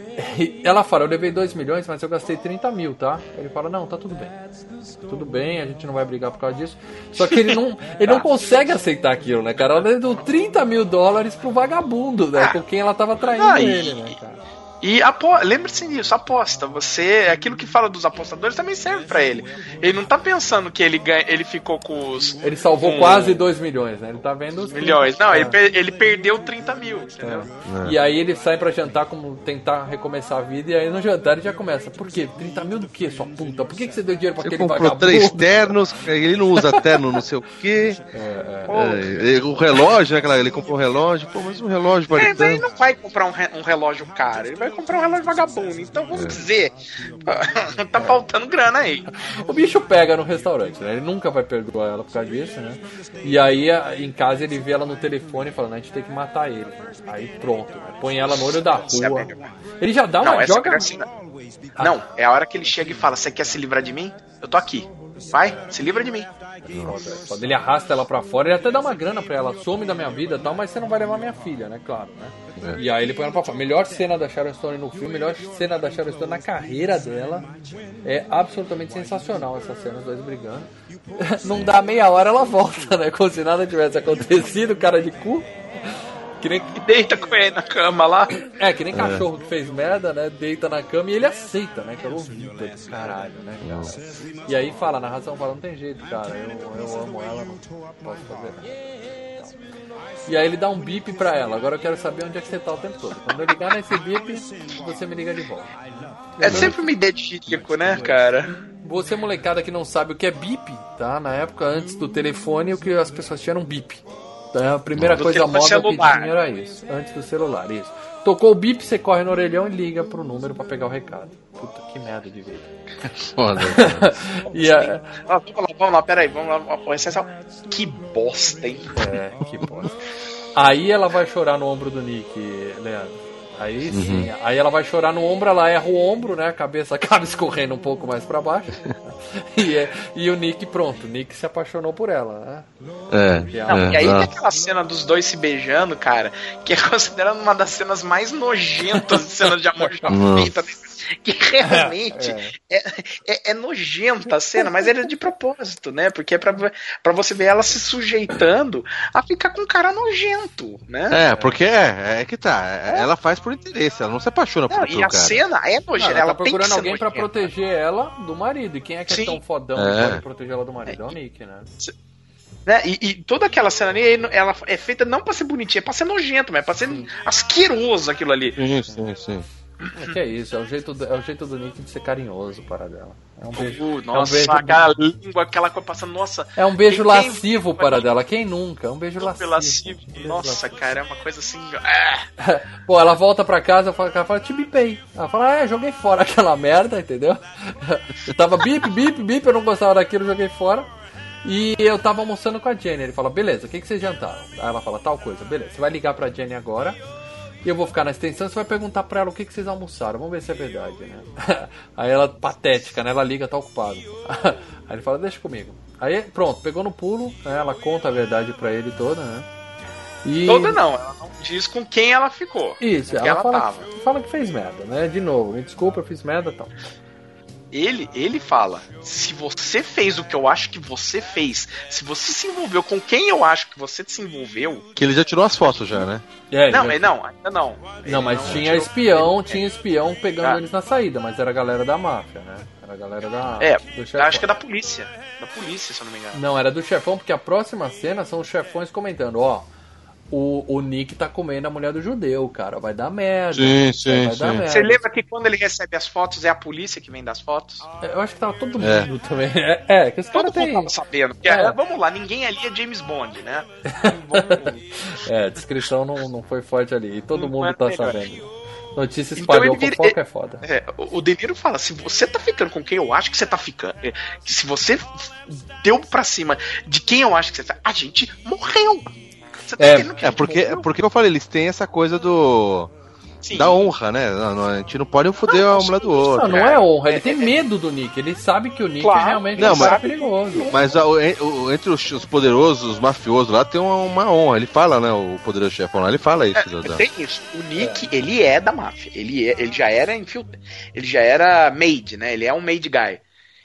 ela fala, eu levei 2 milhões, mas eu gastei 30 mil, tá? Ele fala, não, tá tudo bem. Tudo bem, a gente não vai brigar por causa disso. Só que ele não, ele não consegue aceitar aquilo, né, cara? Ela deu 30 mil dólares pro vagabundo, né? Com quem ela tava traindo ele, né, cara? E apo... lembre-se disso, aposta. Você. Aquilo que fala dos apostadores também serve pra ele. Ele não tá pensando que ele, ganha... ele ficou com os Ele salvou com quase 2 milhões, né? Ele tá vendo os 30. milhões. Não, É. ele, per- ele perdeu 30 mil, entendeu? E aí ele sai pra jantar, como tentar recomeçar a vida, e aí no jantar ele já começa. Por quê? 30 mil do quê, sua puta? Por que, que você deu dinheiro pra Ele aquele comprou vagabundo? três ternos, ele não usa terno, não sei o quê. É, é, o relógio, né? Ele comprou um relógio, pô, mas um relógio vale É, mas ele tanto. não vai comprar um, re- um relógio caro, ele vai comprar um relógio vagabundo. Então É. vamos dizer, tá faltando grana aí. O bicho pega no restaurante, né? Ele nunca vai perdoar ela por causa disso, né? E aí em casa ele vê ela no telefone falando, a gente tem que matar ele. Aí pronto, né? põe ela no olho da é rua. Ele já dá uma Não, joga. é Não, é a hora que ele chega e fala: Você quer se livrar de mim? Eu tô aqui. Vai, se livra de mim. Quando ele arrasta ela pra fora, ele até dá uma grana pra ela, some da minha vida e tal, mas você não vai levar minha filha, né? Claro, né? E aí ele põe ela pra fora. Melhor cena da Sharon Stone no filme, melhor cena da Sharon Stone na carreira dela. É absolutamente sensacional essa cena, os dois brigando. Não dá meia hora, ela volta, né? Como se nada tivesse acontecido, cara de cu. Que nem, E deita com ele na cama lá. é, que nem cachorro que fez merda, né? Deita na cama e ele aceita, né? Que é o ouvido do caralho, né, cara? E aí fala, a narração fala, não tem jeito, cara, eu, eu amo ela, não posso fazer nada. E aí ele dá um bip pra ela, agora eu quero saber onde é que você tá o tempo todo. Quando eu ligar nesse bip, você me liga de volta. É sempre uma ideia de Chico, né, cara? Você, molecada que não sabe o que é bip, tá? Na época, antes do telefone, o que as pessoas tinham era um bip. Tá? A primeira Do coisa telefone móvel que celular. tinha era isso. Antes do celular, isso. Tocou o bip, você corre no orelhão e liga pro número pra pegar o recado. Puta, que merda de vida. Foda. e a, Ah, vamos lá, vamos lá, peraí, vamos lá. ó, essencial. Que bosta, hein? É, que bosta. Aí ela vai chorar no ombro do Nick, Leandro. Aí sim. Aí ela vai chorar no ombro, ela erra o ombro, né? A cabeça acaba escorrendo um pouco mais pra baixo. e, é- e o Nick, pronto, o Nick se apaixonou por ela, né? É, é Não, uma- e aí não. tem aquela cena dos dois se beijando, cara, que é considerada uma das cenas mais nojentas de cena de amor já feita. Que realmente É. é, é, é nojenta a cena, mas ele é de propósito, né? Porque é pra, pra você ver ela se sujeitando a ficar com um cara nojento, né? É, porque é, é que tá. Ela faz por interesse, ela não se apaixona Não, por e a cara. cena é Não, nojenta. ela ela tá tem que procurando ser alguém pra nojenta. proteger ela do marido. E quem é que Sim. é tão fodão É. que pode proteger ela do marido? É o Nick, né? Né? E, e toda aquela cena ali, ela é feita não pra ser bonitinha, é pra ser nojento, mas é pra ser asqueroso aquilo ali. Sim, sim, sim. É que é isso, é o jeito do, é o jeito do Nick de ser carinhoso para dela. É um beijo. Uh, é um nossa, beijo, aquela língua, aquela coisa passando, nossa. é um beijo Quem- lascivo para dela. Quem nunca? É um beijo lascivo. lascivo. Um beijo Nossa, lascivo. cara, é uma coisa assim. ah, Pô, ela volta pra casa, ela fala, ela fala te bipei. Ela fala, é, joguei fora aquela merda, entendeu? Eu tava bip, bip, bip, eu não gostava daquilo, joguei fora. E eu tava almoçando com a Jenny. Ele fala, beleza, o que, que vocês jantaram? Aí ela fala, tal coisa, beleza. Você vai ligar pra Jenny agora. E eu vou ficar na extensão, você vai perguntar pra ela o que, que vocês almoçaram. Vamos ver se é verdade, né? Aí ela, patética, né? Ela liga, tá ocupado. Aí ele fala, deixa comigo. Aí, pronto, pegou no pulo, né? Ela conta a verdade pra ele toda, né? E... Toda não, ela não diz com quem ela ficou. Isso, ela, ela fala, tava. que, fala que fez merda, né? De novo, me desculpa, eu fiz merda e tal. Ele, ele fala: se você fez o que eu acho que você fez, se você se envolveu com quem eu acho que você se envolveu. Que ele já tirou as fotos já, né? É, Não, já- ele não, ainda não. não, mas Ele tinha tirou- espião, tinha espião pegando Ah. eles na saída, mas era a galera da máfia, né? Era a galera da. É, do eu chefão. acho que é da polícia. Da polícia, se eu não me engano. Não, era do chefão, porque a próxima cena são os chefões comentando, ó. O, o Nick tá comendo a mulher do judeu, cara. Vai dar merda. Sim, sim, vai dar sim. merda. Você lembra que quando ele recebe as fotos, é a polícia que vem das fotos? Eu acho que tava todo mundo É. também. É, é, que esse Todo mundo tem. tava sabendo. É. é, Vamos lá, ninguém ali é James Bond, né? É, a descrição não, não foi forte ali. E todo Não mundo é tá melhor. sabendo. Notícia Então espalhou, vira- fofoca é foda. É, o De Niro fala, se você tá ficando com quem eu acho que você tá ficando, é, que se você deu pra cima de quem eu acho que você tá, a gente morreu. Você tá É, que É porque, morreu? porque eu falei, eles têm essa coisa do. Sim. Da honra, né? Não, não, a gente não pode foder a mulher do outro. Não, não é honra, ele tem medo do Nick. Ele sabe que o Nick Claro. realmente Não, é um mas- cara perigoso. Mas a- o- en- o- entre os, os poderosos, os mafiosos lá, tem uma, uma honra. Ele fala, né? O poderoso chefão lá, ele fala isso. É, tem isso. O Nick, ele é da máfia. Ele, é, ele já era infiltra... Ele já era made, né? Ele é um made guy.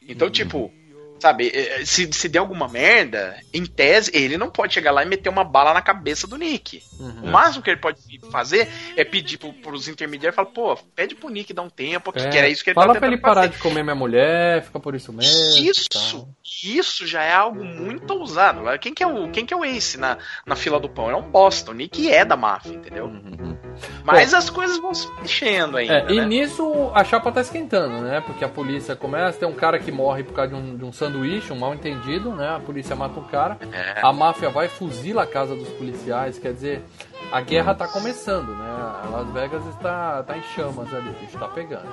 Então, tipo, sabe, eh, se, se der alguma merda, em tese, ele não pode chegar lá e meter uma bala na cabeça do Nick. Uhum. O máximo que ele pode fazer é pedir pro, pros intermediários e falar, pô, pede pro Nick dar um tempo É, que era isso que ele Fala tava pra ele parar fazer. de comer minha mulher, fica por isso mesmo. Isso. Isso já é algo muito ousado. Quem que é o, quem que é o Ace na, na fila do pão? É um bosta. O Nick é da máfia, entendeu? Uhum. Mas as coisas vão se mexendo ainda. É, e né? nisso a chapa tá esquentando, né? Porque a polícia começa, tem um cara que morre por causa de um, de um sanduíche, um mal entendido, né? A polícia mata o cara, É. a máfia vai fuzila a casa dos policiais, quer dizer, a guerra tá começando, né? Las Vegas está tá em chamas ali, o bicho tá pegando.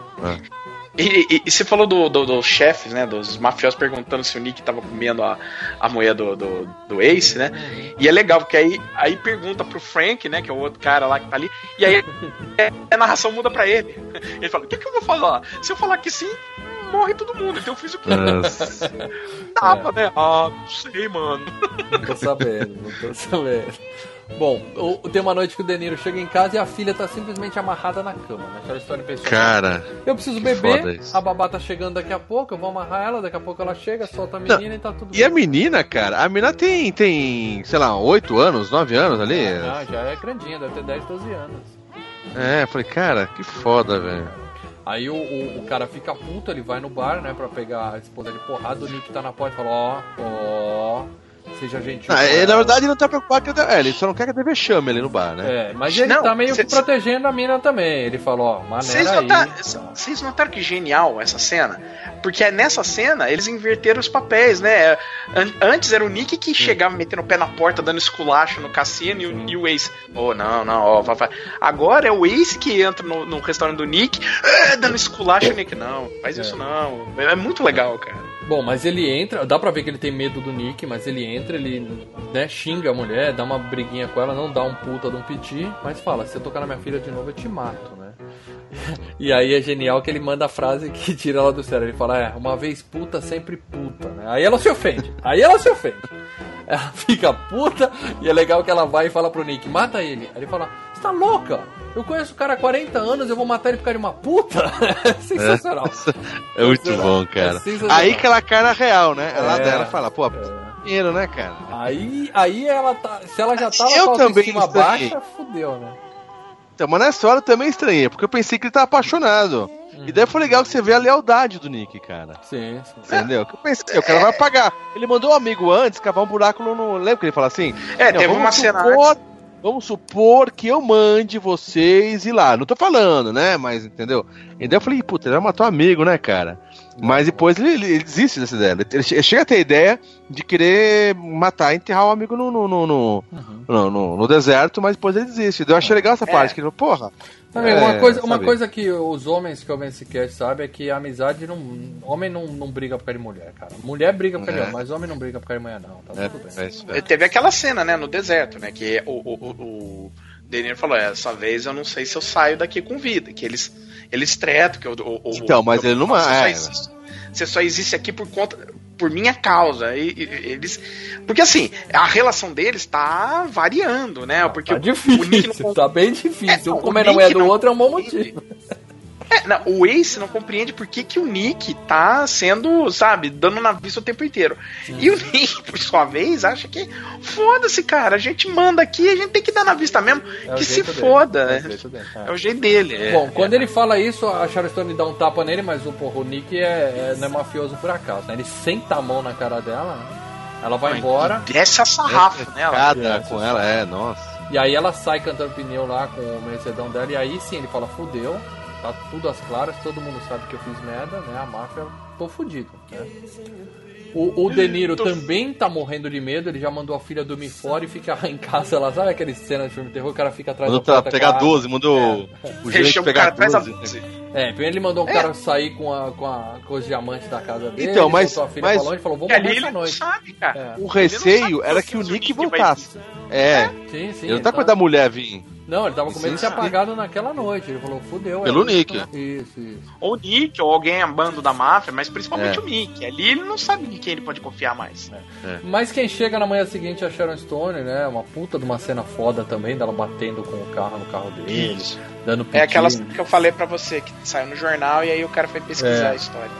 E, e, e você falou do, do- dos chefes, né? Dos mafiosos perguntando se o Nick tava comendo a, a mulher do, do, do Ace, né? E é legal, porque aí, aí pergunta pro Frank, né? Que é o outro cara lá que tá ali. E aí é, a narração muda pra ele. Ele fala: O que, que eu vou falar? Se eu falar que sim, morre todo mundo. Então eu fiz o que Nossa. tava, né? Ah, não sei, mano. Não tô sabendo, não tô sabendo. Bom, o- tem uma noite que o De Niro chega em casa e a filha tá simplesmente amarrada na cama, né? Aquela história pessoal. Cara. Eu preciso beber, a babá tá chegando daqui a pouco, eu vou amarrar ela, daqui a pouco ela chega, solta a menina e tá tudo E a menina, cara, a menina tem, tem, sei lá, 8 anos, 9 anos ali. Ah, já é grandinha, deve ter 10, 12 anos. É, falei, cara, que foda, velho. Aí o, o, o cara fica puto, ele vai no bar, né, pra pegar a esposa de porrada, o Nick tá na porta e fala, ó, ó, seja gentil. Ah, ele, na verdade, ele não tá preocupado que é, ele só não quer que dê vexame ali no bar, né? É, mas ele Não, tá meio cê- que protegendo a mina também. Ele falou, ó, Vocês maneira vocês notaram que genial essa cena? Porque é nessa cena eles inverteram os papéis, né? An- Antes era o Nick que chegava metendo o pé na porta, dando esculacho no cassino e o, e o Ace. Oh, não, não, ó, vai, vai. Agora é o Ace que entra no, no restaurante do Nick, "Ah", dando esculacho e o Nick. Não, faz isso não. É é muito legal, cara. Bom, mas ele entra, dá pra ver que ele tem medo do Nick, mas ele entra, ele né, xinga a mulher, dá uma briguinha com ela, não dá um puta de um piti, mas fala, se eu tocar na minha filha de novo, eu te mato, né? E aí é genial que ele manda a frase que tira ela do sério. Ele fala, é, uma vez puta, sempre puta, né? Aí ela se ofende, aí ela se ofende. Ela fica puta e é legal que ela vai e fala pro Nick, mata ele. Aí ele fala, você tá louca? Eu conheço o cara há 40 anos, eu vou matar ele por causa de uma puta? É sensacional. É muito Sensacional. bom, cara. É. Aí que ela cai na real, né? Ela É. dela fala, pô, dinheiro, né, cara? Aí, aí ela tá. Se ela já tava Eu com a autoestima baixa, fudeu, né? Então, mas nessa hora eu também estranhei, porque eu pensei que ele tava apaixonado. E daí foi legal que você vê a lealdade do Nick, cara. Sim, sim. Entendeu? Que eu pensei, o cara vai pagar. Ele mandou um amigo antes cavar um buraco no. Lembra que ele fala assim? É, Não, teve uma cena supor- vamos supor que eu mande vocês ir lá. Não tô falando, né? Mas, entendeu? E daí eu falei, puta, ele vai matar um amigo, né, cara? Mas depois ele, ele desiste dessa ideia. Ele che- chega a ter a ideia de querer matar e enterrar o amigo no, no, no, no, no, no- no deserto, mas depois ele desiste. Eu achei legal essa parte, que ele falou, porra. Sabe, é, uma, coisa, uma sabe? coisa que os homens que ouvem esse cast sabem é que a amizade não. Homem não, não briga por causa de mulher, cara. Mulher briga por causa de É. homem, mas homem não briga por causa de mulher, não. Tá É, tudo bem. é isso, é. Teve aquela cena, né, no deserto, né? Que o, o, o, o Deniro falou: "É, essa vez eu não sei se eu saio daqui com vida. Que eles, eles tretam, que o. o- o- Então, mas o- ele não- você só é. existe- Você só existe aqui por conta. Por minha causa. E, e- eles. Porque assim, a relação deles tá variando, né? Porque Tá o- o Nick difícil, não tá bem difícil. É, um o comendo a Nick mulher do não outro é um bom motivo. É, não, o Ace não compreende por que, que o Nick tá sendo, sabe, dando na vista o tempo inteiro. E o Nick, por sua vez, acha que foda-se, cara, a gente manda aqui, a gente tem que dar na vista mesmo, É que se dele, foda. é o É, jeito dele, é. o jeito dele. é. Bom, quando ele fala isso, a Sharon Stone dá um tapa nele, mas o, porra, o Nick é, é- não é mafioso por acaso, né? Ele senta a mão na cara dela, né? Ela vai embora, Desce a sarrafo nela. Cada com ela, é, nossa. e aí ela sai cantando pneu lá com o Mercedão dela, e aí sim ele fala, fudeu, tá tudo às claras, todo mundo sabe que eu fiz merda, né? A máfia, tô fudido, né? O, o De Niro também tá morrendo de medo, ele já mandou a filha dormir fora e fica em casa lá, sabe aquele cena de filme de terror, o cara fica atrás Mandou da porta pegar com a- 12, mandou o chama o pegar cara atrás da 12. É, primeiro ele mandou um cara sair com, a, com, a, com os diamantes da casa dele. Então, mas- botou a filha mas- pra longe e falou: E morrer essa noite. sabe, cara. É. O receio era que o Nick voltasse. É, Sim, sim. ele não tá com tá- medo da mulher vir. Não, ele tava com medo de ser apagado naquela noite. Ele falou: Fudeu. é Pelo isso, Nick. né? Isso, isso. Ou o Nick, ou alguém bando da máfia, mas principalmente É. o Nick. Ali ele não sabe em quem ele pode confiar mais. Mas quem chega na manhã seguinte é a Sharon Stone, né? Uma puta de uma cena foda também, dela batendo com o carro no carro dele, dando piti. É aquela que eu falei pra você, que saiu no jornal e aí o cara foi pesquisar É. a história.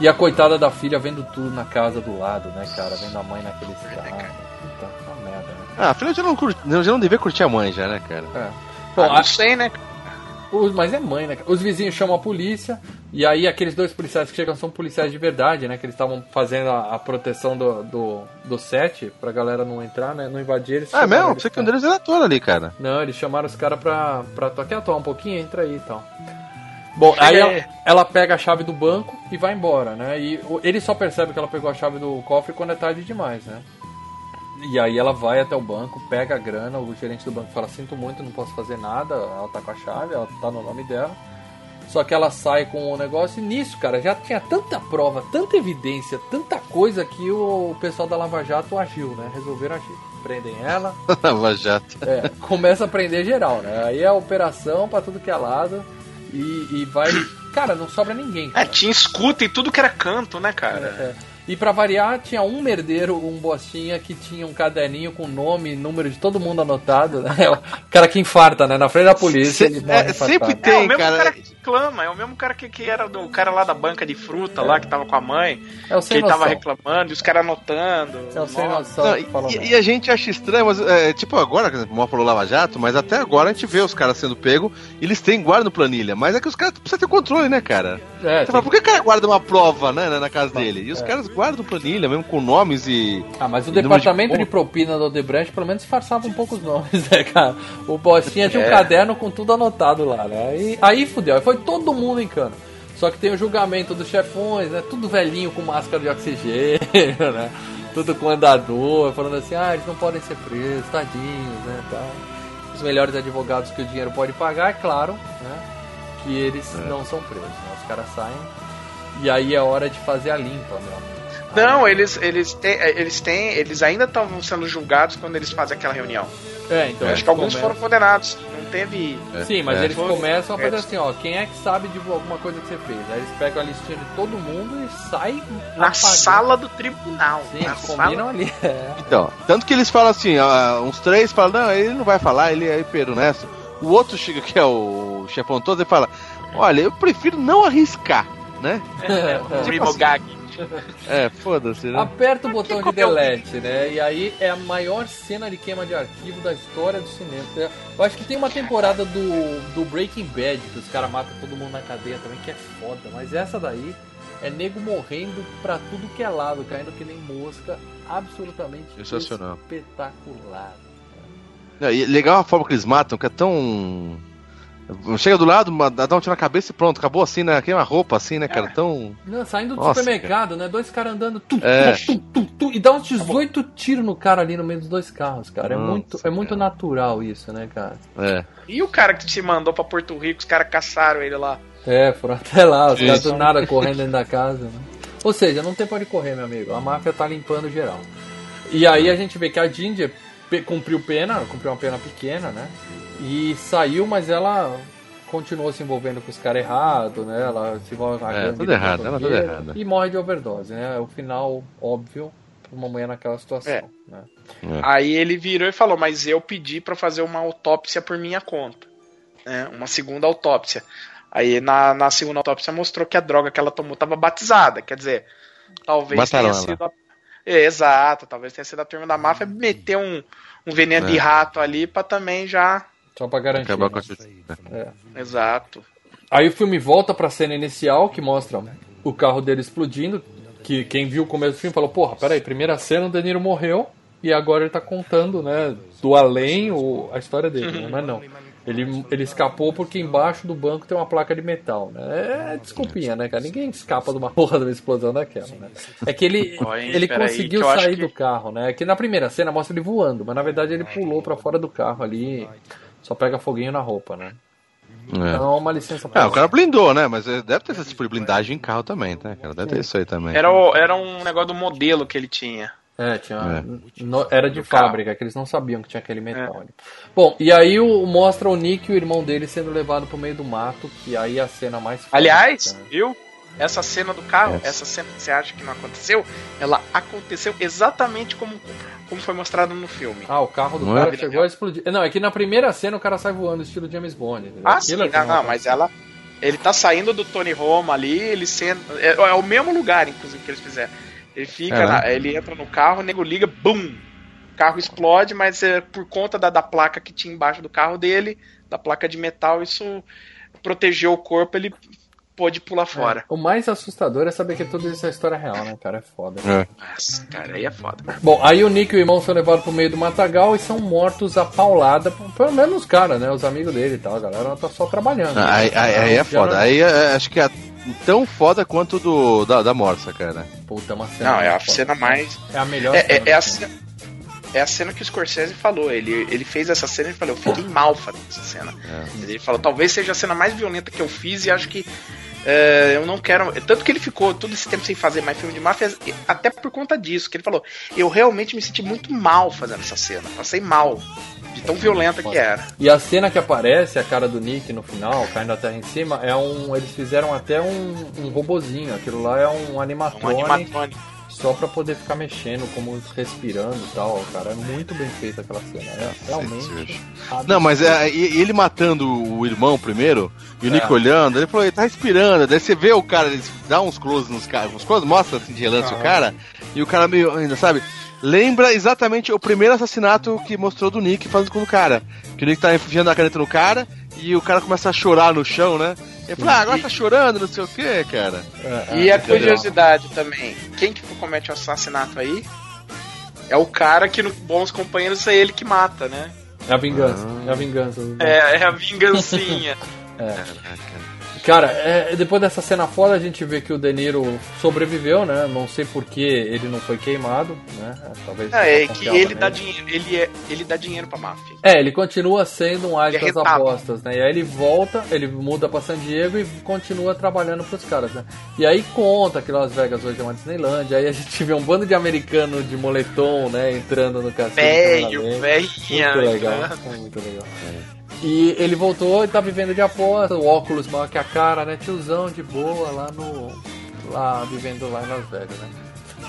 E a coitada da filha vendo tudo na casa do lado, né, cara? Vendo a mãe naquele estado. Ah, a filha já não, curte, já não devia curtir a mãe já, né, cara? É. Bom, Ah, a- não sei, né? Os- mas é mãe, né? Os vizinhos chamam a polícia e aí aqueles dois policiais que chegam são policiais de verdade, né? Que eles estavam fazendo a, a proteção do, do, do set pra galera não entrar, né? Não invadir eles. Ah, chamaram mesmo? Você que um deles era ator ali, cara. Não, eles chamaram os caras pra, pra. Quer atuar um pouquinho? Entra aí e tal. Bom, aí aí. ela, ela pega a chave do banco e vai embora, né? E ele só percebe que ela pegou a chave do cofre quando é tarde demais, né? E aí ela vai até o banco, pega a grana, o gerente do banco fala, sinto muito, não posso fazer nada, ela tá com a chave, ela tá no nome dela. Só que ela sai com o negócio e nisso, cara, já tinha tanta prova, tanta evidência, tanta coisa que o pessoal da Lava Jato agiu, né? Resolveram agir. Prendem ela, Lava Jato. é, começa a prender geral, né? Aí é a operação pra tudo que é lado e, e vai. Cara, não sobra ninguém. É, Cara. tinha escuta em tudo que era canto, né, cara? É. E pra variar, tinha um merdeiro, um bostinha que tinha um caderninho com nome e número de todo mundo anotado, né? O cara que infarta, né? Na frente da polícia. Se- ele morre é, sempre É tem, o mesmo cara. cara, que reclama, é o mesmo cara que, que era do cara lá da banca de fruta lá, que tava com a mãe, É o que ele tava reclamando, e os caras anotando. É o sem noção. Não, que falou e, e a gente acha estranho, mas é, tipo agora, por exemplo, o Mó falou Lava Jato, mas até agora a gente vê os caras sendo pego, eles têm guarda no planilha, mas é que os caras precisam ter controle, né, cara? É, Você fala, por que o cara guarda uma prova, né, na- na casa dele? E os caras guardam planilha, mesmo com nomes e. Ah, mas o departamento de, ponto. propina do Odebrecht pelo menos disfarçava um pouco os nomes, né, cara? O Bostinha tinha um É. caderno com tudo anotado lá, né? Aí, aí fudeu, aí foi todo mundo em cano. Só que tem o julgamento dos chefões, né? Tudo velhinho com máscara de oxigênio, né? Tudo com andador, falando assim, ah, eles não podem ser presos, tadinhos, né? Tal. Os melhores advogados que o dinheiro pode pagar, é claro, né? Que eles não são presos, né? Os caras saem e aí é hora de fazer a limpa, meu amigo. Não, eles, eles, têm, eles têm. Eles ainda estão sendo julgados quando eles fazem aquela reunião. É, então Acho que alguns começam- foram condenados. Não teve. Sim, mas É. eles começam a fazer É. assim, ó, quem é que sabe de alguma coisa que você fez? Aí eles pegam a listinha de todo mundo e saem Na apagando. sala do tribunal. Sim, na eles sala- combinam ali. É. Então, tanto que eles falam assim, ah, uns três falam, não, ele não vai falar, ele é hiper honesto. O outro chega, que é o chefão todo, e fala, olha, eu prefiro não arriscar, né? O Primo Gag. É, foda-se, né? Aperta o botão de delete, né? E aí é a maior cena de queima de arquivo da história do cinema. Eu acho que tem uma temporada do, do Breaking Bad, que os caras matam todo mundo na cadeia também, que é foda. Mas essa daí é nego morrendo pra tudo que é lado, caindo que nem mosca. Absolutamente Sensacional. espetacular. É, e legal a forma que eles matam, que é tão. Chega do lado, dá um tiro na cabeça e pronto, acabou assim, né? Queima a roupa assim, né, cara? Tão. Não, saindo do Nossa, supermercado, né? Dois caras andando tum, É. tum, tum, tum, tum, e dá uns 18 tiros no cara ali no meio dos dois carros, cara. É Nossa, muito, é muito cara. natural isso, né, cara? É. E o cara que te mandou pra Porto Rico, os caras caçaram ele lá. É, foram até lá, os caras do nada correndo dentro da casa, né? Ou seja, não tem pra onde correr, meu amigo. A máfia tá limpando geral. E aí a gente vê que a Ginger cumpriu pena, cumpriu uma pena pequena, né? E saiu, mas ela continuou se envolvendo com os caras errados, né? Ela se envolve É, tudo errado, ela tudo errada. E morre de overdose, né? É o final óbvio pra uma mulher naquela situação. É. Né? Aí ele virou e falou: Mas eu pedi pra fazer uma autópsia por minha conta. Né? Uma segunda autópsia. Aí na, na segunda autópsia mostrou que a droga que ela tomou estava batizada. Quer dizer, talvez Mataram tenha ela. sido. A... É, exato, talvez tenha sido a turma da máfia meter um, um veneno de É. rato ali pra também já. Só pra garantir. Acabar com né? a justiça. Exato. Aí o filme volta pra cena inicial, que mostra o carro dele explodindo. Que quem viu o começo do filme falou, porra, peraí, primeira cena o De Niro morreu e agora ele tá contando, né, do além o, a história dele, né? mas não. Ele, ele escapou porque embaixo do banco tem uma placa de metal, né? É desculpinha, né, cara? Ninguém escapa de uma porra de uma explosão daquela, né? É que ele, ele conseguiu sair do carro, né? Que na primeira cena mostra ele voando, mas na verdade ele pulou pra fora do carro ali, só pega foguinho na roupa, né? É. Então, uma licença pra Ah, o cara blindou, né? Mas é, deve ter esse tipo de blindagem em carro também, tá? Cara? Deve ter isso aí também. Era, o- era um negócio do modelo que ele tinha. É, tinha, É. no- era de carro. fábrica, que eles não sabiam que tinha aquele metal ali. Bom, e aí o, mostra o Nick e o irmão dele sendo levado pro meio do mato, que aí é a cena mais Aliás, viu? Essa cena do carro, Essa. essa cena que você acha que não aconteceu, ela aconteceu exatamente como, como foi mostrado no filme. Ah, o carro do Não cara é? chegou a explodir. Não, é que na primeira cena o cara sai voando, estilo James Bond. entendeu? Ah, sim, Aquilo é que não, não, mas ela. Ele tá saindo do Tony Roma ali, ele senta. É, é o mesmo lugar, inclusive, que eles fizeram. Ele fica, É, na- né? ele entra no carro, o nego liga, bum! O carro explode, mas é por conta da, da placa que tinha embaixo do carro dele, da placa de metal, isso protegeu o corpo, ele pôde pular fora. O mais assustador é saber que tudo isso é história real, né, cara? É foda. É. Nossa, cara, aí é foda. Bom, aí o Nick e o irmão são levados pro meio do matagal e são mortos a paulada, pelo menos os caras, né? Os amigos dele e tal. A galera tá só trabalhando. Aí, aí- aí é foda. não- Aí é- acho que é tão foda quanto do da, da Morsa, cara. Puta, é uma cena. Não, é a foda. cena mais. É a melhor É, cena é, é a cena. É a cena que o Scorsese falou. Ele, ele fez essa cena e falou: Eu fiquei mal fazendo essa cena. Ele falou: Talvez seja a cena mais violenta que eu fiz e acho que é, eu não quero. Tanto que ele ficou todo esse tempo sem fazer mais filme de máfia, até por conta disso. Que ele falou: Eu realmente me senti muito mal fazendo essa cena. Passei mal. De tão violenta que era. E a cena que aparece, a cara do Nick no final, caindo a terra em cima, é um. Eles fizeram até um, um robozinho. Aquilo lá é um Um animatronic animatrônico. Só pra poder ficar mexendo, como respirando e tal. Cara, é muito bem feita aquela cena. É realmente. Não, mas é, ele matando o irmão primeiro, e o Nick É. olhando, ele falou, ele tá respirando. Daí você vê o cara, ele dá uns close nos caras, uns close, mostra assim de relance o cara, e o cara meio, ainda sabe? Lembra exatamente o primeiro assassinato que mostrou do Nick fazendo com o cara. Que o Nick tá enfiando a caneta no cara, e o cara começa a chorar no chão, né? Ele fala, ah, agora tá chorando, não sei o que, cara. É, E é, a curiosidade também: quem que comete o assassinato aí? É o cara que no Bons Companheiros é ele que mata, né? É a vingança. É a vingança. É, é a vingancinha. Cara, é, depois dessa cena foda, a gente vê que o De Niro sobreviveu, né? Não sei por que ele não foi queimado, né? Talvez. É, é que ele dá dinheiro, ele, é, ele dá dinheiro pra máfia. É, ele continua sendo um ágio Ele é das apostas, né? E aí ele volta, ele muda pra San Diego e continua trabalhando pros caras, né? E aí conta que Las Vegas hoje é uma Disneyland, aí a gente vê um bando de americano de moletom, né? Entrando no cassino. Velho, velhinha. Muito legal, né? é muito legal. E ele voltou e tá vivendo de aposta, o óculos maior que a cara, né? Tiozão de boa lá no. lá vivendo lá em Las Vegas, né?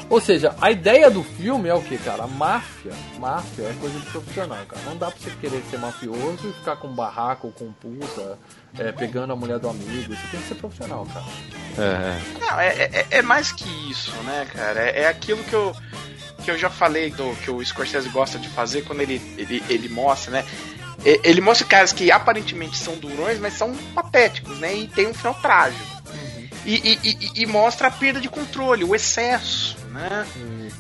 Ou seja, a ideia do filme é o que, cara? A máfia, máfia é coisa de profissional, cara. Não dá pra você querer ser mafioso e ficar com barraco, com puta, é, pegando a mulher do amigo. Você tem que ser profissional, cara. É, Não, é, é, é mais que isso, né, cara? É, é aquilo que eu, que eu já falei do que o Scorsese gosta de fazer quando ele, ele, ele mostra, né? Ele mostra caras que aparentemente são durões, mas são patéticos, né? E tem um final trágico. E, e- e- e mostra a perda de controle, o excesso, né?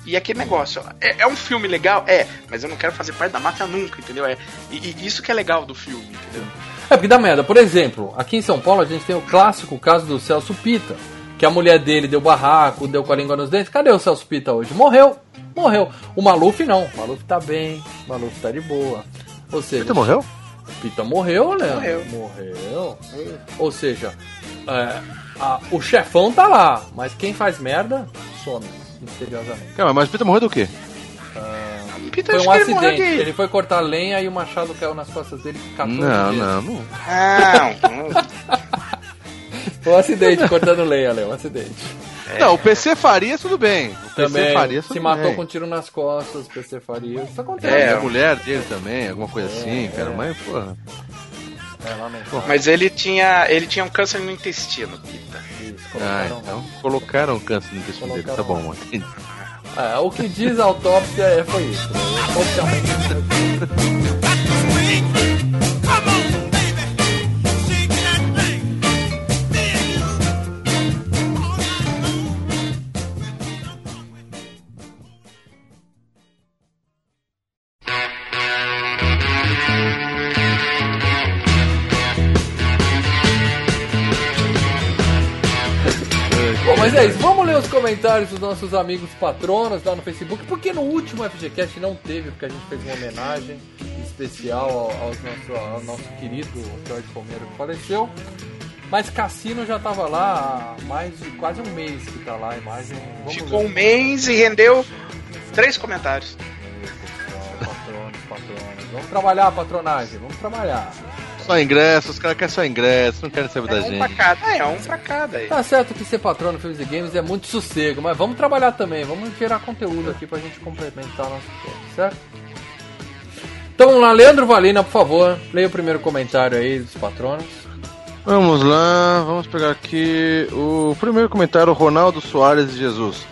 E aquele negócio, é, é um filme legal? É, mas eu não quero fazer parte da máfia nunca, entendeu? É, e, e isso que é legal do filme, entendeu? É porque dá merda. Por exemplo, aqui em São Paulo a gente tem o clássico caso do Celso Pita. Que a mulher dele deu barraco, deu com a língua nos dentes. Cadê o Celso Pita hoje? Morreu. Morreu. O Maluf não. O Maluf tá bem. O Maluf tá de boa. Ou seja, Pita morreu? Pita morreu, né? Morreu. Morreu. Ou seja, é, a- o chefão tá lá, mas quem faz merda some misteriosamente. Calma, mas o Pita morreu do quê? Peter, Foi um acho que ele morreu acidente. de- Ele foi cortar lenha e o machado caiu nas costas dele 14 Não, vezes. não, não. Não, Foi um acidente cortando lenha, Léo. Um acidente. Não, o PC Farias tudo bem. O PC Também Farias se tudo matou bem. com um tiro nas costas, PC Faria. Isso acontece. É, É, a mulher dele também, alguma coisa assim, cara. é. Mas, porra. É, lamentável. mas ele tinha, ele tinha um câncer no intestino, Pita. Isso, Ah, colocaram- então colocaram câncer no intestino dele. Tá Colocaram- bom, entendi. É, o que diz a autópsia é, foi isso. Né? Oficialmente. Comentários dos nossos amigos patronos lá no Facebook. Porque no último FGCast não teve, porque a gente fez uma homenagem especial ao, aos nosso, ao nosso querido Jorge Palmeiro que faleceu. Mas Cassino já tava lá há mais de quase um mês que tá lá a imagem. Vamos Ficou ler. um mês e rendeu três comentários. Patronos, patronos. Vamos trabalhar, patronagem. Vamos trabalhar. Só ingresso, os caras querem só ingresso, não querem saber da É um pra gente. cada. É, um pra cada aí. Tá certo que ser patrono Filmes e Games é muito sossego, mas vamos trabalhar também, vamos gerar conteúdo aqui pra gente complementar o nosso tempo, certo? Então vamos lá, Leandro Valina, por favor, leia o primeiro comentário aí dos patronos. Vamos lá, vamos pegar aqui o primeiro comentário, Ronaldo Soares de Jesus.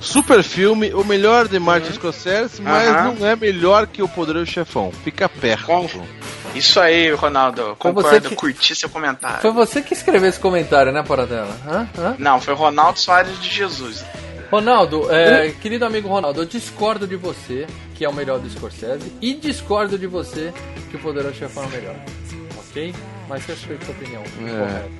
Super filme, o melhor de Martin Scorsese, mas Aham. não é melhor que o Poderoso Chefão. Fica perto. Bom, Isso aí, Ronaldo. Foi você Concordo, que- curti seu comentário. Foi você que escreveu esse comentário, né, Paradela? Hã? Hã? Não, foi Ronaldo Soares de Jesus. Ronaldo, é, querido amigo Ronaldo, eu discordo de você que é o melhor do Scorsese e discordo de você que o Poderoso Chefão é o melhor. Ok? Mas respeito a sua opinião. Correta.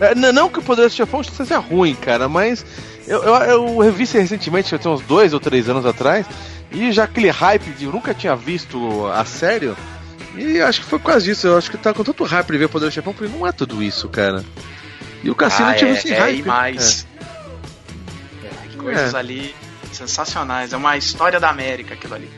É, n- não que o Poderoso Chefão seja ruim, cara, mas eu, eu, eu revi recentemente, eu tenho uns dois ou três anos atrás, e já aquele hype de eu nunca tinha visto a sério, e acho que foi por causa disso, eu acho que tá com tanto hype de ver o Poderoso Chefão, eu falei, não é tudo isso, cara. E o Cassino ah, tive é, esse é, hype. e mais. Tem coisas É. ali sensacionais. É uma história da América aquilo ali.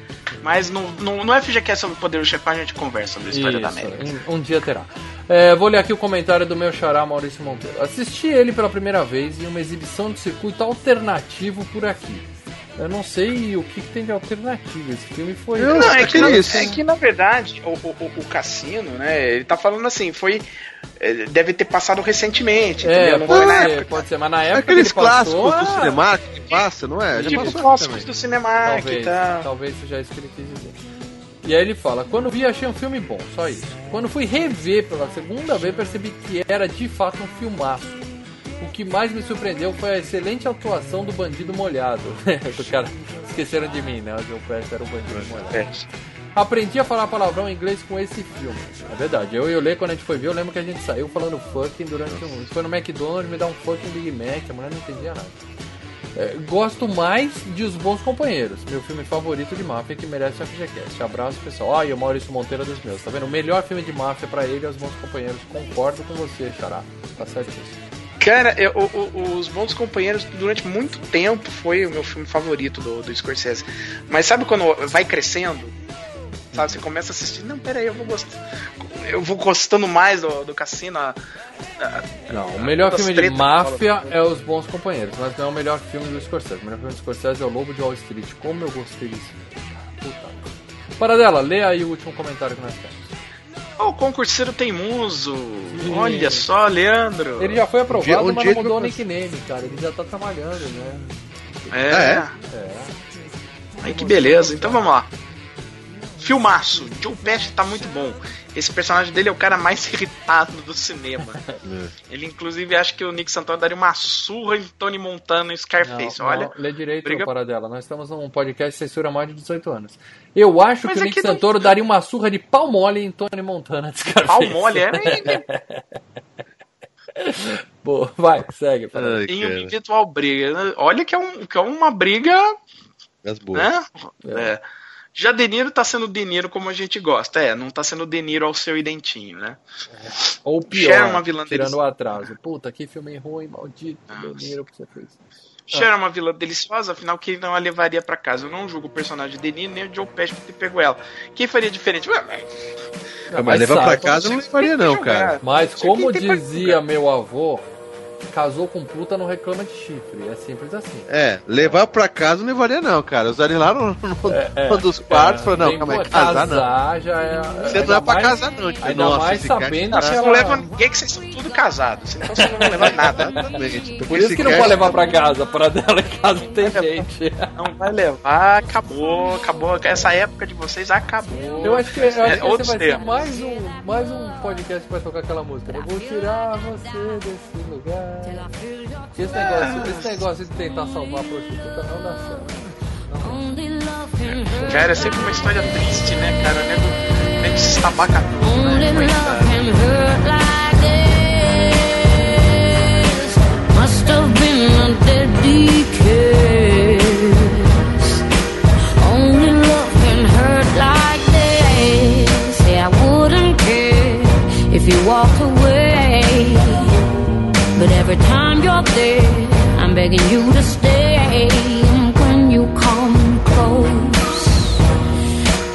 Mas no, no, no FGCast sobre o Poder do Chefão a gente conversa sobre a história da Isso, América. Um, um dia terá. É, vou ler aqui o comentário do meu xará Maurício Monteiro. Assisti ele pela primeira vez em uma exibição de circuito alternativo por aqui. Eu não sei o que, que tem de alternativo. Esse filme foi. Eu- Não, é que, na, isso? é que na verdade o, o, o- o Cassino, né? Ele tá falando assim, foi. eh, Deve ter passado recentemente, É, entendeu? Não pode foi na ser, época. pode ser, mas na época Aqueles que ele passou, clássicos do ah, cinema que passa, não é? Já Tipo, clássicos do Cinemark e Talvez, tal. talvez seja isso que ele quis dizer. E aí ele fala, quando vi achei um filme bom, só isso. Quando fui rever pela segunda vez percebi que era de fato um filmaço. O que mais me surpreendeu foi a excelente atuação do bandido molhado. do cara, esqueceram de mim, né? O Joe Pesci era o bandido molhado. Aprendi a falar palavrão em inglês com esse filme. É verdade, eu e o Lê, quando a gente foi ver, eu lembro que a gente saiu falando fucking durante um. Foi no McDonald's, me dá um fucking Big Mac, a mulher não entendia nada. É, gosto mais de Os Bons Companheiros, meu filme favorito de máfia que merece o FGCast. Abraço, pessoal. Ah, e o Maurício Monteiro é dos meus, tá vendo? O melhor filme de máfia pra ele é Os Bons Companheiros. Concordo com você, Xará. Tá certíssimo. Cara, eu- o- os Bons Companheiros durante muito tempo foi o meu filme favorito do, do Scorsese. Mas sabe quando vai crescendo? Sabe, você começa a assistir, não, pera aí, eu vou gostar. Eu vou gostando mais do, do Cassino. a- a- Não, o melhor filme de máfia é Os Bons Companheiros, mas não é o melhor filme do Scorsese. O melhor filme do Scorsese é O Lobo de Wall Street. Como eu gostei desse filme. Puta. Paradela, lê aí o último comentário que nós temos. Ô, o concurseiro teimoso! Olha só, Leandro! Ele já foi aprovado, dia- um mas dia não mudou o nickname, cara. Ele já tá trabalhando, né? É. Ah, É. Ai, que beleza. Então vamos lá. Filmaço. Joe Pesci tá muito bom. Esse personagem dele é o cara mais irritado do cinema. ele, inclusive, acha que o Nick Santoro daria uma surra em Tony Montana e Scarface. Não, Olha, não, lê direito briga- para dela. Nós estamos num podcast que censura mais de 18 anos. Eu acho Mas que o é Nick que não- Santoro daria uma surra de pau mole em Tony Montana. de Scarface. pau mole, é Boa, vai, segue. Ai, em uma eventual briga. Olha que é, um, que é uma briga, as boas. né? É. Já De Niro tá sendo De Niro como a gente gosta. É, não tá sendo De Niro ao seu identinho, né? Ou Cher é pior, uma vilã tirando o atraso. Puta, que filme ruim, maldito. Nossa. De Niro que você fez. Cher é uma vilã deliciosa, afinal, quem não a levaria pra casa? Eu não julgo o personagem de Niro nem o Joe Pesci por ter pego ela. Quem faria diferente? Ué, Ah, mas levar pra sabe, casa eu não levaria, não, cara. Mas como dizia meu avô, casou com puta não reclama de chifre. É simples assim. É, levar pra casa não levaria, não, cara. Usaria lá no, no, no dos quartos e falar, não, calma aí, casar não. já é. Você não é pra mais- casar, não. Tipo, Ainda nossa, mais cara- sabendo Não, que ela... não levam ninguém que vocês são tudo casados. Então vocês não vão levar nada. Por isso que não pode levar pra casa. Para dela em casa tem gente. Não vai levar, acabou, acabou. Essa época de vocês acabou. Eu acho que, eu acho É, que vai termos. mais um, mais um podcast que vai tocar aquela música. Eu vou tirar você desse lugar. Esse negócio, esse negócio de tentar salvar a prostituta não dá certo. Cara, é sempre uma história triste, né, cara? O nego, nego se estabaca tudo, Only né? love Coitado. can hurt like this. Must have been a deadly kiss. Every time you're there, I'm begging you to stay. And when you come close,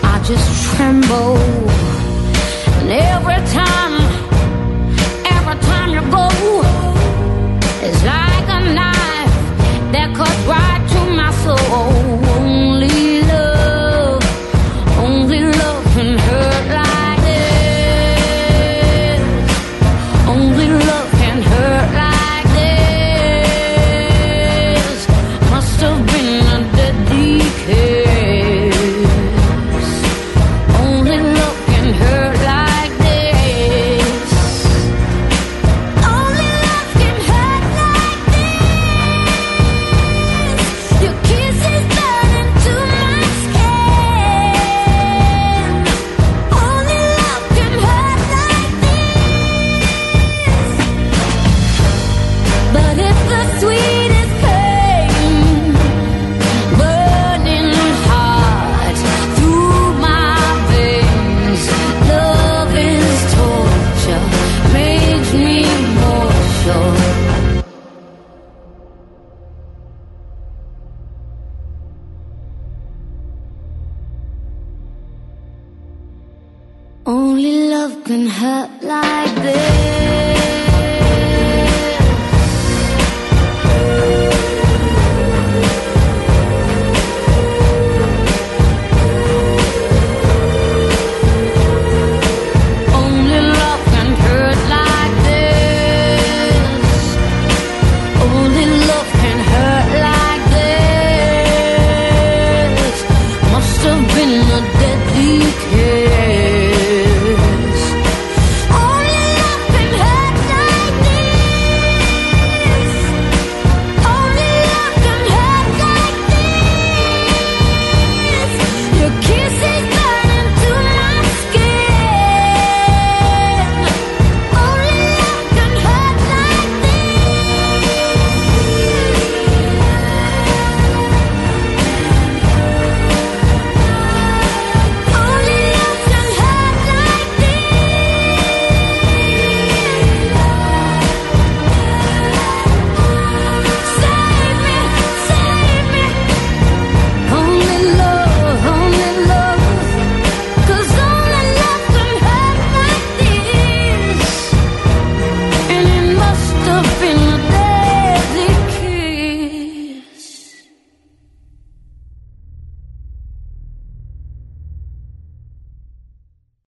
I just tremble.